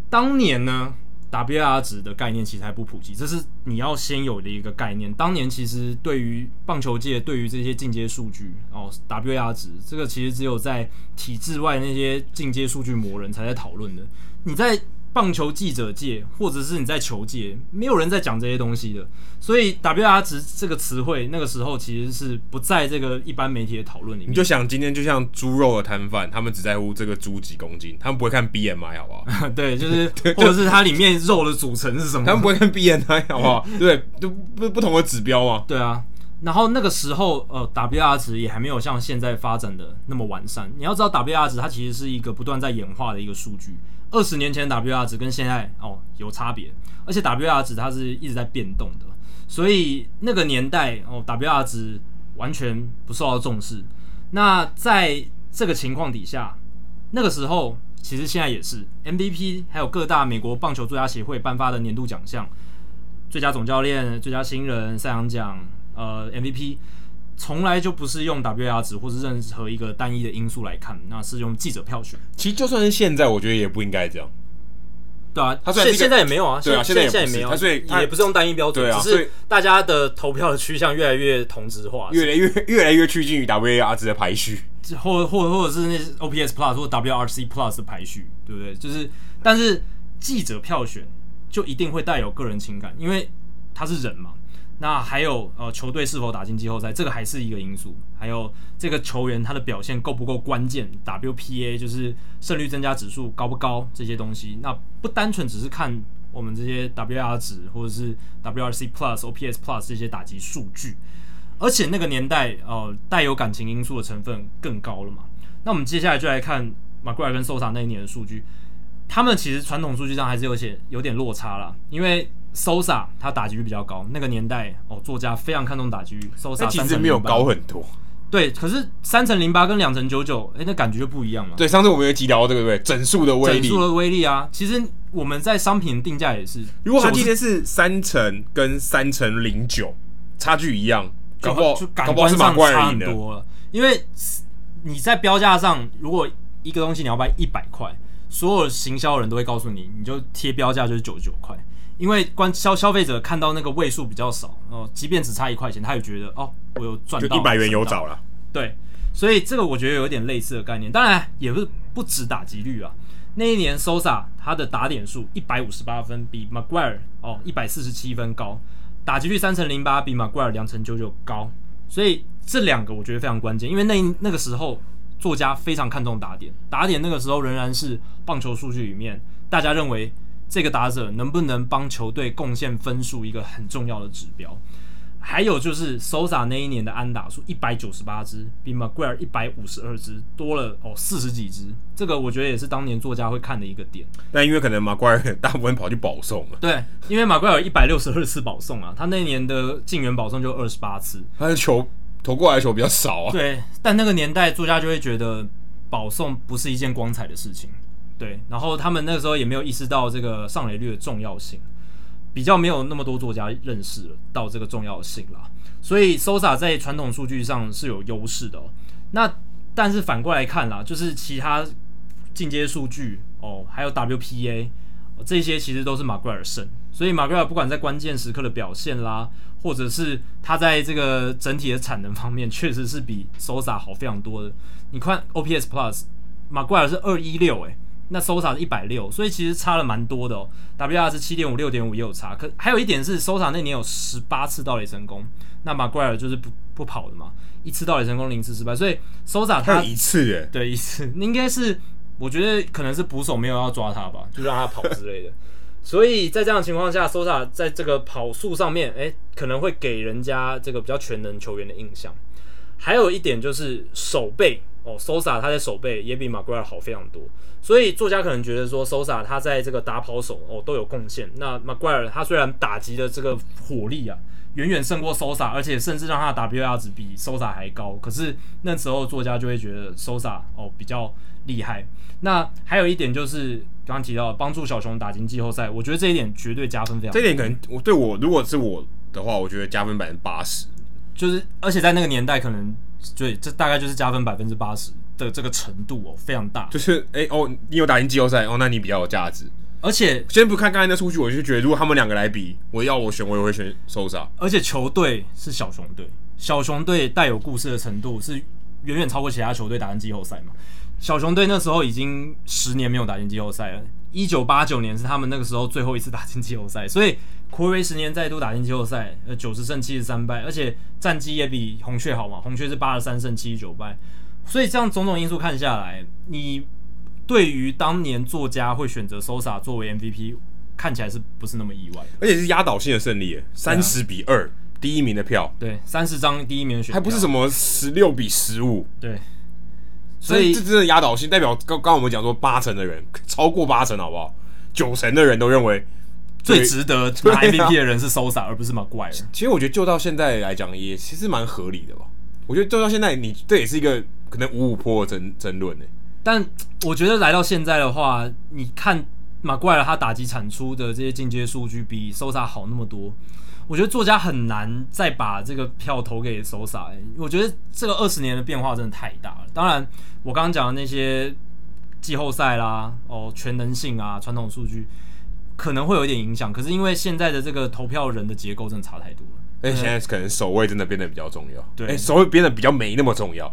S2: 当年呢，WAR 值的概念其实还不普及，这是你要先有的一个概念。当年其实对于棒球界，对于这些进阶数据哦，WAR 值这个其实只有在体制外那些进阶数据魔人才在讨论的。你在棒球记者界，或者是你在球界，没有人在讲这些东西的，所以 WAR 值这个词汇那个时候其实是不在这个一般媒体的讨论里面。
S1: 你就想今天就像猪肉的摊贩，他们只在乎这个猪几公斤，他们不会看 BMI 好不好？
S2: 对，就是 或者是它里面肉的组成是什么，
S1: 他们不会看 BMI 好不好？对，就不不同的指标嘛。
S2: 对啊，然后那个时候呃 WAR 值也还没有像现在发展的那么完善。你要知道 WAR 值它其实是一个不断在演化的一个数据。二十年前的 WR 值跟现在哦有差别，而且 WR 值它是一直在变动的，所以那个年代哦 WR 值完全不受到重视。那在这个情况底下，那个时候其实现在也是 MVP，还有各大美国棒球作家协会颁发的年度奖项，最佳总教练、最佳新人、赛扬奖、呃 MVP。从来就不是用 WAR 值或是任何一个单一的因素来看，那是用记者票选。
S1: 其实就算是现在，我觉得也不应该这样。
S2: 对啊，他现现在也没有啊，
S1: 对啊，现在现在也没有，
S2: 所以也不是用单一标准，对啊，只是大家的投票的趋向越来越同质化，
S1: 越来越 越来越趋近于 WAR 值的排序，
S2: 或或或者是那 OPS Plus 或 WRC Plus 的排序，对不对？就是，但是记者票选就一定会带有个人情感，因为他是人嘛。那还有呃，球队是否打进季后赛，这个还是一个因素。还有这个球员他的表现够不够关键，WPA 就是胜率增加指数高不高这些东西。那不单纯只是看我们这些 WR 值或者是 WRC Plus、OPS Plus 这些打击数据，而且那个年代呃带有感情因素的成分更高了嘛。那我们接下来就来看 McGwire 跟 Sosa 那一年的数据，他们其实传统数据上还是有些有点落差啦，因为。Sosa 他打击率比较高，那个年代哦，作家非常看重打击率。Sosa
S1: 其实没有高很多，
S2: 对，可是三乘零八跟两乘九九，哎，那感觉就不一样了。
S1: 对，上次我们有提到这个，对不对？整数的威力，
S2: 整数的威力啊，其实我们在商品定价也是，
S1: 如果他今天是三成跟三乘零九，差距一样，搞不好就感官上差很多了。
S2: 因为你在标价上，如果一个东西你要卖一百块，所有行销人都会告诉你，你就贴标价就是九十九块。因为关消消费者看到那个位数比较少哦，即便只差一块钱，他也觉得哦，我有赚到，
S1: 就一百元有找了。
S2: 对，所以这个我觉得有点类似的概念。当然也不是不止打击率啊，那一年 Sosa 他的打点数一百五十八分，比 McGuire 哦一百四十七分高，打击率三成零八，比 McGuire 两成九九高。所以这两个我觉得非常关键，因为那那个时候作家非常看重打点，打点那个时候仍然是棒球数据里面大家认为。这个打者能不能帮球队贡献分数，一个很重要的指标。还有就是 Sosa 那一年的安打数一百九十八支，比 McGuire 一百五十二支多了哦四十几支。这个我觉得也是当年作家会看的一个点。
S1: 但因为可能 McGuire 大部分跑去保送了。
S2: 对，因为 McGuire 一百六十二次保送啊，他那年的进园保送就二十八次。
S1: 他的球投过来的球比较少啊。
S2: 对，但那个年代作家就会觉得保送不是一件光彩的事情。对，然后他们那个时候也没有意识到这个上垒率的重要性，比较没有那么多作家认识到这个重要性啦。所以 Sosa 在传统数据上是有优势的哦。那但是反过来看啦，就是其他进阶数据哦，还有 WPA 这些其实都是马奎尔胜。所以马奎尔不管在关键时刻的表现啦，或者是他在这个整体的产能方面，确实是比 Sosa 好非常多的。你看 OPS Plus 马奎尔是二一六哎。那 Sosa 是一百六，所以其实差了蛮多的哦。WR 是七点五、六点五也有差，可还有一点是 Sosa 那年有十八次盗垒成功，那 McGwire 就是不不跑的嘛，一次盗垒成功，零次失败，所以 Sosa 他
S1: 一次耶，
S2: 对一次，应该是我觉得可能是捕手没有要抓他吧，就让他跑之类的。所以在这样的情况下，Sosa 在这个跑速上面，哎，可能会给人家这个比较全能球员的印象。还有一点就是守备哦，Sosa 他在守备也比 Maguire 好非常多。所以作家可能觉得说，Sosa 他在这个打跑手哦都有贡献。那 Maguire 他虽然打击的这个火力啊，远远胜过 Sosa，而且甚至让他的 WAR 值比 Sosa 还高。可是那时候作家就会觉得 Sosa 哦比较厉害。那还有一点就是刚刚提到帮助小熊打进季后赛，我觉得这一点绝对加分非常。
S1: 这一点可能我对我如果是我的话，我觉得加分百分之八十。
S2: 就是而且在那个年代，可能对这大概就是加分百分之八十的这个程度哦，非常大。
S1: 就是哎、欸、哦，你有打进季后赛哦，那你比较有价值。
S2: 而且
S1: 先不看刚才那数据，我就觉得如果他们两个来比，我要我选，我也会选 Sosa。
S2: 而且球队是小熊队，小熊队带有故事的程度是远远超过其他球队打进季后赛嘛。小熊队那时候已经十年没有打进季后赛了，一九八九年是他们那个时候最后一次打进季后赛，所以睽违十年再度打进季后赛，呃，九十胜七十三败，而且战绩也比红雀好嘛，红雀是八十三胜七十九败，所以这样种种因素看下来，你对于当年作家会选择 Sosa 作为 MVP，看起来是不是那么意外？
S1: 而且是压倒性的胜利，三十比二，第一名的票，
S2: 对，三十张第一名的选票，
S1: 还不是什么十六比十五，
S2: 对。
S1: 所以这真的压倒性，代表刚刚我们讲说八成的人，超过八成好不好？九成的人都认为
S2: 最值得拿 MVP 的人是 Sosa，而不是 Maguire。
S1: 其实我觉得就到现在来讲，也其实蛮合理的吧。我觉得就到现在，你这也是一个可能五五破的争争论呢。
S2: 但我觉得来到现在的话，你看 Maguire 他打击产出的这些进阶数据比 Sosa 好那么多。我觉得作家很难再把这个票投给 Sosa，欸，我觉得这个二十年的变化真的太大了。当然，我刚刚讲的那些季后赛啦，哦，全能性啊，传统数据可能会有一点影响。可是因为现在的这个投票人的结构真的差太多了，
S1: 而且现在可能守卫真的变得比较重要。
S2: 对，
S1: 欸，守卫变得比较没那么重要。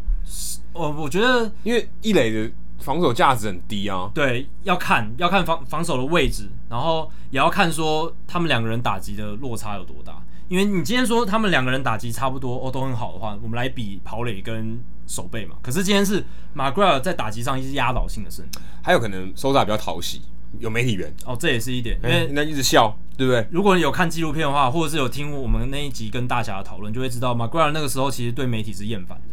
S2: 我我觉得，
S1: 因为一垒的。防守价值很低啊，
S2: 对，要看要看防防守的位置，然后也要看说他们两个人打击的落差有多大。因为你今天说他们两个人打击差不多哦，都很好的话，我们来比跑垒跟守备嘛。可是今天是 Maguire 在打击上一直压倒性的胜利，
S1: 还有可能 Sosa 比较讨喜，有媒体员
S2: 哦，这也是一点，因为
S1: 那一直笑，对不对？
S2: 如果你有看纪录片的话，或者是有听我们那一集跟大侠的讨论，就会知道 Maguire 那个时候其实对媒体是厌烦的。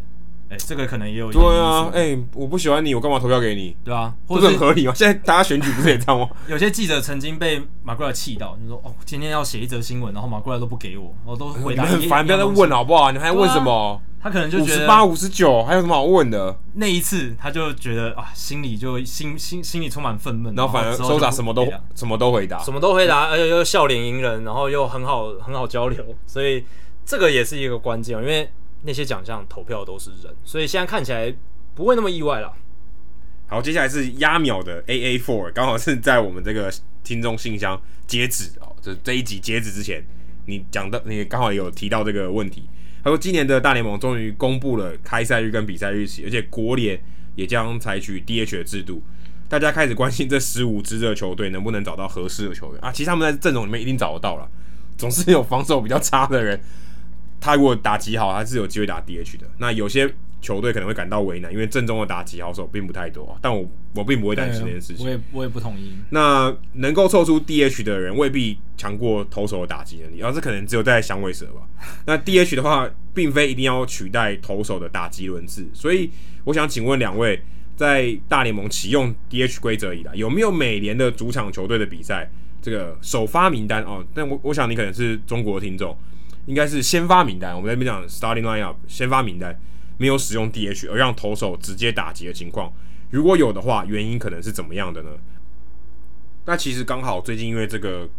S2: 哎、欸，这个可能也有
S1: 对啊，哎、欸，我不喜欢你，我干嘛投票给你？
S2: 对啊，
S1: 或者很合理吗？现在大家选举不是也这样吗？
S2: 有些记者曾经被马奎尔气到，就说：“哦，今天要写一则新闻，然后马奎尔都不给我，我都回答
S1: 很烦，不要再问好不好？你还要问什么？啊、
S2: 他可能就觉得
S1: 五十八、五十九，还有什么好问的？
S2: 那一次他就觉得啊，心里就心心心里充满愤懑，
S1: 然后反而收打什么都什么都回答，
S2: 什么都回答，而且又笑脸迎人，然后又很好很好交流，所以这个也是一个关键，因为。那些奖项投票都是人，所以现在看起来不会那么意外了。
S1: 好，接下来是压秒的 AA Four，刚好是在我们这个听众信箱截止哦，就是这一集截止之前，你讲的你刚好有提到这个问题。他说，今年的大联盟终于公布了开赛日跟比赛日期，而且国联也将采取 DH 的制度，大家开始关心这十五支的球队能不能找到合适的球员啊？其实他们在阵容里面一定找得到了，总是有防守比较差的人。他如果打击好，他是有机会打 DH 的。那有些球队可能会感到为难，因为正中的打击好手并不太多。但我我并不会担心这件事情。
S2: 我也我也不同意。
S1: 那能够凑出 DH 的人未必强过投手的打击能力，而、啊、这可能只有在响尾蛇吧。那 DH 的话，并非一定要取代投手的打击轮次。所以我想请问两位，在大联盟启用 DH 规则以来，有没有每年的主场球队的比赛这个首发名单哦？但我我想你可能是中国听众。应该是先发名单，我们在这边讲 starting lineup 先发名单没有使用 DH 而让投手直接打击的情况，如果有的话，原因可能是怎么样的呢？那其实刚好最近因为这个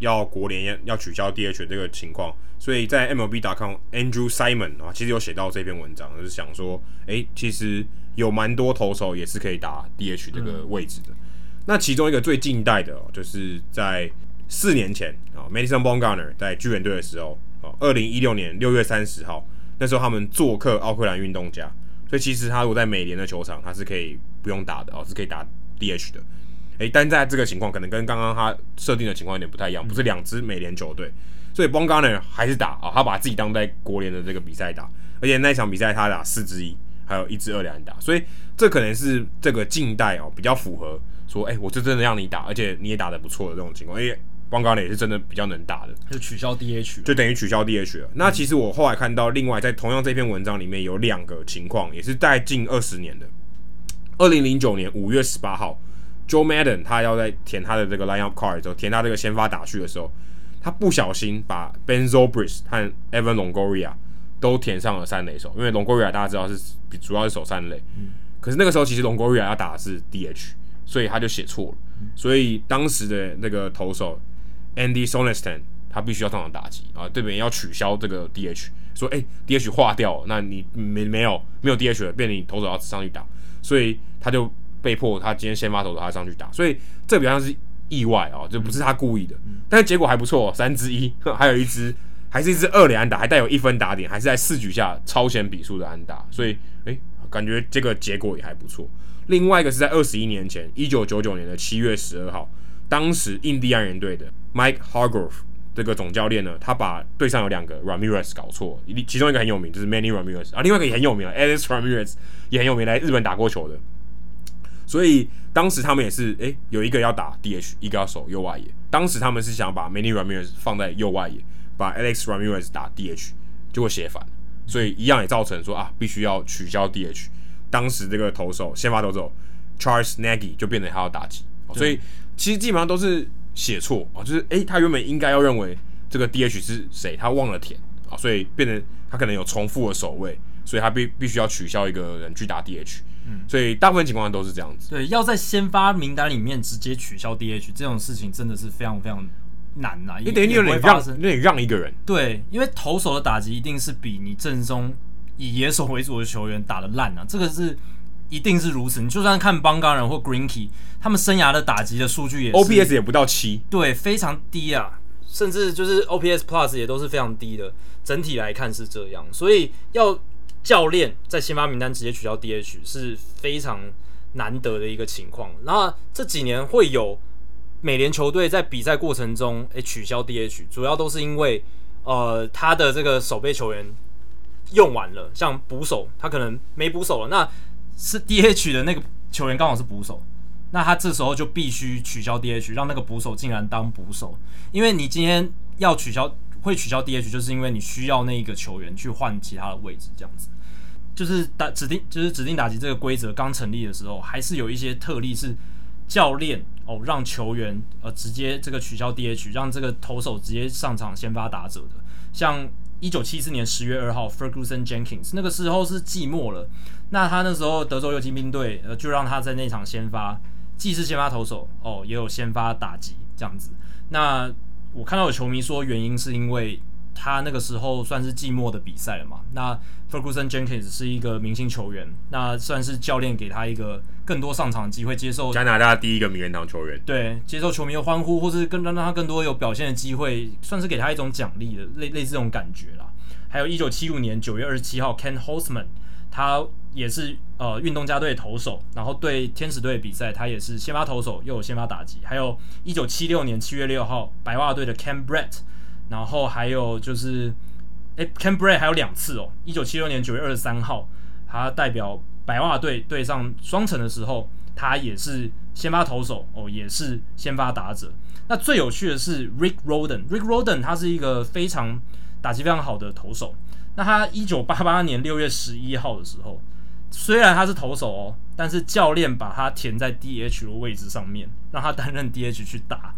S1: 要国联要取消 DH 这个情况，所以在 MLB.com Andrew Simon 啊，其实有写到这篇文章，就是想说，诶、其实有蛮多投手也是可以打 DH 这个位置的。那其中一个最近代的，就是在四年前啊，Madison Bumgarner 在巨人队的时候。哦，二零一六年六月三十号，那时候他们做客奥克兰运动家，所以其实他如果在美联的球场，他是可以不用打的哦，是可以打 DH 的。诶，但在这个情况，可能跟刚刚他设定的情况有点不太一样，不是两支美联球队，所以 Bongarner 还是打啊、哦，他把自己当在国联的这个比赛打，而且那场比赛他打四支一，还有一支二连打，所以这可能是这个近代哦比较符合说，哎、欸，我是真的让你打，而且你也打得不错的这种情况，因为 Bumgarner 也是真的比较能打的，
S2: 就取消 DH，
S1: 就等于取消 DH 了。嗯、那其实我后来看到，另外在同样这篇文章里面有两个情况，也是在近二十年的，二零零九年五月十八号，Joe Madden 他要在填他的这个 lineup card 的时候，填他这个先发打序的时候，他不小心把 Ben Zobrist 和 Evan Longoria 都填上了三垒手，因为 Longoria 大家知道是主要是守三垒，嗯、可是那个时候其实 Longoria 要打的是 DH，所以他就写错了，嗯、所以当时的那个投手。Andy Sonestan 他必须要上场打击啊，对面要取消这个 DH，说哎、欸、DH 化掉了，那你没没有没有 DH 了，变成你投手要上去打，所以他就被迫他今天先发投手他上去打，所以这比较像是意外啊，这不是他故意的，嗯、但是结果还不错，三之一，还有一支还是一支二连安打，还带有一分打点，还是在四局下超前比数的安打，所以哎、欸、感觉这个结果也还不错。另外一个是在二十一年前，一九九九年的七月十二号。当时印第安人队的 Mike Hargrove 这个总教练呢，他把队上有两个 Ramirez 搞错，其中一个很有名，就是 Manny Ramirez 啊，另外一个也很有名，Alex Ramirez 也很有名，来日本打过球的。所以当时他们也是，诶，有一个要打 DH，一个要守右外野。当时他们是想把 Manny Ramirez 放在右外野，把 Alex Ramirez 打 DH，结果写反，所以一样也造成说啊，必须要取消 DH。当时这个投手先发投手 Charles Nagy 就变成他要打击，所以。其实基本上都是写错啊，就是诶、欸，他原本应该要认为这个 DH 是谁，他忘了填啊，所以变成他可能有重复的守卫，所以他必必须要取消一个人去打 DH，嗯，所以大部分情况下都是这样子。
S2: 对，要在先发名单里面直接取消 DH 这种事情真的是非常非常难呐、啊，
S1: 你等于你有点让，有点让一个人。
S2: 对，因为投手的打击一定是比你正宗以野手为主的球员打的烂啊，这个是。一定是如此。你就算看 Bumgarner 或 Greinke，他们生涯的打击的数据也是
S1: OPS 也不到七，
S2: 对，非常低啊，甚至就是 OPS Plus 也都是非常低的。整体来看是这样，所以要教练在先发名单直接取消 DH 是非常难得的一个情况。那这几年会有美联球队在比赛过程中诶、欸、取消 DH，主要都是因为呃他的这个守备球员用完了，像捕手他可能没捕手了，那是 DH 的那个球员刚好是捕手，那他这时候就必须取消 DH，让那个捕手竟然当捕手，因为你今天要取消会取消 DH，就是因为你需要那一个球员去换其他的位置，这样子。就是打指定就是指定打击这个规则刚成立的时候，还是有一些特例是教练哦让球员呃直接这个取消 DH，让这个投手直接上场先发打者的，像。一九七四年十月二号，Ferguson Jenkins 那个时候是季末了，那他那时候德州游骑兵队呃就让他在那场先发，既是先发投手哦，也有先发打击这样子。那我看到有球迷说原因是因为他那个时候算是季末的比赛了嘛，那 Ferguson Jenkins 是一个明星球员，那算是教练给他一个更多上场机会，接受
S1: 加拿大第一个名人堂球员，
S2: 对，接受球迷的欢呼，或是更让让他更多有表现的机会，算是给他一种奖励的类类似这种感觉啦。还有一九七五年九月二十七号，Ken Holtzman，他也是呃运动家队投手，然后对天使队比赛，他也是先发投手又有先发打击。还有一九七六年七月六号，白袜队的 Ken Brett，然后还有就是。诶，Ken Brett 还有两次哦。一九七六年九月二十三号，他代表白袜队对上双城的时候，他也是先发投手哦，也是先发打者。那最有趣的是 Rick Roden，Rick Roden 他是一个非常打击非常好的投手。那他一九八八年六月十一号的时候，虽然他是投手哦，但是教练把他填在 DH 的位置上面，让他担任 DH 去打，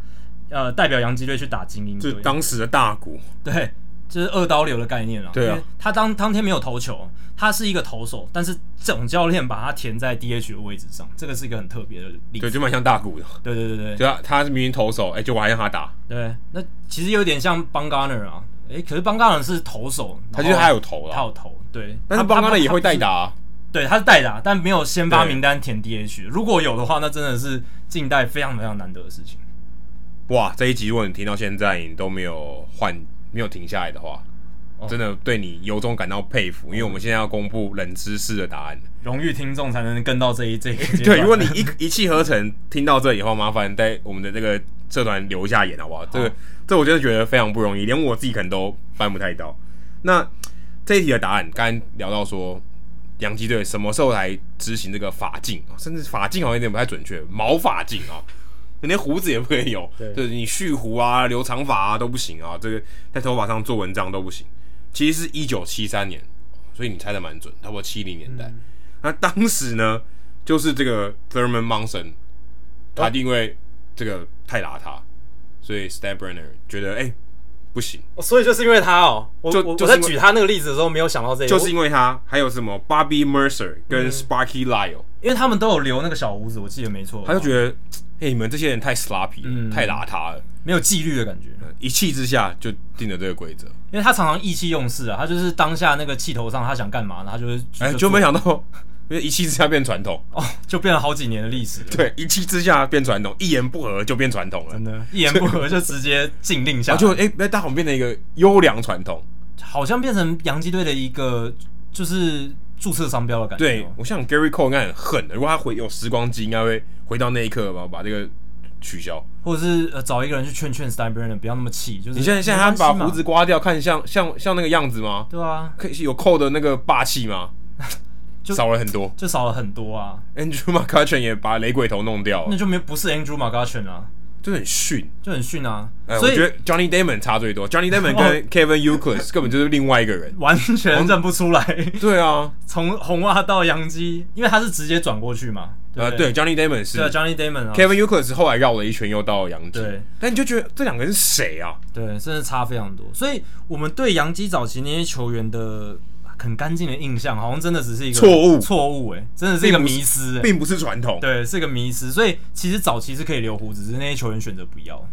S2: 呃，代表洋基队去打精英队，
S1: 就当时的大谷，
S2: 对。就是二刀流的概念了，
S1: 对啊，
S2: 他当当天没有投球，他是一个投手，但是总教练把他填在 DH 的位置上，这个是一个很特别的例子，
S1: 对，就蛮像大谷的，
S2: 对对对对，
S1: 对啊，他是明明投手，哎、欸，就我还让他打，
S2: 对，那其实有点像 Bumgarner 啊，哎、欸，可是 Bumgarner 是投手，
S1: 他就是他有投了，
S2: 他有投，对，
S1: 但是 Bumgarner 也会代打、啊，
S2: 对，他是代打，但没有先发名单填 DH，如果有的话，那真的是近代非常非常难得的事情。
S1: 哇，这一集如果你听到现在你都没有换，没有停下来的话。真的对你由衷感到佩服，因为我们现在要公布冷知识的答案，
S2: 荣誉听众才能跟到这一这一
S1: 对，如果你一一气呵成听到这以后，麻烦在我们的这个社团留一下言好不好？好，这个这我真的觉得非常不容易，连我自己可能都办不太到。那这一题的答案，刚才聊到说，洋基队什么时候来执行这个法禁啊？甚至法禁好像有点不太准确，毛发禁啊，连胡子也不可以有，就是你蓄胡啊、留长发啊都不行啊，这个在头发上做文章都不行。其实是一九七三年，所以你猜的蛮准，差不多七零年代。嗯、那当时呢，就是这个 Thurman Munson，他因为这个太邋遢，所以 Steinbrenner 觉得哎。欸不行，
S2: 所以就是因为他哦，我就我在举他那个例子的时候没有想到这个，
S1: 就是因为他还有什么 Bobby Mercer 跟 Sparky Lyle，
S2: 因为他们都有留那个小胡子，我记得没错。
S1: 他就觉得，哎，你们这些人太 sloppy，太邋遢了，
S2: 没有纪律的感觉。
S1: 一气之下就定了这个规则，
S2: 因为他常常意气用事啊，他就是当下那个气头上，他想干嘛，他就是
S1: 哎，就没想到。因为一气之下变传统
S2: 哦，就变了好几年的历史。
S1: 对，一气之下变传统，一言不合就变传统了。
S2: 真的，一言不合就直接禁令下，
S1: 就哎，那大红变成一个优良传统，
S2: 好像变成洋基队的一个就是注册商标的感觉。
S1: 对，我想 Gary Cole 应该很恨的，如果他回有时光机，应该会回到那一刻吧，把这个取消，
S2: 或者是呃找一个人去劝劝 Steinbrenner 不要那么气。就是
S1: 你现在现在他把胡子刮掉，看像像像那个样子吗？
S2: 对啊，
S1: 可以有 Cole 的那个霸气吗？就少了很多，
S2: 就少了很多啊
S1: ！Andrew McCutchen 也把雷鬼头弄掉了，
S2: 那就没不是 Andrew McCutchen 啊，
S1: 就很逊，
S2: 就很逊啊！
S1: 欸、所以我觉得 Johnny Damon 差最多，Johnny Damon 跟 Kevin Youkilis 根本就是另外一个人，
S2: 完全认不出来。
S1: 对啊，
S2: 从红袜到洋基，因为他是直接转过去嘛。对，对，
S1: 对，Johnny Damon 是，
S2: 对，Johnny Damon 啊
S1: ，Kevin Youkilis 后来绕了一圈又到洋基，对，但你就觉得这两个人是谁啊？
S2: 对，真的差非常多。所以我们对洋基早期那些球员的。很干净的印象，好像真的只是一个错误，错误哎，真的是一个迷思，
S1: 并不是传统，
S2: 对，是一个迷失。所以其实早期是可以留胡子，只是那些球员选择不要，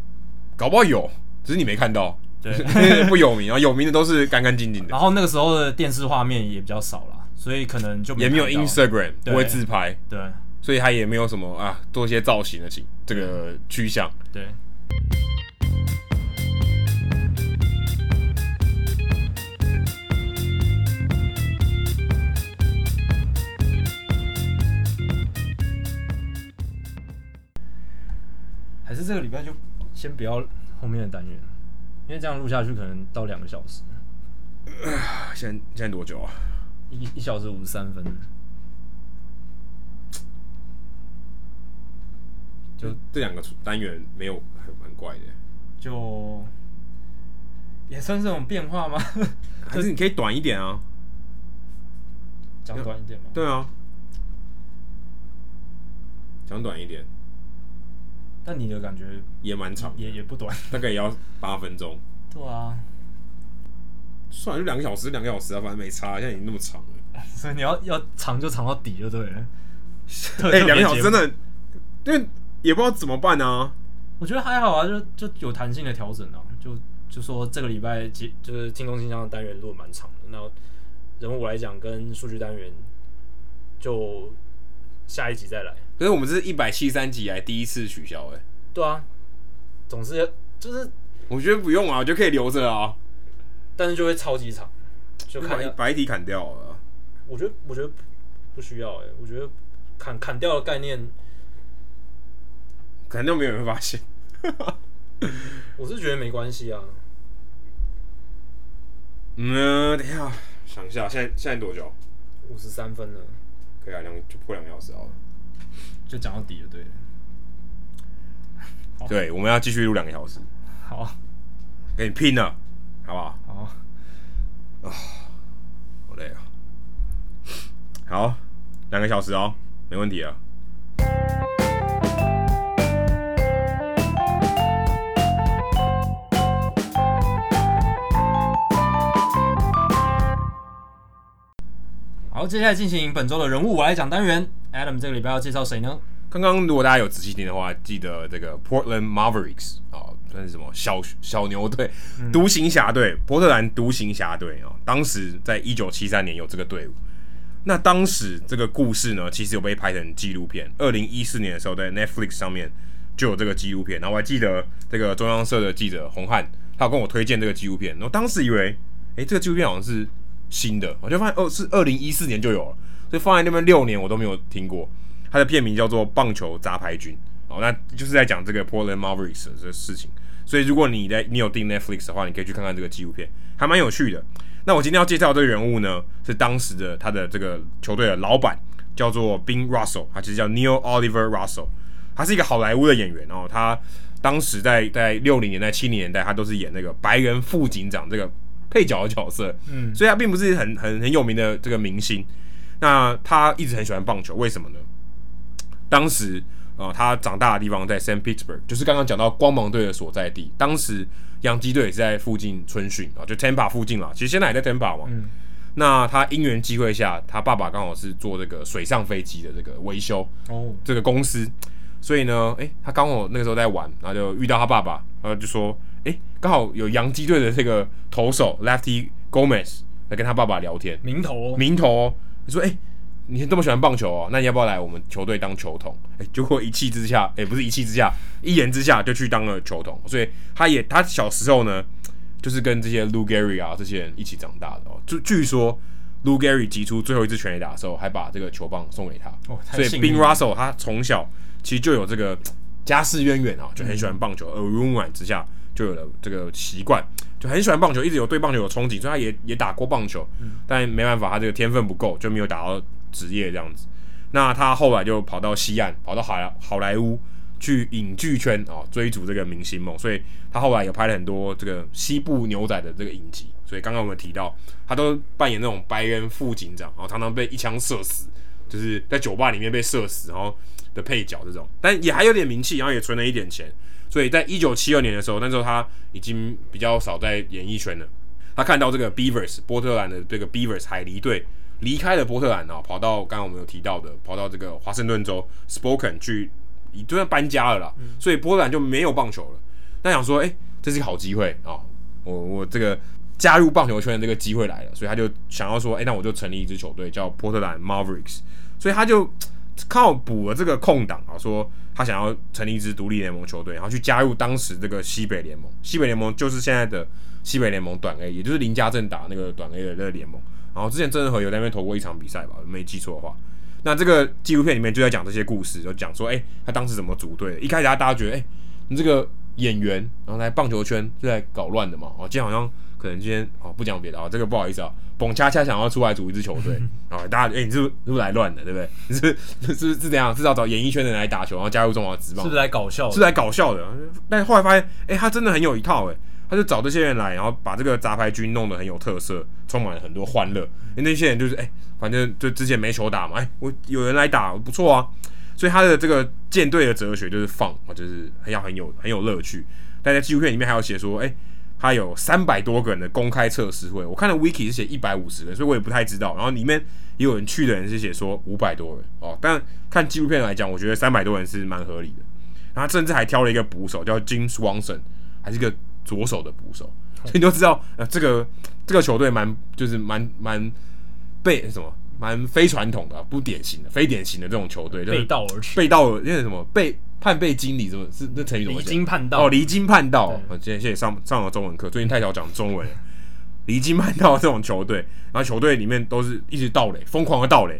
S1: 搞不好有，只是你没看到，对，不有名啊，有名的都是干干净净的。
S2: 然后那个时候的电视画面也比较少了，所以可能就没
S1: 也没有 Instagram，不会自拍，
S2: 对，
S1: 所以他也没有什么啊，做一些造型的情这个趋向，
S2: 对。是这个礼拜就先不要后面的单元，因为这样录下去可能到两个小时。
S1: 现在现在多久啊？
S2: 一一小时五十三分。
S1: 就这两个单元没有很蛮怪的，
S2: 就也算是这种变化吗？
S1: 还是你可以短一点啊？
S2: 讲短一点吗？
S1: 对啊，讲短一点。
S2: 但你的感觉
S1: 也蛮长，
S2: 也也不短，
S1: 大概也要八分钟。
S2: 对啊，
S1: 算了，就两个小时，两个小时啊，反正没差，现在已经那么长了。
S2: 所以你要要长就长到底就对了。
S1: 哎、欸，两个小时真的，因为也不知道怎么办啊。
S2: 我觉得还好啊，就就有弹性的调整啊。就就说这个礼拜节就是进攻信箱的单元如果蛮长的，那人物来讲跟数据单元就下一集再来。
S1: 可是我们这是一百七十三集来第一次取消哎、欸，
S2: 对啊，总是就是
S1: 我觉得不用啊，我就可以留着啊，
S2: 但是就会超级长，就看
S1: 把把一题砍掉了。
S2: 我觉得我觉得不需要哎、欸，我觉得砍砍掉的概念，
S1: 可能都没有人会发现。
S2: 我是觉得没关系啊。
S1: 嗯，等一下想一下，现在现在多久？
S2: 五十三分了，
S1: 可以啊，两就破两个小时好了。
S2: 就讲到底了，对。
S1: 对，我们要继续录两个小时。
S2: 好，
S1: 跟你拼了，好不好？
S2: 好。
S1: 啊，好累啊。好，两个小时哦，没问题啊。
S2: 好，接下来进行本周的人物我来讲单元。Adam 这个礼拜要介绍谁呢？
S1: 刚刚如果大家有仔细听的话，记得这个 Portland Mavericks 哦，算是什么小小牛队、独行侠队、波特兰独行侠队啊。当时在一九七三年有这个队伍。那当时这个故事呢，其实有被拍成纪录片。二零一四年的时候，在 Netflix 上面就有这个纪录片。然后我还记得这个中央社的记者洪汉，他有跟我推荐这个纪录片。然后当时以为，诶，这个纪录片好像是新的，我就发现哦，是二零一四年就有了。所以放在那边六年我都没有听过，它的片名叫做《棒球杂牌军》哦，那就是在讲这个 Portland Mavericks 的这个事情。所以如果你在你有订 Netflix 的话，你可以去看看这个纪录片，还蛮有趣的。那我今天要介绍这个人物呢，是当时的他的这个球队的老板，叫做 Bill Russell，他其实叫 Neil Oliver Russell，他是一个好莱坞的演员哦。他当时在在六零年代、七零年代，他都是演那个白人副警长这个配角的角色，嗯，所以他并不是很很很有名的这个明星。那他一直很喜欢棒球，为什么呢？当时啊、呃，他长大的地方在 Saint Petersburg，就是刚刚讲到光芒队的所在地。当时洋基队也是在附近春训啊，就 Tampa 附近啦。其实现在还在 Tampa 嘛。嗯。那他因缘机会下，他爸爸刚好是做这个水上飞机的这个维修哦，这个公司。所以呢，诶、欸，他刚好那个时候在玩，然后就遇到他爸爸，然后就说，诶、欸，刚好有洋基队的这个投手 Lefty Gomez 来跟他爸爸聊天，
S2: 名头、哦，
S1: 名头、哦。他说，诶、欸。你这么喜欢棒球哦，那你要不要来我们球队当球童？哎、欸，结果一气之下，哎、欸，不是一气之下，一言之下就去当了球童。所以他也他小时候呢，就是跟这些 Lou Gehrig 啊这些人一起长大的哦。就据说 Lou Gehrig 击出最后一支全垒打的时候，还把这个球棒送给他。哦，所以 Bing Russell 他从小其实就有这个家世渊源啊，就很喜欢棒球，耳濡目染之下就有了这个习惯，就很喜欢棒球，一直有对棒球有憧憬，所以他也也打过棒球，嗯、但没办法，他这个天分不够，就没有打到。职业这样子，那他后来就跑到西岸，跑到好莱好莱坞去影剧圈啊、哦，追逐这个明星梦。所以他后来也拍了很多这个西部牛仔的这个影集。所以刚刚我们提到，他都扮演那种白人副警长，然后常常被一枪射死，就是在酒吧里面被射死，然后的配角这种。但也还有点名气，然后也存了一点钱。所以在一九七二年的时候，那时候他已经比较少在演艺圈了。他看到这个 Beavers 波特兰的这个 Beavers 海狸队。离开了波特兰啊，跑到刚刚我们有提到的，跑到这个华盛顿州 Spokane 去，就算搬家了啦，所以波特兰就没有棒球了。那想说，哎、这是一个好机会啊，我我这个加入棒球圈的这个机会来了，所以他就想要说，哎、那我就成立一支球队叫波特兰 Mavericks，所以他就靠补了这个空档啊，说他想要成立一支独立联盟球队，然后去加入当时这个西北联盟，西北联盟就是现在的西北联盟短 A，也就是林家正打那个短 A 的那个联盟。然后之前郑和有在那边投过一场比赛吧，没记错的话。那这个纪录片里面就在讲这些故事，就讲说，哎，他当时怎么组队的？一开始大家觉得，哎，你这个演员，然后来棒球圈是在搞乱的嘛？哦，今天好像可能今天哦不讲别的啊，这个不好意思啊，蹦恰恰想要出来组一支球队啊，大家哎，你是不是是不是来乱的，对不对？你是 是是是这样？至少找演艺圈的人来打球，然后加入中华职棒，
S2: 是不是来搞笑？
S1: 是来搞笑的。但后来发现，哎，他真的很有一套，哎。他就找这些人来，然后把这个杂牌军弄得很有特色，充满了很多欢乐。因为那些人就是哎、欸，反正就之前没球打嘛，哎、欸，我有人来打，不错啊。所以他的这个舰队的哲学就是放，就是很要很有很有乐趣。但在纪录片里面还有写说，哎、欸，他有三百多个人的公开测试会。我看了 Wiki 是写一百五十人，所以我也不太知道。然后里面也有人去的人是写说五百多人哦。但看纪录片来讲，我觉得三百多人是蛮合理的。然后甚至还挑了一个捕手叫 Jim Swanson，还是一个。左手的捕手，所以你就知道，呃，这个这个球队蛮就是蛮蛮被什么蛮非传统的、啊，不典型的、非典型的这种球队，
S2: 背道而驰，
S1: 背道而那什么背叛背经理，什么是那成语怎么讲？离经叛道哦，离经叛道。我今天谢谢上上了中文课，最近太少讲中文了。离经叛道这种球队，然后球队里面都是一直盗垒，疯狂的盗垒。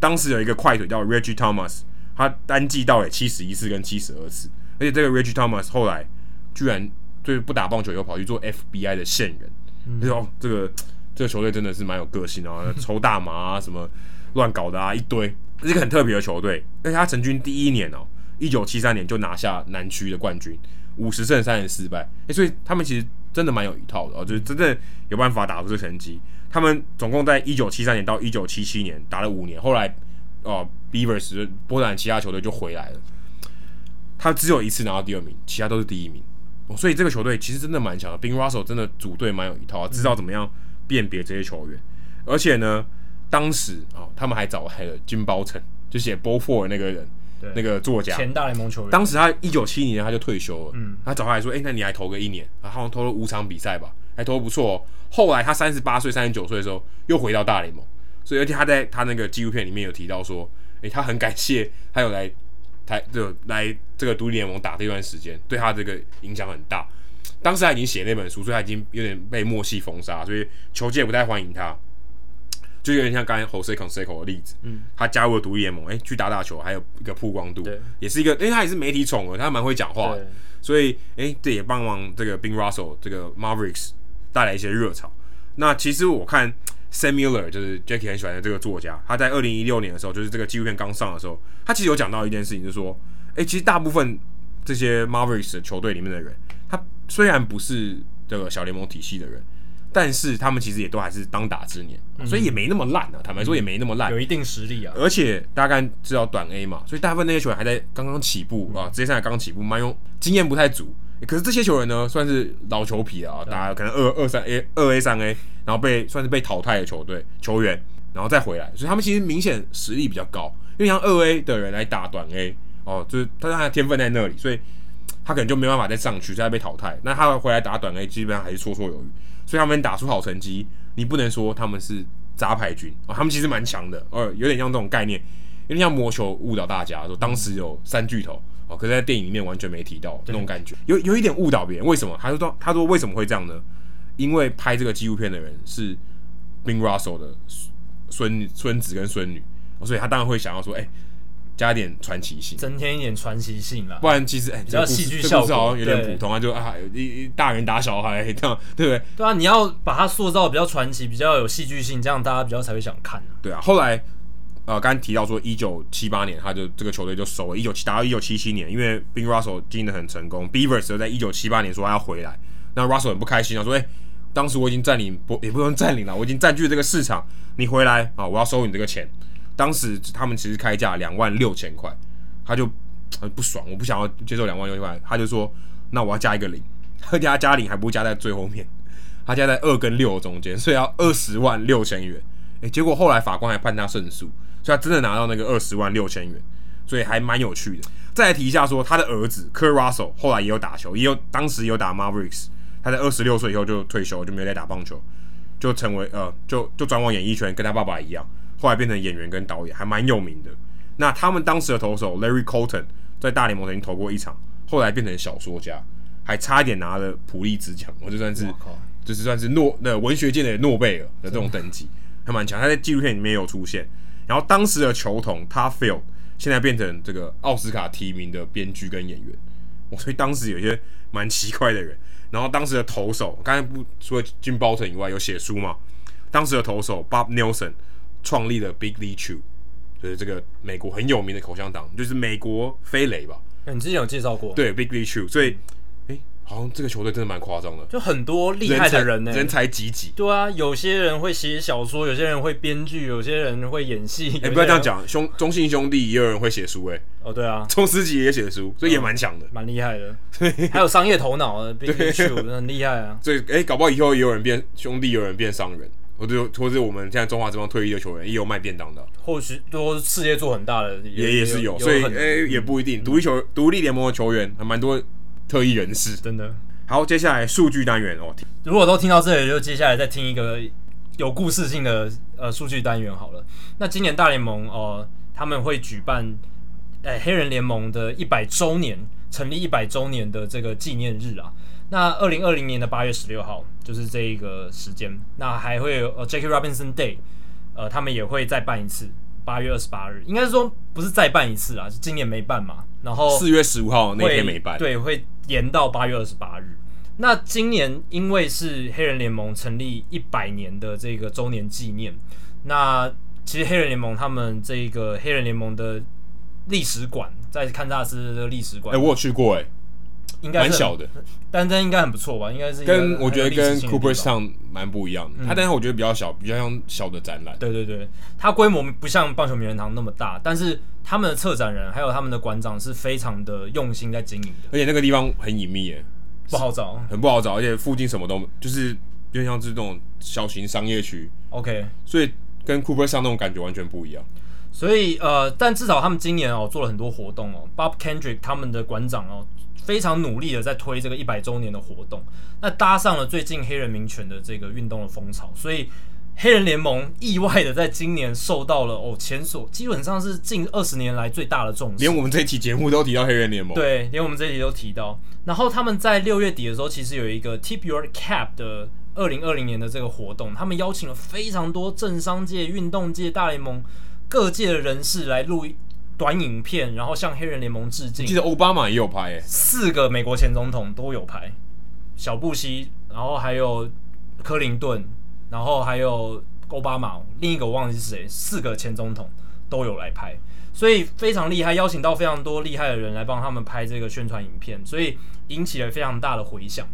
S1: 当时有一个快腿叫 Reggie Thomas，他单季盗垒七十一次跟七十二次，而且这个 Reggie Thomas 后来居然。就是不打棒球，又跑去做 FBI 的线人，嗯、就说这个这个球队真的是蛮有个性的啊，抽大麻啊，什么乱搞的啊，一堆，这是一个很特别的球队。而且他成军第一年哦，一九七三年就拿下南区的冠军，五十胜三十四败，哎，所以他们其实真的蛮有一套的哦，就是真正有办法打出这成绩。他们总共在一九七三年到一九七七年打了五年，后来哦，Beavers 波特兰其他球队就回来了，他只有一次拿到第二名，其他都是第一名。哦、所以这个球队其实真的蛮强的 Bing Russell 真的组队蛮有一套，知道怎么样辨别这些球员。嗯、而且呢，当时哦，他们还找来了 Jim Bouton，就写 Ball Four 那个人，对那个作家，
S2: 前大联盟球员。
S1: 当时他一九七零年他就退休了，嗯，他找他来说，哎、欸，那你来投个一年，他好像投了五场比赛吧，还投得不错哦。后来他三十八岁、三十九岁的时候又回到大联盟，所以而且他在他那个纪录片里面有提到说，哎、欸，他很感谢他有来。台就来这个独立联盟打这段时间，对他这个影响很大。当时他已经写那本书，所以他已经有点被默契封杀，所以球界不太欢迎他。就有点像刚才 Jose Canseco 的例子，嗯，他加入了独立联盟，哎、欸，去打打球，还有一个曝光度，对。也是一个，因为他也是媒体宠儿，他蛮会讲话。所以哎，这、欸、也帮忙这个 Bill Russell 这个 Mavericks 带来一些热潮。那其实我看 Sam Miller 就是 Jackie 很喜欢的这个作家，他在二零一六年的时候，就是这个纪录片刚上的时候，他其实有讲到一件事情，就是说，哎、欸，其实大部分这些 Mavericks 的球队里面的人，他虽然不是这个小联盟体系的人。但是他们其实也都还是当打之年，嗯、所以也没那么烂啊。坦白说也没那么烂，
S2: 有一定实力啊。
S1: 而且大概知道短 A 嘛，所以大部分那些球员还在刚刚起步、嗯、啊，职业生涯刚起步，蛮用经验不太足。可是这些球员呢，算是老球皮啊，打可能二二三 A、二 A 三 A，然后被算是被淘汰的球队球员，然后再回来，所以他们其实明显实力比较高。因为像二 A 的人来打短 A 哦，就是他他的天分在那里，所以他可能就没办法再上去，再被淘汰。那他回来打短 A，基本上还是绰绰有余。所以他们打出好成绩，你不能说他们是杂牌军哦，他们其实蛮强的，呃，有点像这种概念，有点像魔球误导大家说当时有三巨头哦，可是在电影里面完全没提到那种感觉，有有一点误导别人。为什么？他说他说为什么会这样呢？因为拍这个纪录片的人是 Bing Russell 的孙孙子跟孙女，所以他当然会想要说，哎、欸。加点传奇性，
S2: 增添一点传奇性啦。
S1: 不然其实哎，比较戏剧效果好像有点普通啊，就啊，一大人打小孩这样，对不对？
S2: 对啊，你要把它塑造比较传奇，比较有戏剧性，这样大家比较才会想看。
S1: 对啊，后来呃，刚才提到说，一九七八年他就这个球队就收了，一九七打到一九七七年，因为 Bill Russell 经营的很成功，Beavers 在一九七八年说他要回来，那 Russell 很不开心啊，说哎，当时我已经占领不也不能占领了，我已经占据了这个市场，你回来啊，我要收你这个钱。当时他们其实开价两万六千块。他就很不爽，我不想要接受两万六千块，他就说：“那我要加一个零，他加加零还不如加在最后面，他加在二跟六中间，所以要二十万六千元。诶，结果后来法官还判他胜诉，所以他真的拿到那个二十万六千元，所以还蛮有趣的。再来提一下说，他的儿子 Ker Russell 后来也有打球，也有当时也有打 Mavericks，他在二十六岁以后就退休，就没有再打棒球，就成为呃，就就转往演艺圈，跟他爸爸一样，后来变成演员跟导演，还蛮有名的。”那他们当时的投手 Larry Colton 在大联盟曾经投过一场，后来变成小说家，还差一点拿了普利兹奖，我就算是就是算是诺那文学界的诺贝尔的这种等级，还蛮强。他在纪录片里面也有出现。然后当时的球童 Todd Field 现在变成这个奥斯卡提名的编剧跟演员，我所以当时有些蛮奇怪的人。然后当时的投手，刚才不除了 Jim Bouton 以外，有写书嘛？当时的投手 Bob Nelson 创立了 Big League Chew。就是这个美国很有名的口香糖，就是美国飞雷吧？
S2: 你之前有介绍过？
S1: 对，Big League Chew。所以，哎、欸，好像这个球队真的蛮夸张的，
S2: 就很多厉害的人呢、欸，
S1: 人才济济。
S2: 对啊，有些人会写小说，有些人会编剧，有些人会演戏。
S1: 哎、欸，不要这样讲，兄中信兄弟也有人会写书、欸，哎。
S2: 哦，对啊，
S1: 中司吉也写书，所以也蛮强的，
S2: 蛮、嗯、厉害的。还有商业头脑的 Big League Chew 很厉害啊。
S1: 所以，哎、欸，搞不好以后也有人变兄弟，有人变商人。或者或者我们现在中华职棒退役的球员也有卖便当的，
S2: 或许都事业做很大的也
S1: 也，也是有，有所以诶、欸、也不一定。独立球独立联盟的球员还蛮多特异人士，
S2: 真的。
S1: 好，接下来数据单元哦。
S2: 如果都听到这里，就接下来再听一个有故事性的呃数据单元好了。那今年大联盟哦、呃，他们会举办诶、欸、黑人联盟的一百周年成立一百周年的这个纪念日啊。那二零二零年的八月十六号就是这一个时间，那还会有呃 Jackie Robinson Day，呃，他们也会再办一次，八月二十八日，应该是说不是再办一次啊，是今年没办嘛，然后
S1: 四月十五号那天没办，
S2: 对，会延到八月二十八日。那今年因为是黑人联盟成立一百年的这个周年纪念，那其实黑人联盟他们这个黑人联盟的历史馆在堪萨斯的历史馆，
S1: 哎、欸，我有去过哎、欸。
S2: 应该
S1: 蛮小的，
S2: 但这应该很不错吧？应该是
S1: 跟我觉得跟 Cooperstown 蛮不一样的。它、嗯、但是我觉得比较小，比较像小的展览。
S2: 对对对，它规模不像棒球名人堂那么大，但是他们的策展人还有他们的馆长是非常的用心在经营的。
S1: 而且那个地方很隐秘耶，
S2: 不好找，
S1: 很不好找，而且附近什么都就是就像是这种小型商业区。
S2: OK，
S1: 所以跟 Cooperstown 那种感觉完全不一样。
S2: 所以呃，但至少他们今年哦做了很多活动哦，Bob Kendrick 他们的馆长哦。非常努力的在推这个一百周年的活动，那搭上了最近黑人民权的这个运动的风潮，所以黑人联盟意外的在今年受到了哦前所基本上是近二十年来最大的重视，
S1: 连我们这一期节目都提到黑人联盟，
S2: 对，连我们这一期都提到。然后他们在六月底的时候，其实有一个 Tip Your Cap 的二零二零年的这个活动，他们邀请了非常多政商界、运动界、大联盟各界的人士来录。短影片，然后向黑人联盟致敬。记
S1: 得奥巴马也有拍，诶，
S2: 四个美国前总统都有拍，小布希，然后还有克林顿，然后还有奥巴马，另一个我忘记是谁，四个前总统都有来拍，所以非常厉害，邀请到非常多厉害的人来帮他们拍这个宣传影片，所以引起了非常大的回响。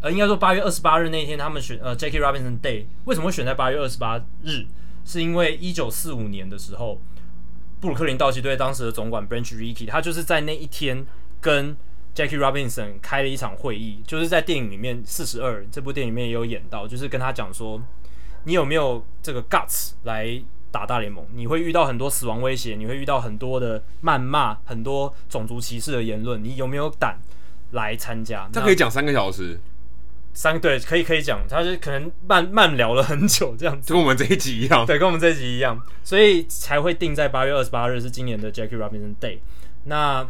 S2: 呃，应该说八月二十八日那天，他们选呃 Jackie Robinson Day，为什么会选在八月二十八日？是因为一九四五年的时候，布鲁克林道奇队当时的总管 Branch Rickey，他就是在那一天跟 Jackie Robinson 开了一场会议，就是在电影里面《四十二》这部电影里面也有演到，就是跟他讲说，你有没有这个 guts 来打大联盟？你会遇到很多死亡威胁，你会遇到很多的谩骂，很多种族歧视的言论，你有没有胆来参加？
S1: 他可以讲三个小时，
S2: 三对可以可以讲，他是可能慢慢聊了很久这样子，
S1: 跟我们这一集一样，
S2: 对，跟我们这一集一样，所以才会定在八月二十八日是今年的 Jackie Robinson Day。那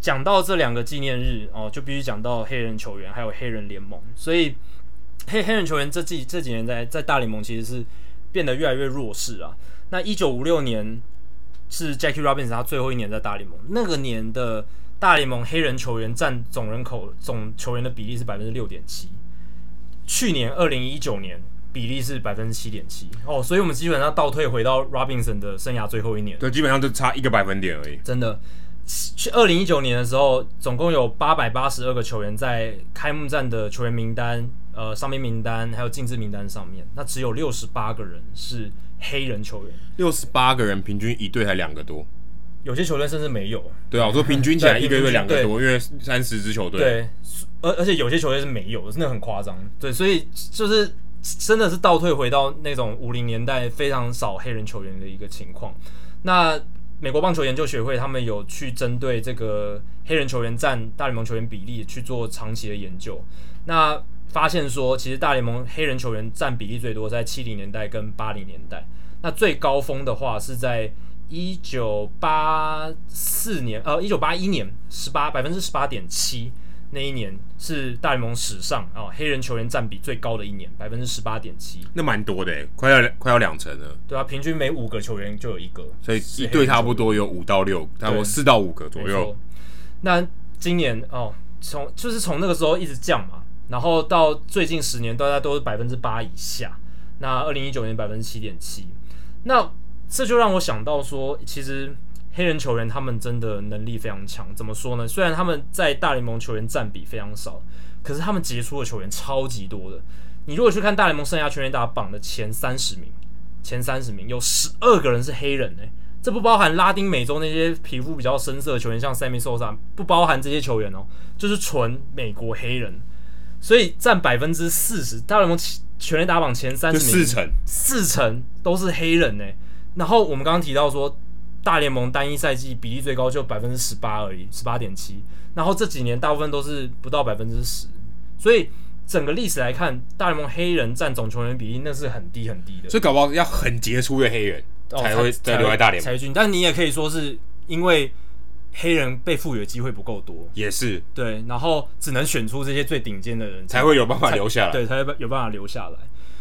S2: 讲到这两个纪念日哦，就必须讲到黑人球员还有黑人联盟，所以黑黑人球员这几这几年在在大联盟其实是变得越来越弱势啊。那一九五六年是 Jackie Robinson 他最后一年在大联盟，那个年的大联盟黑人球员占总人口总球员的比例是百分之六点七，去年二零一九年比例是百分之七点七。哦，所以我们基本上倒退回到 Robinson 的生涯最后一年，
S1: 对，基本上就差一个百分点而已，
S2: 真的。去二零一九年的时候，总共有八百八十二个球员在开幕战的球员名单、呃上面名单还有禁制名单上面，那只有六十八个人是黑人球员。
S1: 六十八个人，平均一队才两个多，
S2: 有些球队甚至没有。
S1: 对啊，我说平均起来一个月两个多，因为三十支球队。
S2: 对，而而且有些球队是没有的，真的很夸张。对，所以就是真的是倒退回到那种五零年代非常少黑人球员的一个情况。那美国棒球研究学会他们有去针对这个黑人球员占大联盟球员比例去做长期的研究，那发现说，其实大联盟黑人球员占比例最多在七零年代跟八零年代，那最高峰的话是在一九八四年，呃，一九八一年十八百分之十八点七。那一年是大联盟史上啊、哦、黑人球员占比最高的一年，百分之十八点七，
S1: 那蛮多的，快要快要两成了。
S2: 对啊，平均每五个球员就有一个，
S1: 所以一队差不多有五到六，差不多四到五个左右。
S2: 那今年哦，从就是从那个时候一直降嘛，然后到最近十年大家都是百分之八以下。那二零一九年百分之七点七，那这就让我想到说，其实。黑人球员他们真的能力非常强，怎么说呢？虽然他们在大联盟球员占比非常少，可是他们杰出的球员超级多的。你如果去看大联盟生涯全垒打榜的前三十名，前三十名有十二个人是黑人诶、欸，这不包含拉丁美洲那些皮肤比较深色的球员，像 Sammy Sosa，不包含这些球员哦，就是纯美国黑人，所以占百分之四十，大联盟全垒打榜前三十名，四成，四成都是黑人诶、欸。然后我们刚刚提到说。大联盟单一赛季比例最高就百分之十八而已，十八点七。然后这几年大部分都是不到百分之十，所以整个历史来看，大联盟黑人占总球员比例那是很低很低的。
S1: 所以搞不好要很杰出的黑人才会再留在大联盟。
S2: 才俊，但你也可以说是因为黑人被赋予的机会不够多，
S1: 也是
S2: 对。然后只能选出这些最顶尖的人
S1: 才会有办法留下来，
S2: 对，才会有办法留下来。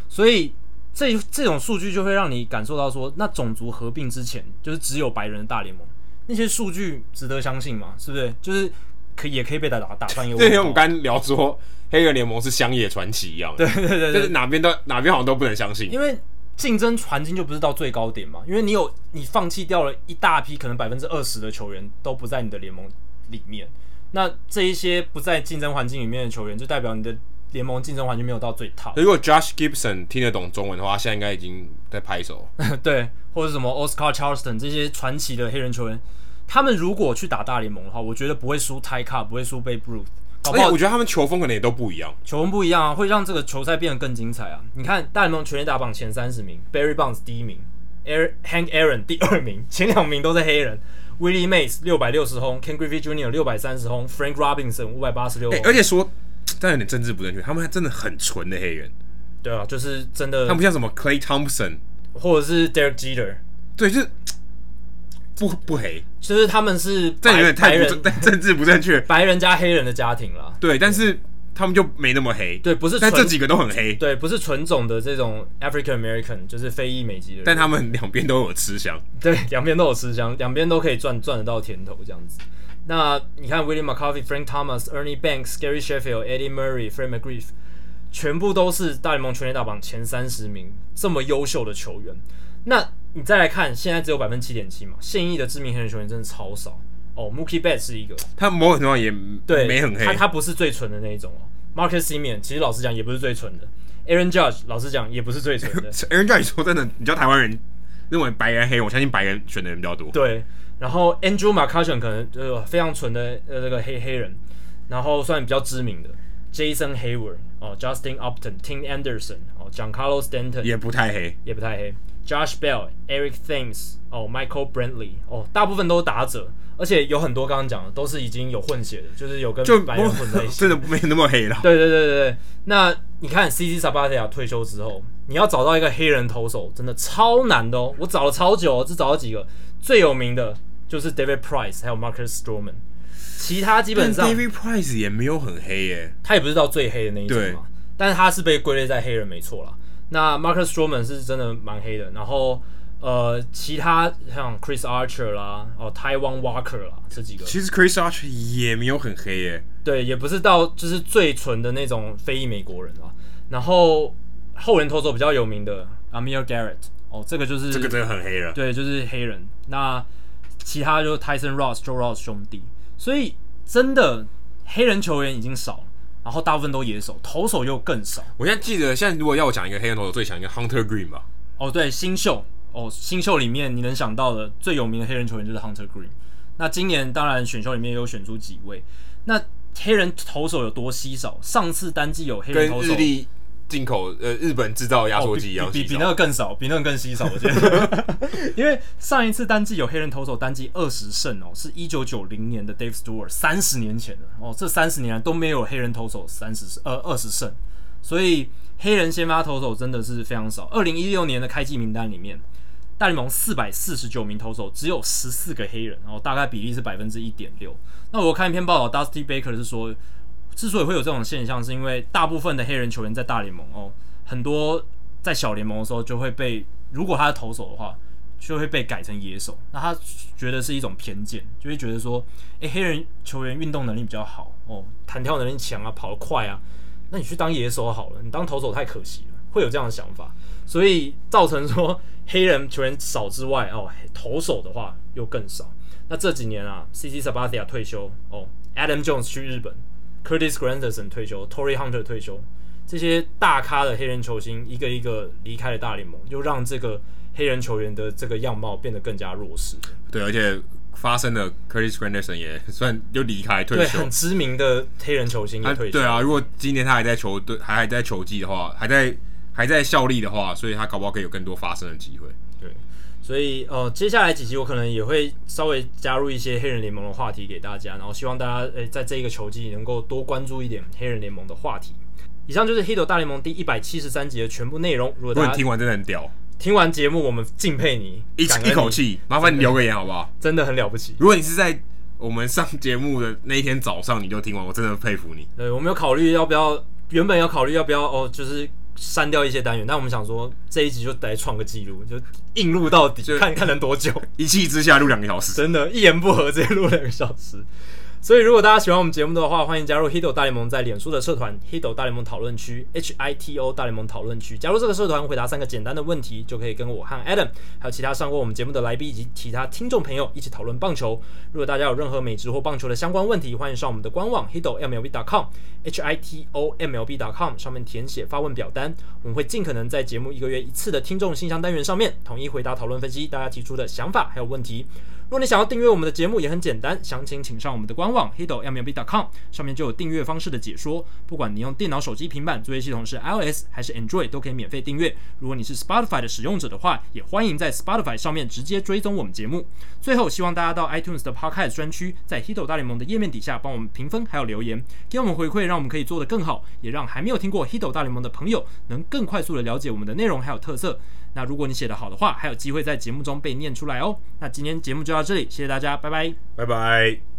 S2: 所以。这这种数据就会让你感受到说，那种族合并之前就是只有白人的大联盟，那些数据值得相信吗？是不是？就是可以也可以被打打打翻一个。
S1: 对，因为我们刚刚聊说黑人联盟是乡野传奇一样，
S2: 对对对，对，
S1: 就是哪边都哪边好像都不能相信，
S2: 因为竞争环境就不是到最高点嘛，因为你有你放弃掉了一大批可能百分之二十的球员都不在你的联盟里面，那这一些不在竞争环境里面的球员，就代表你的。联盟竞争环境没有到最 top。
S1: 如果 Josh Gibson 听得懂中文的话，现在应该已经在拍手。
S2: 对，或者什么 Oscar Charleston 这些传奇的黑人球员，他们如果去打大联盟的话，我觉得不会输 Ty Cobb，不会输 Babe Ruth。搞不好
S1: 我觉得他们球风可能也都不一样，
S2: 球风不一样啊，会让这个球赛变得更精彩啊。你看大联盟全垒打榜前三十名，Barry Bonds 第一名，Air Hank Aaron 第二名，前两名都是黑人。Willie Mays 六百六十轰，Ken Griffey Jr. 六百三十轰，Frank Robinson 五百八十六。
S1: 而且说。但有点政治不正确，他们还真的很纯的黑人，
S2: 对啊，就是真的，
S1: 他们不像什么 Clay Thompson
S2: 或者是 Derek Jeter，
S1: 对，就是不不黑，
S2: 就是他们是
S1: 但有点太不正，政治不正确，
S2: 白人加黑人的家庭啦，
S1: 对，但是他们就没那么黑，
S2: 对，不是，
S1: 但这几个都很黑，
S2: 对，不是纯种的这种 African American，就是非裔美籍的人，
S1: 但他们两边都有吃香，
S2: 对，两边都有吃香，两边都可以赚赚得到甜头这样子。那你看 William McCarthy、Frank Thomas、Ernie Banks、Gary Sheffield、Eddie Murray、Fred McGriff，全部都是大联盟全垒打榜前三十名这么优秀的球员。那你再来看，现在只有百分之七点七嘛，现役的知名黑人球员真的超少哦。Mookie Betts 是一个，
S1: 他某种情况也
S2: 对
S1: 没很黑，
S2: 他他不是最纯的那一种哦。Marcus Semien 其实老实讲也不是最纯的，Aaron Judge 老实讲也不是最纯的。
S1: Aaron Judge 说真的，你知道台湾人认为白人黑，我相信白人选的人比较多。
S2: 对，然后 Andrew McCutchen 可能呃非常纯的呃这个黑黑人，然后算比较知名的 Jason Hayward 哦，Justin Upton，Tim Anderson 哦，Giancarlo Stanton
S1: 也不太黑，
S2: 也不太黑。Josh Bell、Eric Thames 哦，Michael Brantley 哦，大部分都是打者，而且有很多刚刚讲的都是已经有混血的，就是有跟白人混在一起，
S1: 真的没那么黑了。
S2: 对对对对对，那你看 CC Sabathia 退休之后，你要找到一个黑人投手，真的超难的哦。我找了超久哦，只找到几个，最有名的就是 David Price，还有 Marcus Stroman，其他基本上
S1: David Price 也没有很黑耶，
S2: 他也不是到最黑的那一种嘛，但是他是被归类在黑人没错啦。那 Marcus Stroman 是真的蛮黑的，然后呃，其他像 Chris Archer 啦，哦，Taijuan Walker 啦，这几个。
S1: 其实 Chris Archer 也没有很黑耶，
S2: 对，也不是到就是最纯的那种非裔美国人啊。然后后人投手比较有名的 Amir Garrett，哦，这个就是
S1: 这个真的很黑了，
S2: 对，就是黑人。那其他就是 Tyson Ross、Joe Ross 兄弟，所以真的黑人球员已经少了。然后大部分都野手，投手又更少。
S1: 我现在记得，现在如果要我讲一个黑人投手，最强一个 Hunter Green 吧。
S2: 哦，对，新秀哦，新秀里面你能想到的最有名的黑人球员就是 Hunter Green。那今年当然选秀里面也有选出几位。那黑人投手有多稀少？上次单季有黑人投手。
S1: 进口呃，日本制造压缩机一样，
S2: 比比，比那个更少，比那个更稀少。我觉得，因为上一次单季有黑人投手单季二十胜哦，是一九九零年的 Dave Stewart，三十年前的哦，这三十年来都没有黑人投手三十呃二十胜，所以黑人先发投手真的是非常少。二零一六年的开季名单里面，大联盟四百四十九名投手只有十四个黑人，然后大概比例是百分之一点六。那我看一篇报道，Dusty Baker 是说。之所以会有这种现象，是因为大部分的黑人球员在大联盟哦，很多在小联盟的时候就会被，如果他是投手的话，就会被改成野手。那他觉得是一种偏见，就会觉得说，诶，黑人球员运动能力比较好哦，弹跳能力强啊，跑得快啊，那你去当野手好了，你当投手太可惜了，会有这样的想法，所以造成说黑人球员少之外哦，投手的话又更少。那这几年啊，CC Sabathia 退休哦，Adam Jones 去日本。Curtis Granderson 退休，Torii Hunter 退休，这些大咖的黑人球星一个一个离开了大联盟，又让这个黑人球员的这个样貌变得更加弱势。
S1: 对，而且发生了 Curtis Granderson 也算又离开退休，
S2: 对，很知名的黑人球星也退休。
S1: 对啊，如果今年他还在球队，还还在球季的话，还在还在效力的话，所以他搞不好可以有更多发生的机会。
S2: 对。所以，呃，接下来几集我可能也会稍微加入一些黑人联盟的话题给大家，然后希望大家，诶、欸，在这一个球季能够多关注一点黑人联盟的话题。以上就是《Hito 大联盟》第一百七十三集的全部内容。如果大家
S1: 听完真的很屌，
S2: 听完节目我们敬佩你，
S1: 一一口气，麻烦你留个言好不好？
S2: 真的很了不起。
S1: 如果你是在我们上节目的那一天早上你就听完，我真的佩服你。
S2: 对，我们有考虑要不要，原本要考虑要不要哦，就是。删掉一些单元，但我们想说这一集就来创个记录，就硬录到底，就看看能多久。
S1: 一气之下录两个小时，
S2: 真的，一言不合直接录两个小时。所以，如果大家喜欢我们节目的话，欢迎加入 Hito 大联盟在脸书的社团 Hito 大联盟讨论区 H I T O 大联盟讨论区。加入这个社团，回答三个简单的问题，就可以跟我和 Adam 还有其他上过我们节目的来宾以及其他听众朋友一起讨论棒球。如果大家有任何美职或棒球的相关问题，欢迎上我们的官网 HitoMLB.com H I T O M L B.com 上面填写发问表单，我们会尽可能在节目一个月一次的听众信箱单元上面统一回答、讨论、分析大家提出的想法还有问题。如果你想要订阅我们的节目，也很简单，详情请上我们的官网 hitomlb.com，上面就有订阅方式的解说。不管你用电脑、手机、平板，作业系统是 iOS 还是 Android，都可以免费订阅。如果你是 Spotify 的使用者的话，也欢迎在 Spotify 上面直接追踪我们节目。最后，希望大家到 iTunes 的 Podcast 专区，在 Hido 大联盟的页面底下帮我们评分还有留言，给我们回馈，让我们可以做得更好，也让还没有听过 Hido 大联盟的朋友能更快速的了解我们的内容还有特色。那如果你写的好的话，还有机会在节目中被念出来哦。那今天节目就到这里，谢谢大家，拜拜，
S1: 拜拜。